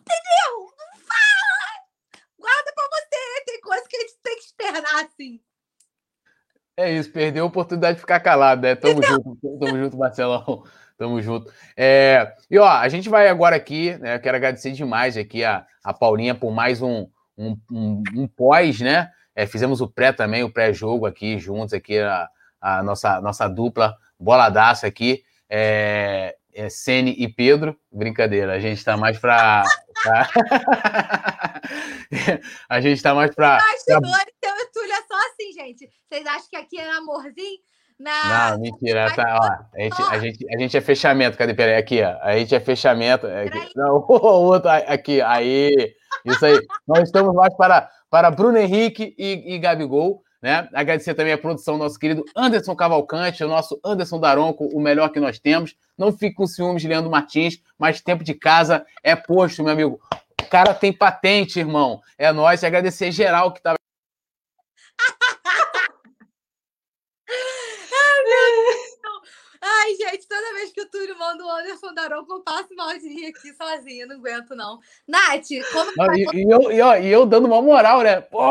Speaker 2: Entendeu? Não fala! Guarda pra você, tem coisa que a gente tem que externar assim.
Speaker 1: É isso, perdeu a oportunidade de ficar calado, né? Tamo junto, tamo junto, Marcelão. Tamo junto. É, e ó, a gente vai agora aqui, né? Eu quero agradecer demais aqui a, a Paulinha por mais um, um, um, um pós, né? É, fizemos o pré também, o pré-jogo aqui, juntos aqui, a, a nossa, nossa dupla boladaça aqui. É, é Sene e Pedro. Brincadeira, a gente está mais para. Pra... a gente está mais para.
Speaker 2: Pra... o Túlio é só assim, gente. Vocês acham que aqui é amorzinho?
Speaker 1: Na... Não, mentira. Tá, ó, a, gente, a, gente, a gente é fechamento. Cadê? Peraí, aqui, ó. A gente é fechamento. Aqui. Não, o outro aqui. Aí. Isso aí. Nós estamos mais para, para Bruno Henrique e, e Gabigol. Né? Agradecer também a produção do nosso querido Anderson Cavalcante, o nosso Anderson Daronco, o melhor que nós temos. Não fique com ciúmes Leandro Martins, mas tempo de casa é posto, meu amigo. O cara tem patente, irmão. É nós. Agradecer geral que estava
Speaker 2: Ai, gente, toda vez que o Túlio manda o Anderson Daronco, eu passo mal de rir aqui sozinha, não aguento, não. Nath, como.
Speaker 1: Não, e, e, eu, e, ó, e eu dando uma moral, né? Pô,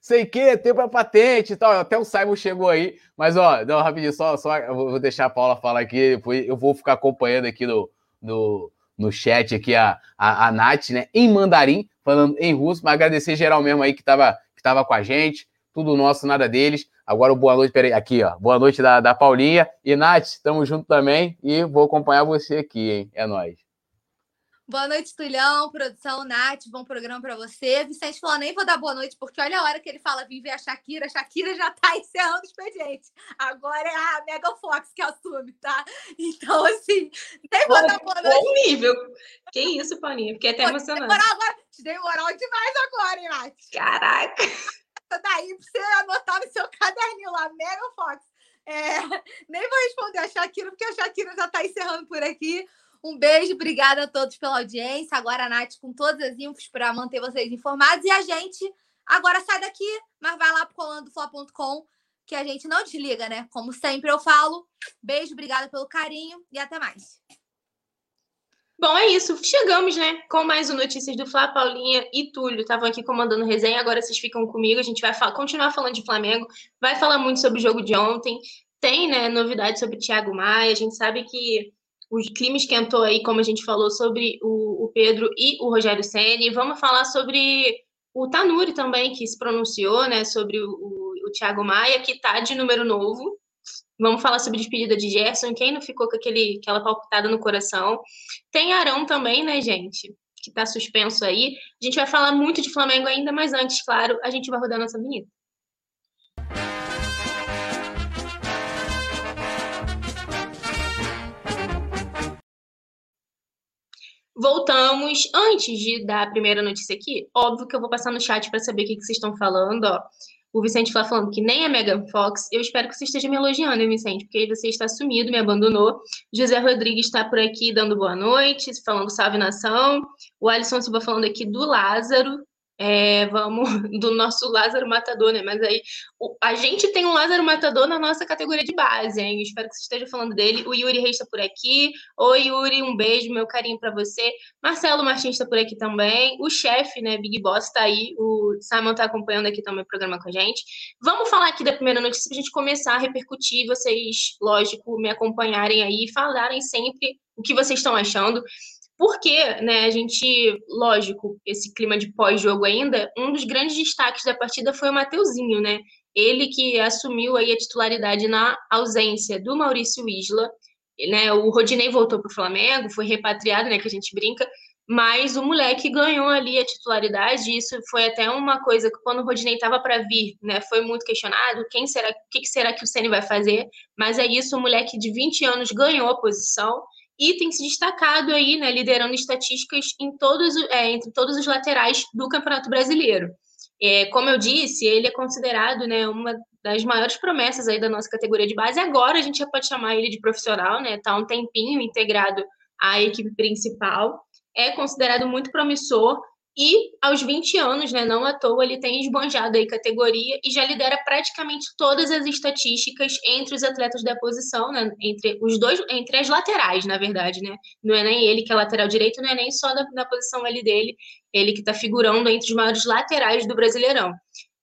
Speaker 1: sei que, tempo é patente e tal. Até o Simon chegou aí. Mas, ó, não, rapidinho, só, só eu vou deixar a Paula falar aqui, depois eu vou ficar acompanhando aqui no, no, no chat aqui a, a, a Nath, né? Em mandarim, falando em russo, mas agradecer geral mesmo aí que tava, que tava com a gente. Tudo nosso, nada deles. Agora o boa noite, peraí, aqui, ó. Boa noite da, da Paulinha. E Nath, tamo junto também. E vou acompanhar você aqui, hein? É nóis.
Speaker 2: Boa noite, Tulhão, produção, Nath, bom programa para você. Vicente falou, nem vou dar boa noite, porque olha a hora que ele fala, vim ver a Shakira, a Shakira já tá encerrando o expediente. Agora é a Mega Fox que assume, tá? Então, assim, nem vou dar boa noite.
Speaker 4: Bom nível. Que isso, Paulinha, fiquei até emocionada.
Speaker 2: Agora, te dei moral demais agora, hein, Nath?
Speaker 4: Caraca!
Speaker 2: Daí pra você anotar no seu caderninho lá, Mega Fox. É, nem vou responder a Shakira, porque a Shakira já está encerrando por aqui. Um beijo, obrigada a todos pela audiência. Agora a Nath com todas as infos para manter vocês informados. E a gente agora sai daqui, mas vai lá para colandofla.com que a gente não desliga, né? Como sempre eu falo. Beijo, obrigada pelo carinho e até mais.
Speaker 4: Bom, é isso. Chegamos, né? Com mais um Notícias do Flá. Paulinha e Túlio estavam aqui comandando resenha. Agora vocês ficam comigo. A gente vai continuar falando de Flamengo. Vai falar muito sobre o jogo de ontem. Tem, né, novidades sobre o Thiago Maia. A gente sabe que o clima esquentou aí, como a gente falou, sobre o, o Pedro e o Rogério Senni. Vamos falar sobre o Tanuri também, que se pronunciou, né, sobre o, o, o Thiago Maia, que tá de número novo. Vamos falar sobre a despedida de Gerson, quem não ficou com aquele, aquela palpitada no coração. Tem Arão também, né, gente? Que está suspenso aí. A gente vai falar muito de Flamengo ainda, mas antes, claro, a gente vai rodar nossa vinheta. Voltamos. Antes de dar a primeira notícia aqui, óbvio que eu vou passar no chat para saber o que, que vocês estão falando. Ó. O Vicente Flá falando que nem a Megan Fox. Eu espero que você esteja me elogiando, Vicente, porque você está sumido, me abandonou. José Rodrigues está por aqui dando boa noite, falando salve nação. O Alisson Silva falando aqui do Lázaro. É, vamos do nosso Lázaro Matador, né? Mas aí o, a gente tem um Lázaro Matador na nossa categoria de base, hein? Espero que você esteja falando dele. O Yuri Reis está por aqui. Oi, Yuri, um beijo, meu carinho para você. Marcelo Martins está por aqui também. O chefe, né, Big Boss, está aí. O Simon está acompanhando aqui também o programa com a gente. Vamos falar aqui da primeira notícia para a gente começar a repercutir. Vocês, lógico, me acompanharem aí e falarem sempre o que vocês estão achando. Porque, né, a gente, lógico, esse clima de pós-jogo ainda, um dos grandes destaques da partida foi o Mateuzinho, né? Ele que assumiu aí a titularidade na ausência do Maurício Isla, né? O Rodinei voltou para o Flamengo, foi repatriado, né, que a gente brinca, mas o moleque ganhou ali a titularidade, e isso foi até uma coisa que quando o Rodinei estava para vir, né, foi muito questionado, quem será, o que será que o Ceni vai fazer? Mas é isso, o moleque de 20 anos ganhou a posição e tem se destacado aí, né, liderando estatísticas em todos, é, entre todos os laterais do Campeonato Brasileiro. É, como eu disse, ele é considerado né, uma das maiores promessas aí da nossa categoria de base. Agora a gente já pode chamar ele de profissional, né? Está um tempinho integrado à equipe principal. É considerado muito promissor e aos 20 anos, né, não à toa, ele tem esbanjado aí categoria e já lidera praticamente todas as estatísticas entre os atletas da posição, né, entre os dois, entre as laterais, na verdade, né? Não é nem ele que é lateral direito, não é nem só da posição ali dele, ele que está figurando entre os maiores laterais do Brasileirão.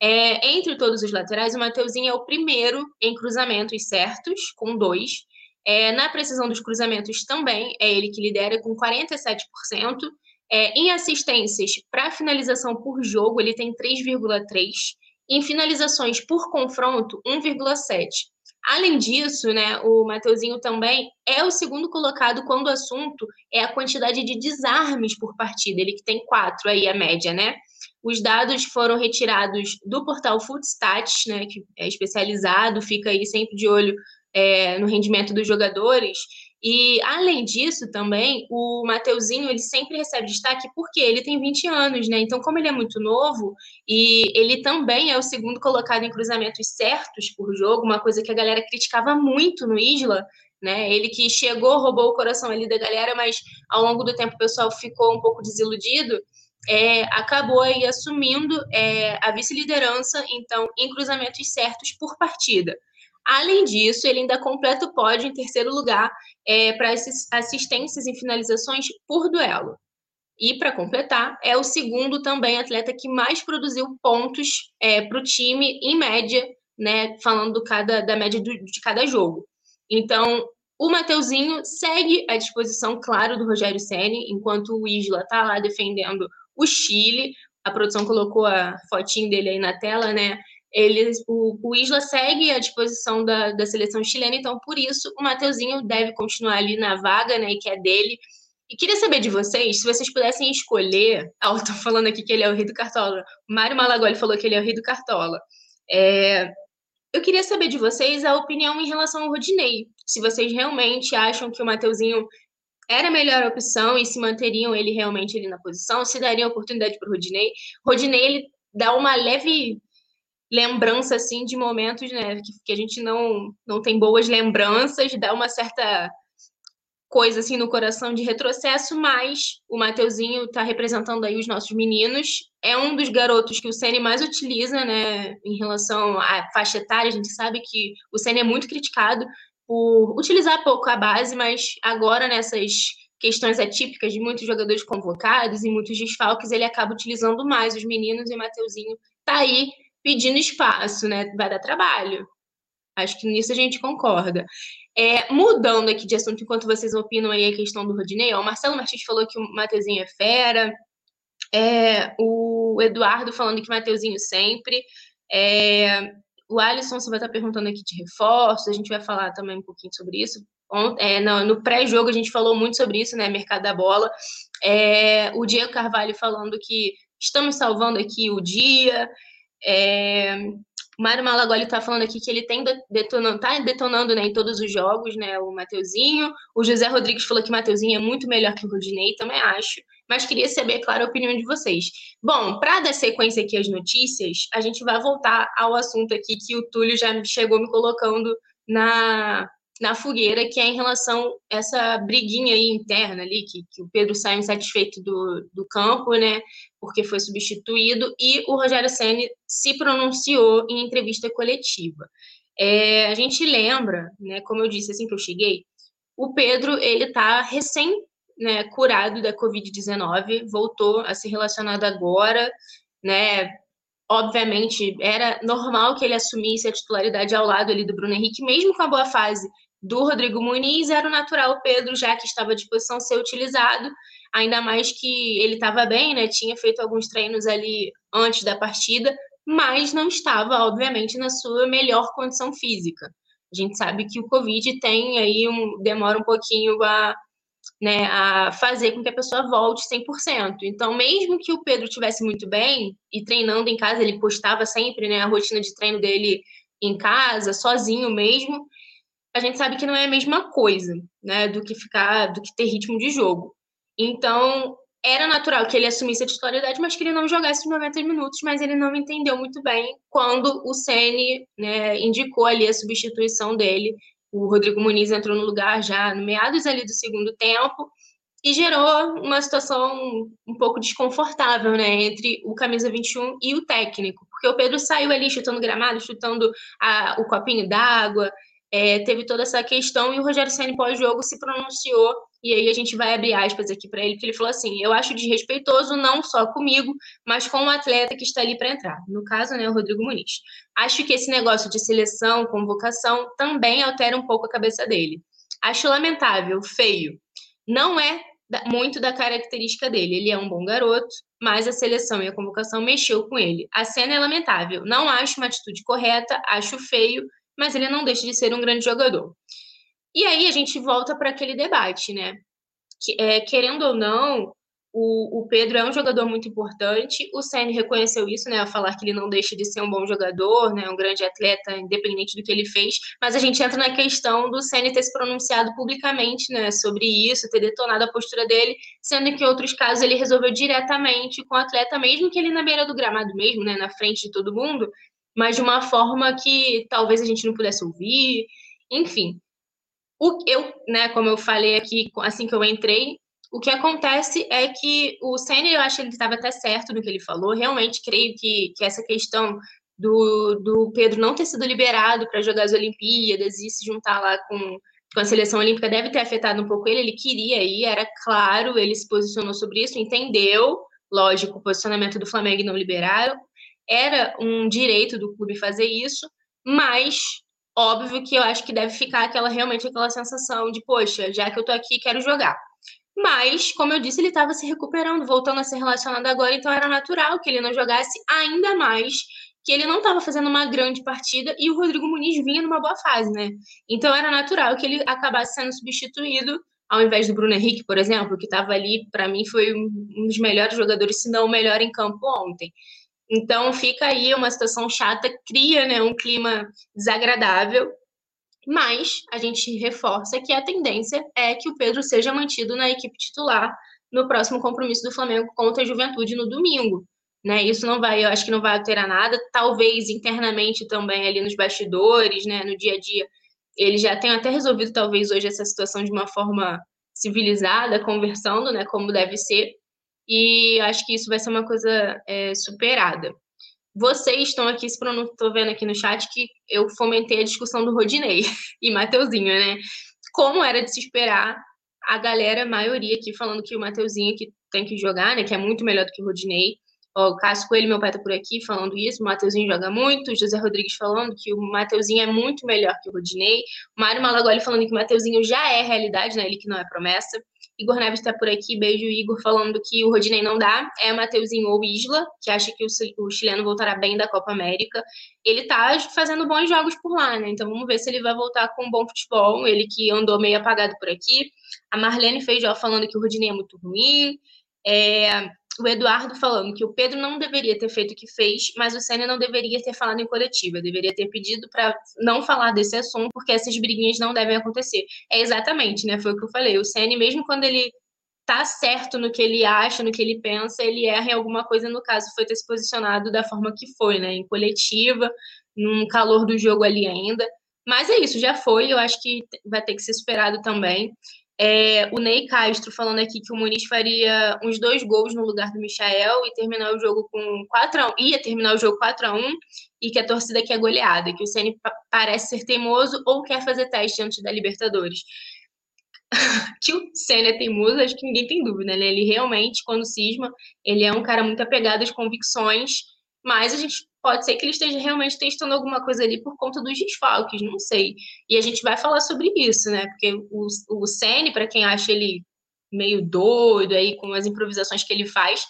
Speaker 4: É, entre todos os laterais, o Mateuzinho é o primeiro em cruzamentos certos, com dois. É, na precisão dos cruzamentos também, é ele que lidera com 47%. É, em assistências para finalização por jogo, ele tem 3,3. Em finalizações por confronto, 1,7. Além disso, né, o Mateuzinho também é o segundo colocado quando o assunto é a quantidade de desarmes por partida. Ele que tem quatro aí, a média, né? Os dados foram retirados do portal Footstats, né, que é especializado, fica aí sempre de olho é, no rendimento dos jogadores. E, além disso, também, o Mateuzinho, ele sempre recebe destaque porque ele tem 20 anos, né? Então, como ele é muito novo, e ele também é o segundo colocado em cruzamentos certos por jogo, uma coisa que a galera criticava muito no Isla, né? Ele que chegou, roubou o coração ali da galera, mas ao longo do tempo o pessoal ficou um pouco desiludido, é, acabou aí assumindo é, a vice-liderança, então, em cruzamentos certos por partida. Além disso, ele ainda completa o pódio em terceiro lugar é, para assistências e finalizações por duelo. E, para completar, é o segundo também atleta que mais produziu pontos é, para o time, em média, né, falando do cada, da média do, de cada jogo. Então, o Mateuzinho segue à disposição, claro, do Rogério Ceni, enquanto o Isla está lá defendendo o Chile. A produção colocou a fotinho dele aí na tela, né? Ele, o, o Isla segue à disposição da, da seleção chilena, então por isso o Mateuzinho deve continuar ali na vaga, né, que é dele. E queria saber de vocês, se vocês pudessem escolher. Ah, eu tô falando aqui que ele é o rei do Cartola. Mário Malagoli falou que ele é o rei do Cartola. É, eu queria saber de vocês a opinião em relação ao Rodinei. Se vocês realmente acham que o Mateuzinho era a melhor opção e se manteriam ele realmente ali na posição, se dariam oportunidade para o Rodinei. Rodinei, ele dá uma leve lembrança assim de momentos, né, que, que, a gente não não tem boas lembranças, dá uma certa coisa assim no coração de retrocesso, mas o Mateuzinho está representando aí os nossos meninos. É um dos garotos que o Ceni mais utiliza, né, em relação à faixa etária. A gente sabe que o Ceni é muito criticado por utilizar pouco a base, mas agora nessas questões atípicas de muitos jogadores convocados e muitos desfalques, ele acaba utilizando mais os meninos e o Mateuzinho tá aí pedindo espaço, né? Vai dar trabalho. Acho que nisso a gente concorda. É, mudando aqui de assunto, enquanto vocês opinam aí a questão do Rodinei, ó, o Marcelo Martins falou que o Mateuzinho é fera, é, o Eduardo falando que o Mateuzinho sempre, é, o Alisson você vai estar perguntando aqui de reforços, a gente vai falar também um pouquinho sobre isso. É, no, no pré-jogo a gente falou muito sobre isso, né? Mercado da bola. É, o Diego Carvalho falando que estamos salvando aqui o dia. É, o Mário Malagoli está falando aqui que ele tem detonando, tá detonando né, em todos os jogos, né? O Mateuzinho. O José Rodrigues falou que o Mateuzinho é muito melhor que o Rodinei, também acho. Mas queria saber, claro, a opinião de vocês. Bom, para dar sequência aqui às notícias, a gente vai voltar ao assunto aqui que o Túlio já chegou me colocando na, na fogueira, que é em relação a essa briguinha aí interna ali, que, que o Pedro saiu insatisfeito do, do campo, né, porque foi substituído, e o Rogério Senni se pronunciou em entrevista coletiva. É, a gente lembra, né, como eu disse assim que eu cheguei, o Pedro, ele está recém né, curado da Covid-19, voltou a ser relacionado agora, né, obviamente era normal que ele assumisse a titularidade ao lado ali do Bruno Henrique, mesmo com a boa fase do Rodrigo Muniz, era o natural Pedro, já que estava à disposição ser utilizado, ainda mais que ele estava bem, né? Tinha feito alguns treinos ali antes da partida, mas não estava, obviamente, na sua melhor condição física. A gente sabe que o Covid tem aí um demora um pouquinho a, né, a fazer com que a pessoa volte 100%. Então, mesmo que o Pedro tivesse muito bem e treinando em casa, ele postava sempre, né, a rotina de treino dele em casa, sozinho mesmo, a gente sabe que não é a mesma coisa, né, do que ficar, do que ter ritmo de jogo. Então, era natural que ele assumisse a titularidade, mas que ele não jogasse os 90 minutos, mas ele não entendeu muito bem quando o Ceni né, indicou ali a substituição dele. O Rodrigo Muniz entrou no lugar já no meados ali do segundo tempo e gerou uma situação um pouco desconfortável, né, entre o camisa 21 e o técnico, porque o Pedro saiu ali chutando gramado, chutando a, o copinho d'água, é, teve toda essa questão e o Rogério Senna pós-jogo se pronunciou e aí a gente vai abrir aspas aqui para ele, que ele falou assim: eu acho desrespeitoso não só comigo, mas com o atleta que está ali para entrar. No caso, né, o Rodrigo Muniz. Acho que esse negócio de seleção, convocação, também altera um pouco a cabeça dele. Acho lamentável, feio. Não é muito da característica dele. Ele é um bom garoto, mas a seleção e a convocação mexeu com ele. A cena é lamentável. Não acho uma atitude correta, acho feio, mas ele não deixa de ser um grande jogador. E aí a gente volta para aquele debate, né? Que, é, querendo ou não, o, o, Pedro é um jogador muito importante. O Senna reconheceu isso, né, ao falar que ele não deixa de ser um bom jogador, né, um grande atleta, independente do que ele fez. Mas a gente entra na questão do Senna ter se pronunciado publicamente, né, sobre isso, ter detonado a postura dele, sendo que em outros casos ele resolveu diretamente com o atleta, mesmo que ele na beira do gramado mesmo, né, na frente de todo mundo, mas de uma forma que talvez a gente não pudesse ouvir, enfim. O, eu, né, como eu falei aqui, assim que eu entrei, o que acontece é que o Senna, eu acho que ele estava até certo no que ele falou, realmente creio que, que essa questão do, do Pedro não ter sido liberado para jogar as Olimpíadas e se juntar lá com, com a seleção olímpica deve ter afetado um pouco ele, ele queria ir, era claro, ele se posicionou sobre isso, entendeu, lógico, o posicionamento do Flamengo não liberaram, era um direito do clube fazer isso, mas óbvio que eu acho que deve ficar aquela realmente aquela sensação de, poxa, já que eu tô aqui, quero jogar. Mas, como eu disse, ele estava se recuperando, voltando a ser relacionado agora, então era natural que ele não jogasse ainda mais, que ele não estava fazendo uma grande partida e o Rodrigo Muniz vinha numa boa fase, né? Então era natural que ele acabasse sendo substituído ao invés do Bruno Henrique, por exemplo, que estava ali, para mim foi um dos melhores jogadores, se não o melhor em campo ontem. Então fica aí uma situação chata, cria né, um clima desagradável, mas a gente reforça que a tendência é que o Pedro seja mantido na equipe titular no próximo compromisso do Flamengo contra a Juventude no domingo. Né, isso não vai, eu acho que não vai alterar nada, talvez internamente também ali nos bastidores, né, no dia a dia, ele já tem até resolvido talvez hoje essa situação de uma forma civilizada, conversando, né, como deve ser, e acho que isso vai ser uma coisa é, superada. Vocês estão aqui, estou vendo aqui no chat que eu fomentei a discussão do Rodinei e Mateuzinho, né? Como era de se esperar, a galera, a maioria aqui falando que o Mateuzinho que tem que jogar, né? Que é muito melhor do que o Rodinei. Ó, o Cássio Coelho, meu pai, tá por aqui falando isso. O Mateuzinho joga muito. O José Rodrigues falando que o Mateuzinho é muito melhor que o Rodinei. O Mário Malagoli falando que o Mateuzinho já é realidade, né? Ele que não é promessa. Igor Neves está por aqui, beijo, Igor, falando que o Rodinei não dá. É Mateuzinho ou Isla, que acha que o, o chileno voltará bem da Copa América. Ele tá fazendo bons jogos por lá, né? Então vamos ver se ele vai voltar com um bom futebol. Ele que andou meio apagado por aqui. A Marlene Feijó falando que o Rodinei é muito ruim. É, o Eduardo falando que o Pedro não deveria ter feito o que fez, mas o Senna não deveria ter falado em coletiva, deveria ter pedido para não falar desse assunto, porque essas briguinhas não devem acontecer. É exatamente, né? Foi o que eu falei. O Senna, mesmo quando ele tá certo no que ele acha, no que ele pensa, ele erra em alguma coisa, no caso, foi ter se posicionado da forma que foi, né? Em coletiva, num calor do jogo ali ainda. Mas é isso, já foi, eu acho que vai ter que ser superado também. É, o Ney Castro falando aqui que o Muniz faria uns dois gols no lugar do Michael e terminar o jogo com 4 a 1 ia terminar o jogo 4 a 1 e que a torcida quer goleada, que o Ceni parece ser teimoso ou quer fazer teste antes da Libertadores. que o Senna é teimoso, acho que ninguém tem dúvida, né? Ele realmente, quando cisma, ele é um cara muito apegado às convicções, mas a gente pode ser que ele esteja realmente testando alguma coisa ali por conta dos desfalques, não sei. E a gente vai falar sobre isso, né? Porque o, o Sene, para quem acha ele meio doido aí com as improvisações que ele faz,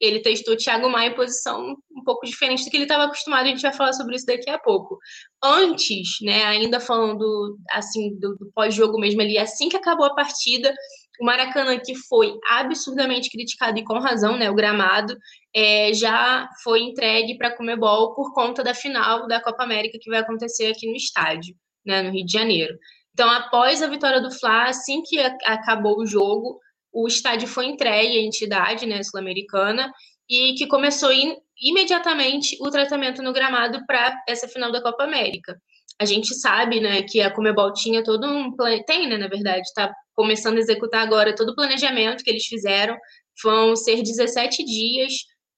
Speaker 4: ele testou Thiago Maia em posição um pouco diferente do que ele estava acostumado, a gente vai falar sobre isso daqui a pouco. Antes, né, ainda falando assim do, do pós-jogo mesmo ali, assim que acabou a partida, o Maracanã, que foi absurdamente criticado e com razão, né, o gramado, é, já foi entregue para a Comebol por conta da final da Copa América que vai acontecer aqui no estádio, né, no Rio de Janeiro. Então, após a vitória do Fla, assim que acabou o jogo, o estádio foi entregue à entidade né, sul-americana e que começou in, imediatamente o tratamento no gramado para essa final da Copa América. A gente sabe né, que a Comebol tinha todo um tem, né, na verdade, está começando a executar agora todo o planejamento que eles fizeram. Vão ser 17 dias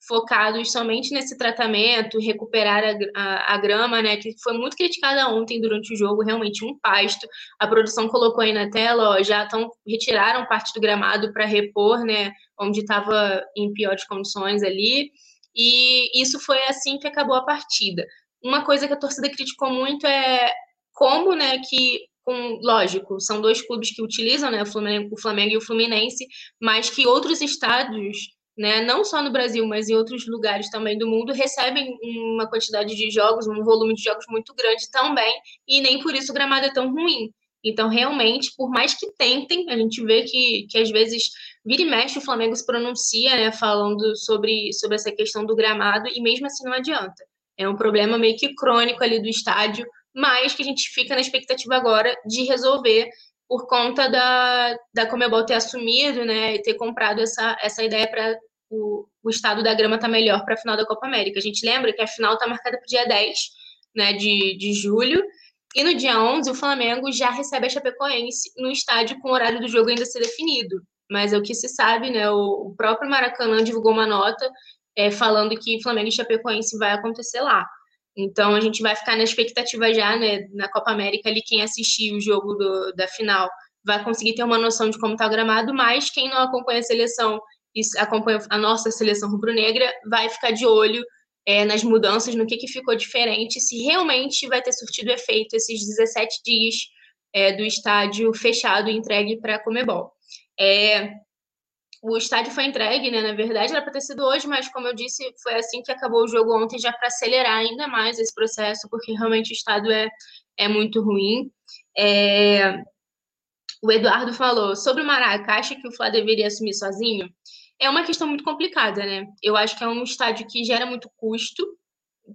Speaker 4: focados somente nesse tratamento, recuperar a, a, a, grama, né, que foi muito criticada ontem durante o jogo, realmente um pasto. A produção colocou aí na tela, ó, já estão retiraram parte do gramado para repor, né, onde estava em piores condições ali. E isso foi assim que acabou a partida. Uma coisa que a torcida criticou muito é como, né, que com, lógico, são dois clubes que utilizam, né, o Flamengo, o Flamengo e o Fluminense, mas que outros estádios né, não só no Brasil, mas em outros lugares também do mundo, recebem uma quantidade de jogos, um volume de jogos muito grande também, e nem por isso o gramado é tão ruim. Então, realmente, por mais que tentem, a gente vê que, que às vezes vira e mexe o Flamengo se pronuncia, né, falando sobre, sobre essa questão do gramado, e mesmo assim não adianta. É um problema meio que crônico ali do estádio, mas que a gente fica na expectativa agora de resolver por conta da, da Comebol ter assumido, né, e ter comprado essa, essa ideia para o, o estado da grama estar tá melhor para a final da Copa América. A gente lembra que a final está marcada para o dia 10 né, de, de julho, e no dia 11 o Flamengo já recebe a Chapecoense no estádio com o horário do jogo ainda a ser definido. Mas é o que se sabe, né, o, o próprio Maracanã divulgou uma nota é, falando que Flamengo e Chapecoense vai acontecer lá. Então a gente vai ficar na expectativa já, né, na Copa América ali quem assistir o jogo do, da final vai conseguir ter uma noção de como está o gramado, mas quem não acompanha a seleção e acompanha a nossa seleção rubro-negra vai ficar de olho é, nas mudanças, no que, que ficou diferente, se realmente vai ter surtido efeito esses 17 dias é, do estádio fechado e entregue para a Comebol. É, o estádio foi entregue, né? Na verdade, era para ter sido hoje, mas como eu disse, foi assim que acabou o jogo ontem, já para acelerar ainda mais esse processo, porque realmente o estado é, é muito ruim. É... O Eduardo falou sobre o Maraca, acha que o Flá deveria assumir sozinho? É uma questão muito complicada, né? Eu acho que é um estádio que gera muito custo,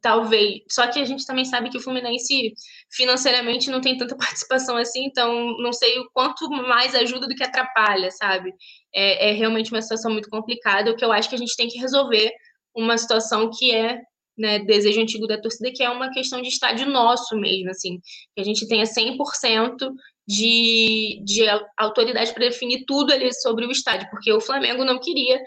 Speaker 4: talvez. Só que a gente também sabe que o Fluminense financeiramente não tem tanta participação assim, então não sei o quanto mais ajuda do que atrapalha, sabe? É, é realmente uma situação muito complicada, o que eu acho que a gente tem que resolver uma situação que é né, desejo antigo da torcida, que é uma questão de estádio nosso mesmo, assim, que a gente tenha 100% de, de autoridade para definir tudo ali sobre o estádio, porque o Flamengo não queria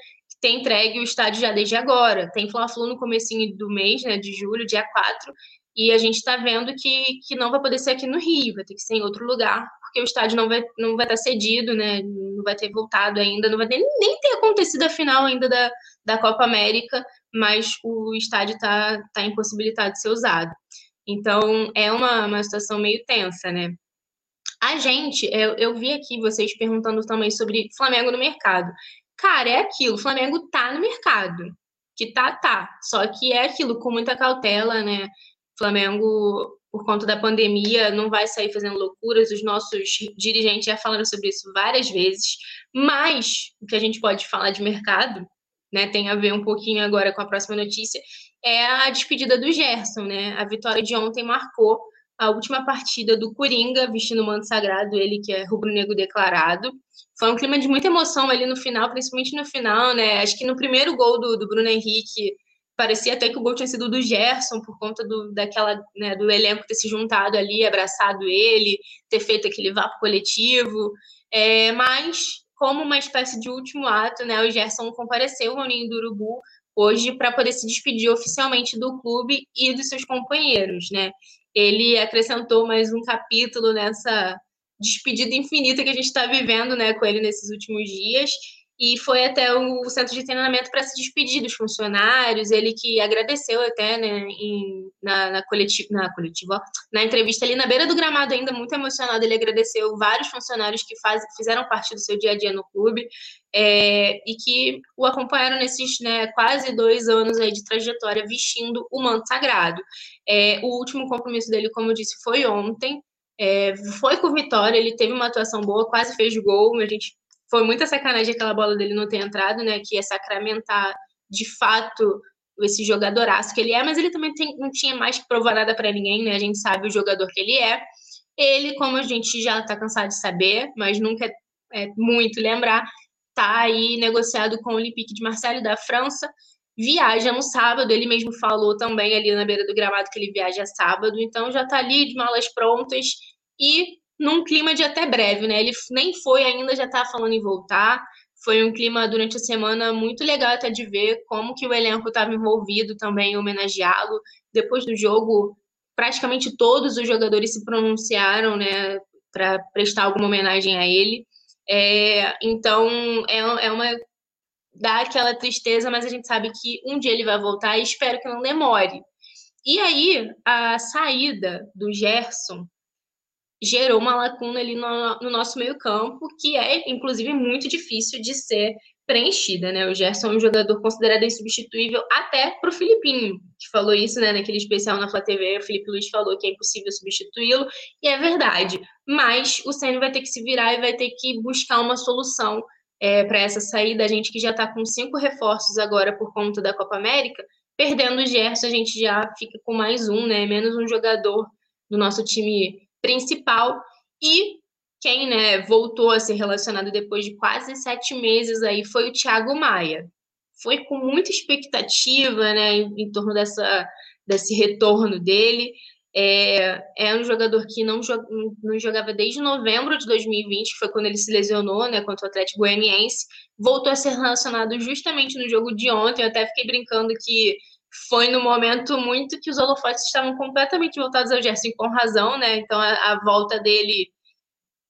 Speaker 4: ter entregue o estádio já desde agora. Tem Fla-Flu no comecinho do mês, né, de julho, dia 4, e a gente está vendo que, que não vai poder ser aqui no Rio, vai ter que ser em outro lugar, porque o estádio não vai, não vai estar cedido, né, não vai ter voltado ainda, não vai ter, nem ter acontecido a final ainda da, da Copa América, mas o estádio está tá impossibilitado de ser usado. Então, é uma, uma situação meio tensa, né? A gente, eu, eu vi aqui vocês perguntando também sobre Flamengo no mercado. Cara, é aquilo, o Flamengo tá no mercado. Que tá, tá. Só que é aquilo, com muita cautela, né? Flamengo, por conta da pandemia, não vai sair fazendo loucuras. Os nossos dirigentes já falaram sobre isso várias vezes. Mas o que a gente pode falar de mercado, né? Tem a ver um pouquinho agora com a próxima notícia, é a despedida do Gerson, né? A vitória de ontem marcou a última partida do Coringa, vestindo o manto sagrado, ele que é rubro-negro declarado. Foi um clima de muita emoção ali no final, principalmente no final, né? Acho que no primeiro gol do, do Bruno Henrique, parecia até que o gol tinha sido do Gerson, por conta do, daquela, né, do elenco ter se juntado ali, abraçado ele, ter feito aquele vapo coletivo. É, mas, como uma espécie de último ato, né, o Gerson compareceu ao Ninho do Urubu hoje para poder se despedir oficialmente do clube e dos seus companheiros, né? Ele acrescentou mais um capítulo nessa despedida infinita que a gente está vivendo, né, com ele nesses últimos dias e foi até o centro de treinamento para se despedir dos funcionários. Ele que agradeceu até né, em, na, na, coletiva, na coletiva, na entrevista ali na beira do gramado, ainda muito emocionado. Ele agradeceu vários funcionários que faz, fizeram parte do seu dia a dia no clube é, e que o acompanharam nesses né, quase dois anos aí de trajetória vestindo o manto sagrado. É, o último compromisso dele, como eu disse, foi ontem. É, foi com vitória, ele teve uma atuação boa, quase fez gol. A gente foi muita sacanagem aquela bola dele não ter entrado, né? Que é sacramentar de fato esse jogadoraço que ele é, mas ele também tem, não tinha mais que provar nada para ninguém, né? A gente sabe o jogador que ele é. Ele, como a gente já está cansado de saber, mas nunca é, é muito lembrar, tá aí negociado com o Olympique de Marseille da França. Viaja no sábado, ele mesmo falou também ali na beira do gramado que ele viaja sábado, então já tá ali de malas prontas e num clima de até breve, né? Ele nem foi ainda, já tá falando em voltar. Foi um clima durante a semana muito legal até de ver como que o elenco estava envolvido também homenageá-lo. Depois do jogo, praticamente todos os jogadores se pronunciaram, né, para prestar alguma homenagem a ele. É, então, é, é uma dá aquela tristeza, mas a gente sabe que um dia ele vai voltar e espero que não demore. E aí, a saída do Gerson gerou uma lacuna ali no, no nosso meio-campo, que é, inclusive, muito difícil de ser preenchida, né? O Gerson é um jogador considerado insubstituível até para o Filipinho, que falou isso, né, naquele especial na Flá TV, o Felipe Luiz falou que é impossível substituí-lo, e é verdade. Mas o Senna vai ter que se virar e vai ter que buscar uma solução é, para essa saída. A gente que já está com cinco reforços agora por conta da Copa América, perdendo o Gerson, a gente já fica com mais um, né? Menos um jogador do nosso time principal e quem né, voltou a ser relacionado depois de quase sete meses aí foi o Thiago Maia. Foi com muita expectativa né, em, em torno dessa, desse retorno dele. É, é, um jogador que não, não jogava desde novembro de 2020, que foi quando ele se lesionou né, contra o Atlético Goianiense. Voltou a ser relacionado justamente no jogo de ontem. Eu até fiquei brincando que foi no momento muito que os holofotes estavam completamente voltados ao Gerson, com razão, né? Então a, a, volta dele,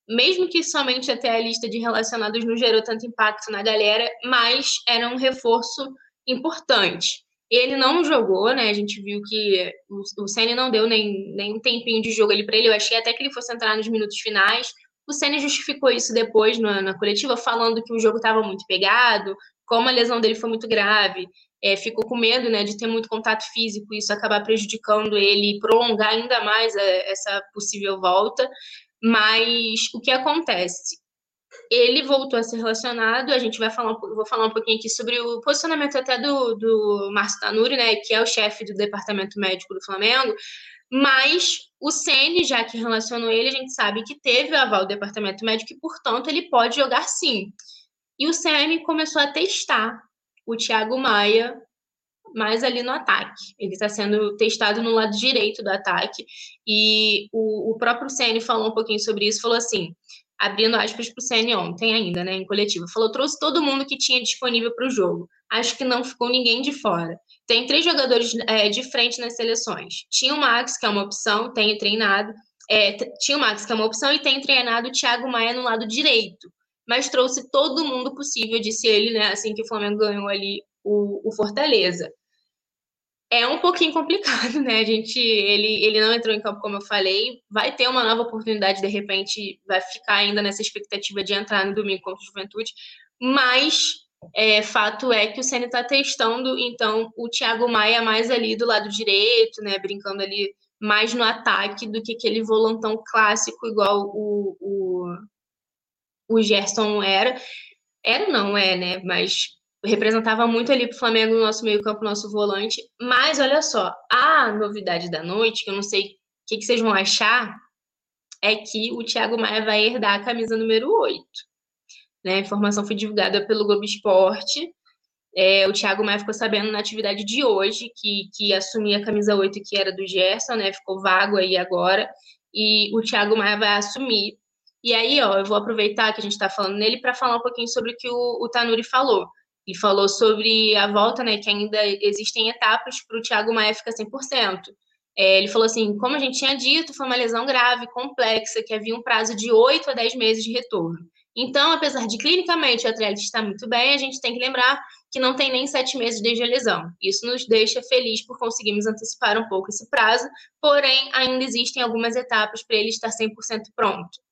Speaker 4: mesmo que somente até a lista de relacionados não gerou tanto impacto na galera, mas era um reforço importante. Ele não jogou, né? A gente viu que o, o Senna não deu nem, nem um tempinho de jogo ali para ele. Eu achei até que ele fosse entrar nos minutos finais. O Senna justificou isso depois na, na coletiva, falando que o jogo estava muito pegado, como a lesão dele foi muito grave, é, ficou com medo né, de ter muito contato físico e isso acabar prejudicando ele e prolongar ainda mais a, é, essa possível volta. Mas o que acontece? Ele voltou a ser relacionado, a gente vai falar, vou falar um pouquinho aqui sobre o posicionamento até do, do Márcio Tanuri, né, que é o chefe do departamento médico do Flamengo, mas o Ceni, já que relacionou ele, a gente sabe que teve o aval do departamento médico e, portanto, ele pode jogar sim. E o Ceni começou a testar o Thiago Maia mais ali no ataque. Ele está sendo testado no lado direito do ataque. E o, o próprio Ceni falou um pouquinho sobre isso, falou assim, abrindo aspas para o Ceni ontem ainda, né, em coletivo, falou, trouxe todo mundo que tinha disponível para o jogo. Acho que não ficou ninguém de fora. Tem três jogadores é, de frente nas seleções. Tinha o Max, que é uma opção, tem treinado. É, tinha o Max, que é uma opção, e tem treinado o Thiago Maia no lado direito. Mas trouxe todo mundo possível, disse ele, né? Assim que o Flamengo ganhou ali o, o Fortaleza. É um pouquinho complicado, né? A gente, ele, ele não entrou em campo, como eu falei. Vai ter uma nova oportunidade, de repente, vai ficar ainda nessa expectativa de entrar no domingo contra o Juventude. Mas é, fato é que o Senna está testando, então, o Thiago Maia mais ali do lado direito, né? Brincando ali mais no ataque do que aquele volantão clássico, igual o, o, o Gerson era. Era, não é, né? Mas representava muito ali para o Flamengo no nosso meio-campo, nosso volante. Mas olha só, a novidade da noite, que eu não sei o que, que vocês vão achar, é que o Thiago Maia vai herdar a camisa número 8. Né? A informação foi divulgada pelo Globo Esporte. É, o Thiago Maia ficou sabendo na atividade de hoje que, que assumia a camisa 8, que era do Gerson, né? Ficou vago aí agora. E o Thiago Maia vai assumir. E aí, ó, eu vou aproveitar que a gente está falando nele para falar um pouquinho sobre o que o, o Tanuri falou. Ele falou sobre a volta, né? Que ainda existem etapas para o Thiago Maia ficar 100%. É, ele falou assim: como a gente tinha dito, foi uma lesão grave, complexa, que havia um prazo de 8 a 10 meses de retorno. Então, apesar de clinicamente o atleta estar muito bem, a gente tem que lembrar que não tem nem sete meses desde a lesão. Isso nos deixa feliz por conseguirmos antecipar um pouco esse prazo, porém, ainda existem algumas etapas para ele estar 100% pronto.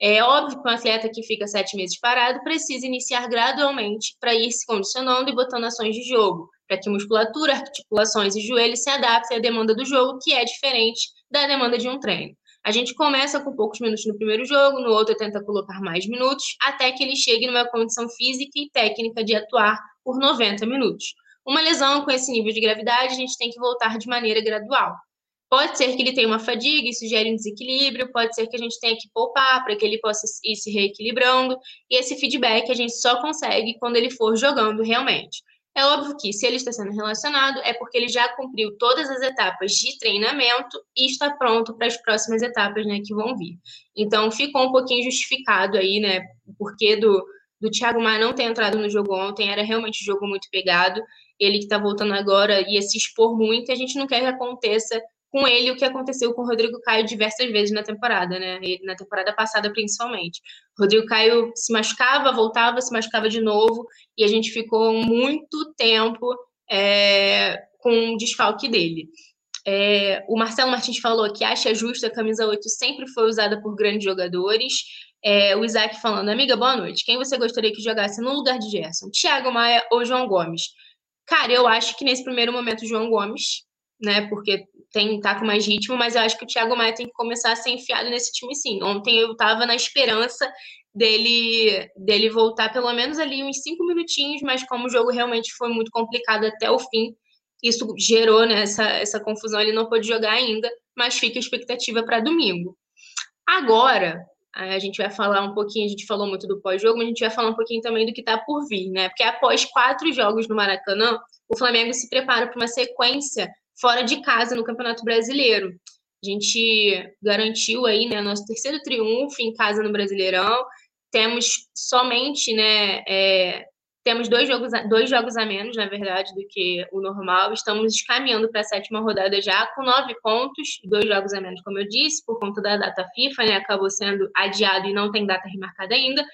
Speaker 4: É óbvio que um atleta que fica sete meses parado precisa iniciar gradualmente para ir se condicionando e botando ações de jogo, para que musculatura, articulações e joelhos se adaptem à demanda do jogo, que é diferente da demanda de um treino. A gente começa com poucos minutos no primeiro jogo, no outro tenta colocar mais minutos, até que ele chegue numa condição física e técnica de atuar por 90 minutos. Uma lesão com esse nível de gravidade, a gente tem que voltar de maneira gradual. Pode ser que ele tenha uma fadiga, isso gere um desequilíbrio, pode ser que a gente tenha que poupar para que ele possa ir se reequilibrando, e esse feedback a gente só consegue quando ele for jogando realmente. É óbvio que, se ele está sendo relacionado, é porque ele já cumpriu todas as etapas de treinamento e está pronto para as próximas etapas né, que vão vir. Então, ficou um pouquinho justificado aí, né? O porquê do, do Thiago Maia não ter entrado no jogo ontem, era realmente um jogo muito pegado. Ele que está voltando agora ia se expor muito, e a gente não quer que aconteça com ele o que aconteceu com o Rodrigo Caio diversas vezes na temporada, né? Na temporada passada, principalmente. O Rodrigo Caio se machucava, voltava, se machucava de novo, e a gente ficou muito tempo é, com o desfalque dele. É, o Marcelo Martins falou que acha justo a camisa 8 sempre foi usada por grandes jogadores. É, o Isaac falando, amiga, boa noite. Quem você gostaria que jogasse no lugar de Gerson? Thiago Maia ou João Gomes? Cara, eu acho que nesse primeiro momento, João Gomes, né? Porque tem tá com mais ritmo, mas eu acho que o Thiago Maia tem que começar a ser enfiado nesse time sim. Ontem eu estava na esperança dele dele voltar pelo menos ali uns cinco minutinhos, mas como o jogo realmente foi muito complicado até o fim, isso gerou né, essa, essa confusão. Ele não pôde jogar ainda, mas fica a expectativa para domingo. Agora, a gente vai falar um pouquinho, a gente falou muito do pós-jogo, mas a gente vai falar um pouquinho também do que está por vir, né? Porque após quatro jogos no Maracanã, o Flamengo se prepara para uma sequência fora de casa no Campeonato Brasileiro. A gente garantiu aí, né, nosso terceiro triunfo em casa no Brasileirão. Temos somente, né, é, temos dois jogos, dois jogos a menos, na verdade, do que o normal. Estamos caminhando para a sétima rodada já com nove pontos, dois jogos a menos, como eu disse, por conta da data FIFA, né? Acabou sendo adiado e não tem data remarcada ainda.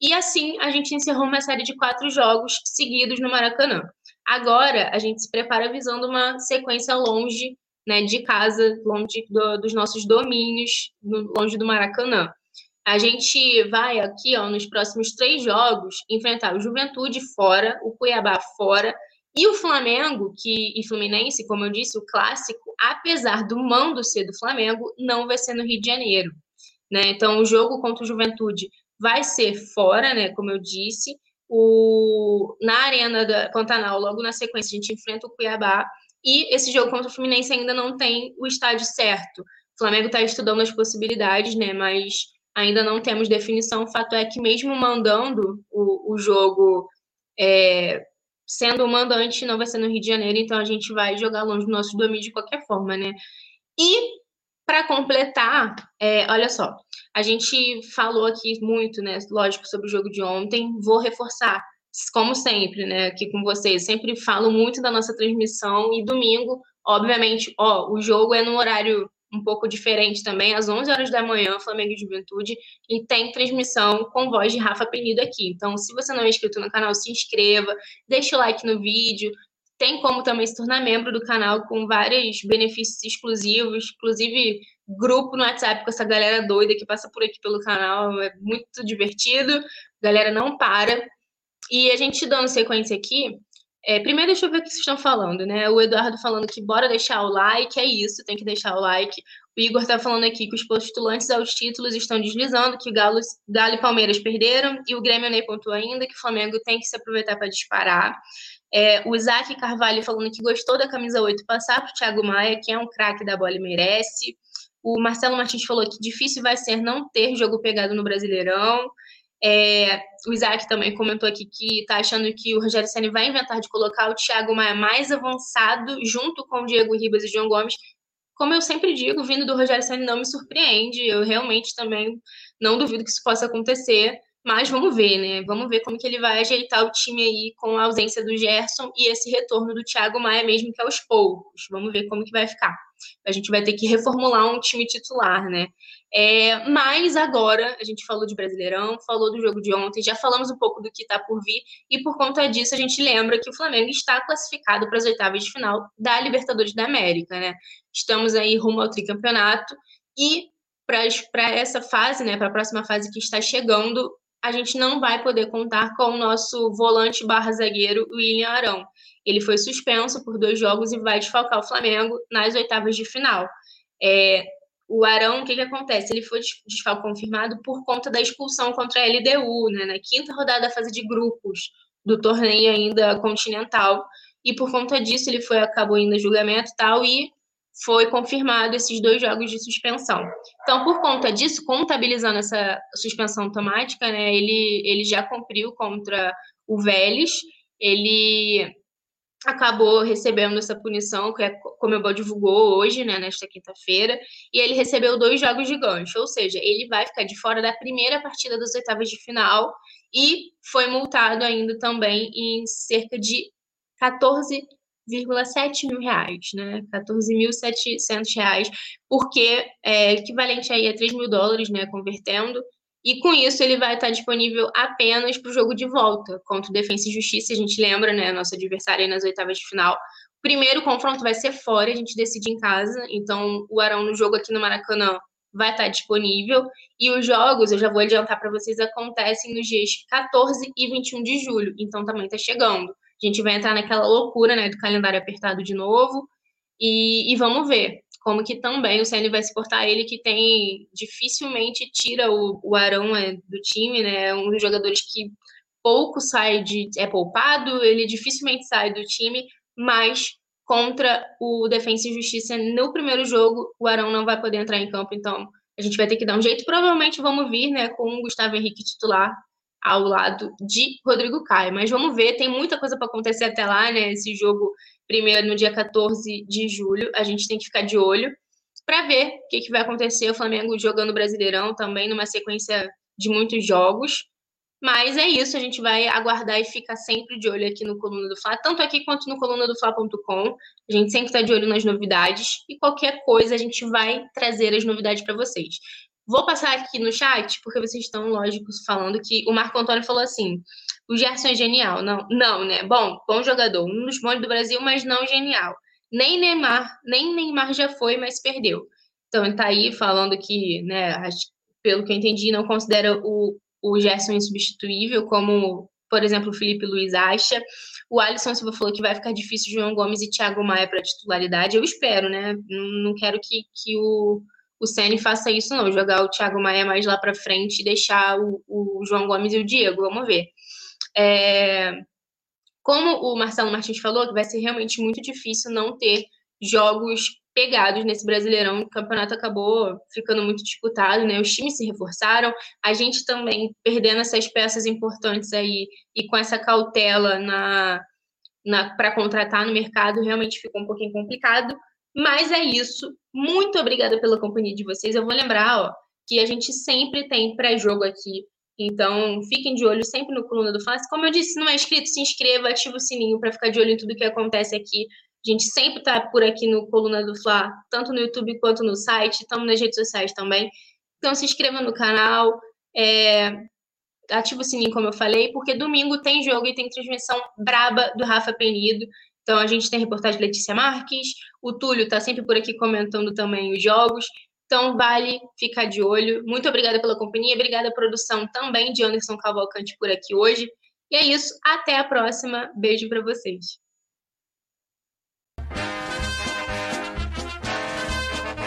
Speaker 4: E assim a gente encerrou uma série de quatro jogos seguidos no Maracanã. Agora a gente se prepara visando uma sequência longe né, de casa, longe do, dos nossos domínios, longe do Maracanã. A gente vai aqui, ó, nos próximos três jogos, enfrentar o Juventude fora, o Cuiabá fora e o Flamengo, que e Fluminense, como eu disse, o clássico, apesar do mando ser do Flamengo, não vai ser no Rio de Janeiro. Né? Então, o jogo contra o Juventude vai ser fora, né, como eu disse, o, na Arena da Pantanal, logo na sequência, a gente enfrenta o Cuiabá. E esse jogo contra o Fluminense ainda não tem o estádio certo. O Flamengo está estudando as possibilidades, né? Mas ainda não temos definição. O fato é que, mesmo mandando o, o jogo é, sendo o mandante, não vai ser no Rio de Janeiro, então a gente vai jogar longe do nosso domínio de qualquer forma, né? E para completar, é, olha só, a gente falou aqui muito, né? Lógico, sobre o jogo de ontem. Vou reforçar, como sempre, né? Aqui com vocês. Sempre falo muito da nossa transmissão e domingo, obviamente, ó, o jogo é no horário um pouco diferente também, às 11 horas da manhã, Flamengo e Juventude, e tem transmissão com voz de Rafa Penido aqui. Então, se você não é inscrito no canal, se inscreva, deixe o like no vídeo. Tem como também se tornar membro do canal com vários benefícios exclusivos, inclusive grupo no WhatsApp com essa galera doida que passa por aqui pelo canal, é muito divertido, a galera não para. E a gente dando sequência aqui, é, primeiro, deixa eu ver o que vocês estão falando, né? O Eduardo falando que bora deixar o like, é isso, tem que deixar o like. O Igor tá falando aqui que os postulantes aos títulos estão deslizando, que Galo, Galo e Palmeiras perderam, e o Grêmio nem pontuou ainda, que o Flamengo tem que se aproveitar para disparar. É, o Isaac Carvalho falando que gostou da camisa 8 passar para o Thiago Maia, que é um craque da bola e merece. O Marcelo Martins falou que difícil vai ser não ter jogo pegado no Brasileirão. É, o Isaac também comentou aqui que está achando que o Rogério Senna vai inventar de colocar o Thiago Maia mais avançado junto com o Diego Ribas e João Gomes. Como eu sempre digo, vindo do Rogério Senna não me surpreende. Eu realmente também não duvido que isso possa acontecer. Mas vamos ver, né? Vamos ver como que ele vai ajeitar o time aí com a ausência do Gerson e esse retorno do Thiago Maia mesmo que aos poucos. Vamos ver como que vai ficar. A gente vai ter que reformular um time titular, né? É, mas agora a gente falou de Brasileirão, falou do jogo de ontem, já falamos um pouco do que está por vir, e por conta disso a gente lembra que o Flamengo está classificado para as oitavas de final da Libertadores da América, né? Estamos aí rumo ao tricampeonato e para essa fase, né, para a próxima fase que está chegando, a gente não vai poder contar com o nosso volante barra zagueiro, William Arão. Ele foi suspenso por dois jogos e vai desfalcar o Flamengo nas oitavas de final. É, o Arão, o que, que acontece? Ele foi desfalque confirmado por conta da expulsão contra a LDU, né, na quinta rodada da fase de grupos do torneio ainda continental. E por conta disso, ele foi acabou indo a julgamento e tal, e foi confirmado esses dois jogos de suspensão. Então, por conta disso, contabilizando essa suspensão automática, né, ele, ele já cumpriu contra o Vélez, ele acabou recebendo essa punição, que é como eu divulgou hoje, né, nesta quinta-feira, e ele recebeu dois jogos de gancho, ou seja, ele vai ficar de fora da primeira partida das oitavas de final e foi multado ainda também em cerca de 14,7 mil reais, né, 14.700 reais, porque é equivalente aí a 3 mil dólares, né, convertendo, e com isso ele vai estar disponível apenas para o jogo de volta contra o Defensa e Justiça. A gente lembra, né? Nosso adversário aí nas oitavas de final. O primeiro confronto vai ser fora, a gente decide em casa. Então, o Arão no jogo aqui no Maracanã vai estar disponível. E os jogos, eu já vou adiantar para vocês, acontecem nos dias 14 e 21 de julho. Então, também está chegando. A gente vai entrar naquela loucura, né? Do calendário apertado de novo. E, e vamos ver como que também o CN vai se portar ele que tem dificilmente tira o, o Arão é, do time, né? É um dos jogadores que pouco sai de é poupado, ele dificilmente sai do time, mas contra o Defensa e Justiça no primeiro jogo, o Arão não vai poder entrar em campo, então a gente vai ter que dar um jeito. Provavelmente vamos vir, né, com o Gustavo Henrique titular ao lado de Rodrigo Caio, mas vamos ver, tem muita coisa para acontecer até lá, né? Esse jogo primeiro no dia 14 de julho. A gente tem que ficar de olho para ver o que, que vai acontecer. O Flamengo jogando Brasileirão também, numa sequência de muitos jogos. Mas é isso, a gente vai aguardar e ficar sempre de olho aqui no Coluna do Fla, tanto aqui quanto no coluna do Fla.com. A gente sempre está de olho nas novidades e qualquer coisa a gente vai trazer as novidades para vocês. Vou passar aqui no chat, porque vocês estão, lógicos, falando que o Marco Antônio falou assim: o Gerson é genial. Não, não, né? Bom, bom jogador, um dos bons do Brasil, mas não genial. Nem Neymar, nem Neymar já foi, mas perdeu. Então ele tá aí falando que, né, pelo que eu entendi, não considera o, o Gerson insubstituível, como, por exemplo, o Felipe Luiz acha. O Alisson Silva falou que vai ficar difícil João Gomes e Thiago Maia para titularidade. Eu espero, né? Não quero que, que o, o Ceni faça isso, não. Jogar o Thiago Maia mais lá para frente e deixar o, o João Gomes e o Diego. Vamos ver. É, como o Marcelo Martins falou, que vai ser realmente muito difícil não ter jogos pegados nesse Brasileirão. O campeonato acabou ficando muito disputado, né? Os times se reforçaram, a gente também perdendo essas peças importantes aí e com essa cautela na para contratar no mercado realmente ficou um pouquinho complicado. Mas é isso. Muito obrigada pela companhia de vocês. Eu vou lembrar, ó, que a gente sempre tem pré-jogo aqui. Então, fiquem de olho sempre no Coluna do Fácil. Como eu disse, se não é inscrito, se inscreva, ativa o sininho para ficar de olho em tudo que acontece aqui. A gente sempre está por aqui no Coluna do Fla, tanto no YouTube quanto no site, estamos nas redes sociais também. Então, se inscreva no canal, é, ativa o sininho, como eu falei, porque domingo tem jogo e tem transmissão braba do Rafa Penido. Então, a gente tem reportagem de Letícia Marques, o Túlio está sempre por aqui comentando também os jogos. Então, vale ficar de olho. Muito obrigada pela companhia, obrigada à produção também de Anderson Cavalcante por aqui hoje. E é isso, até a próxima. Beijo para vocês.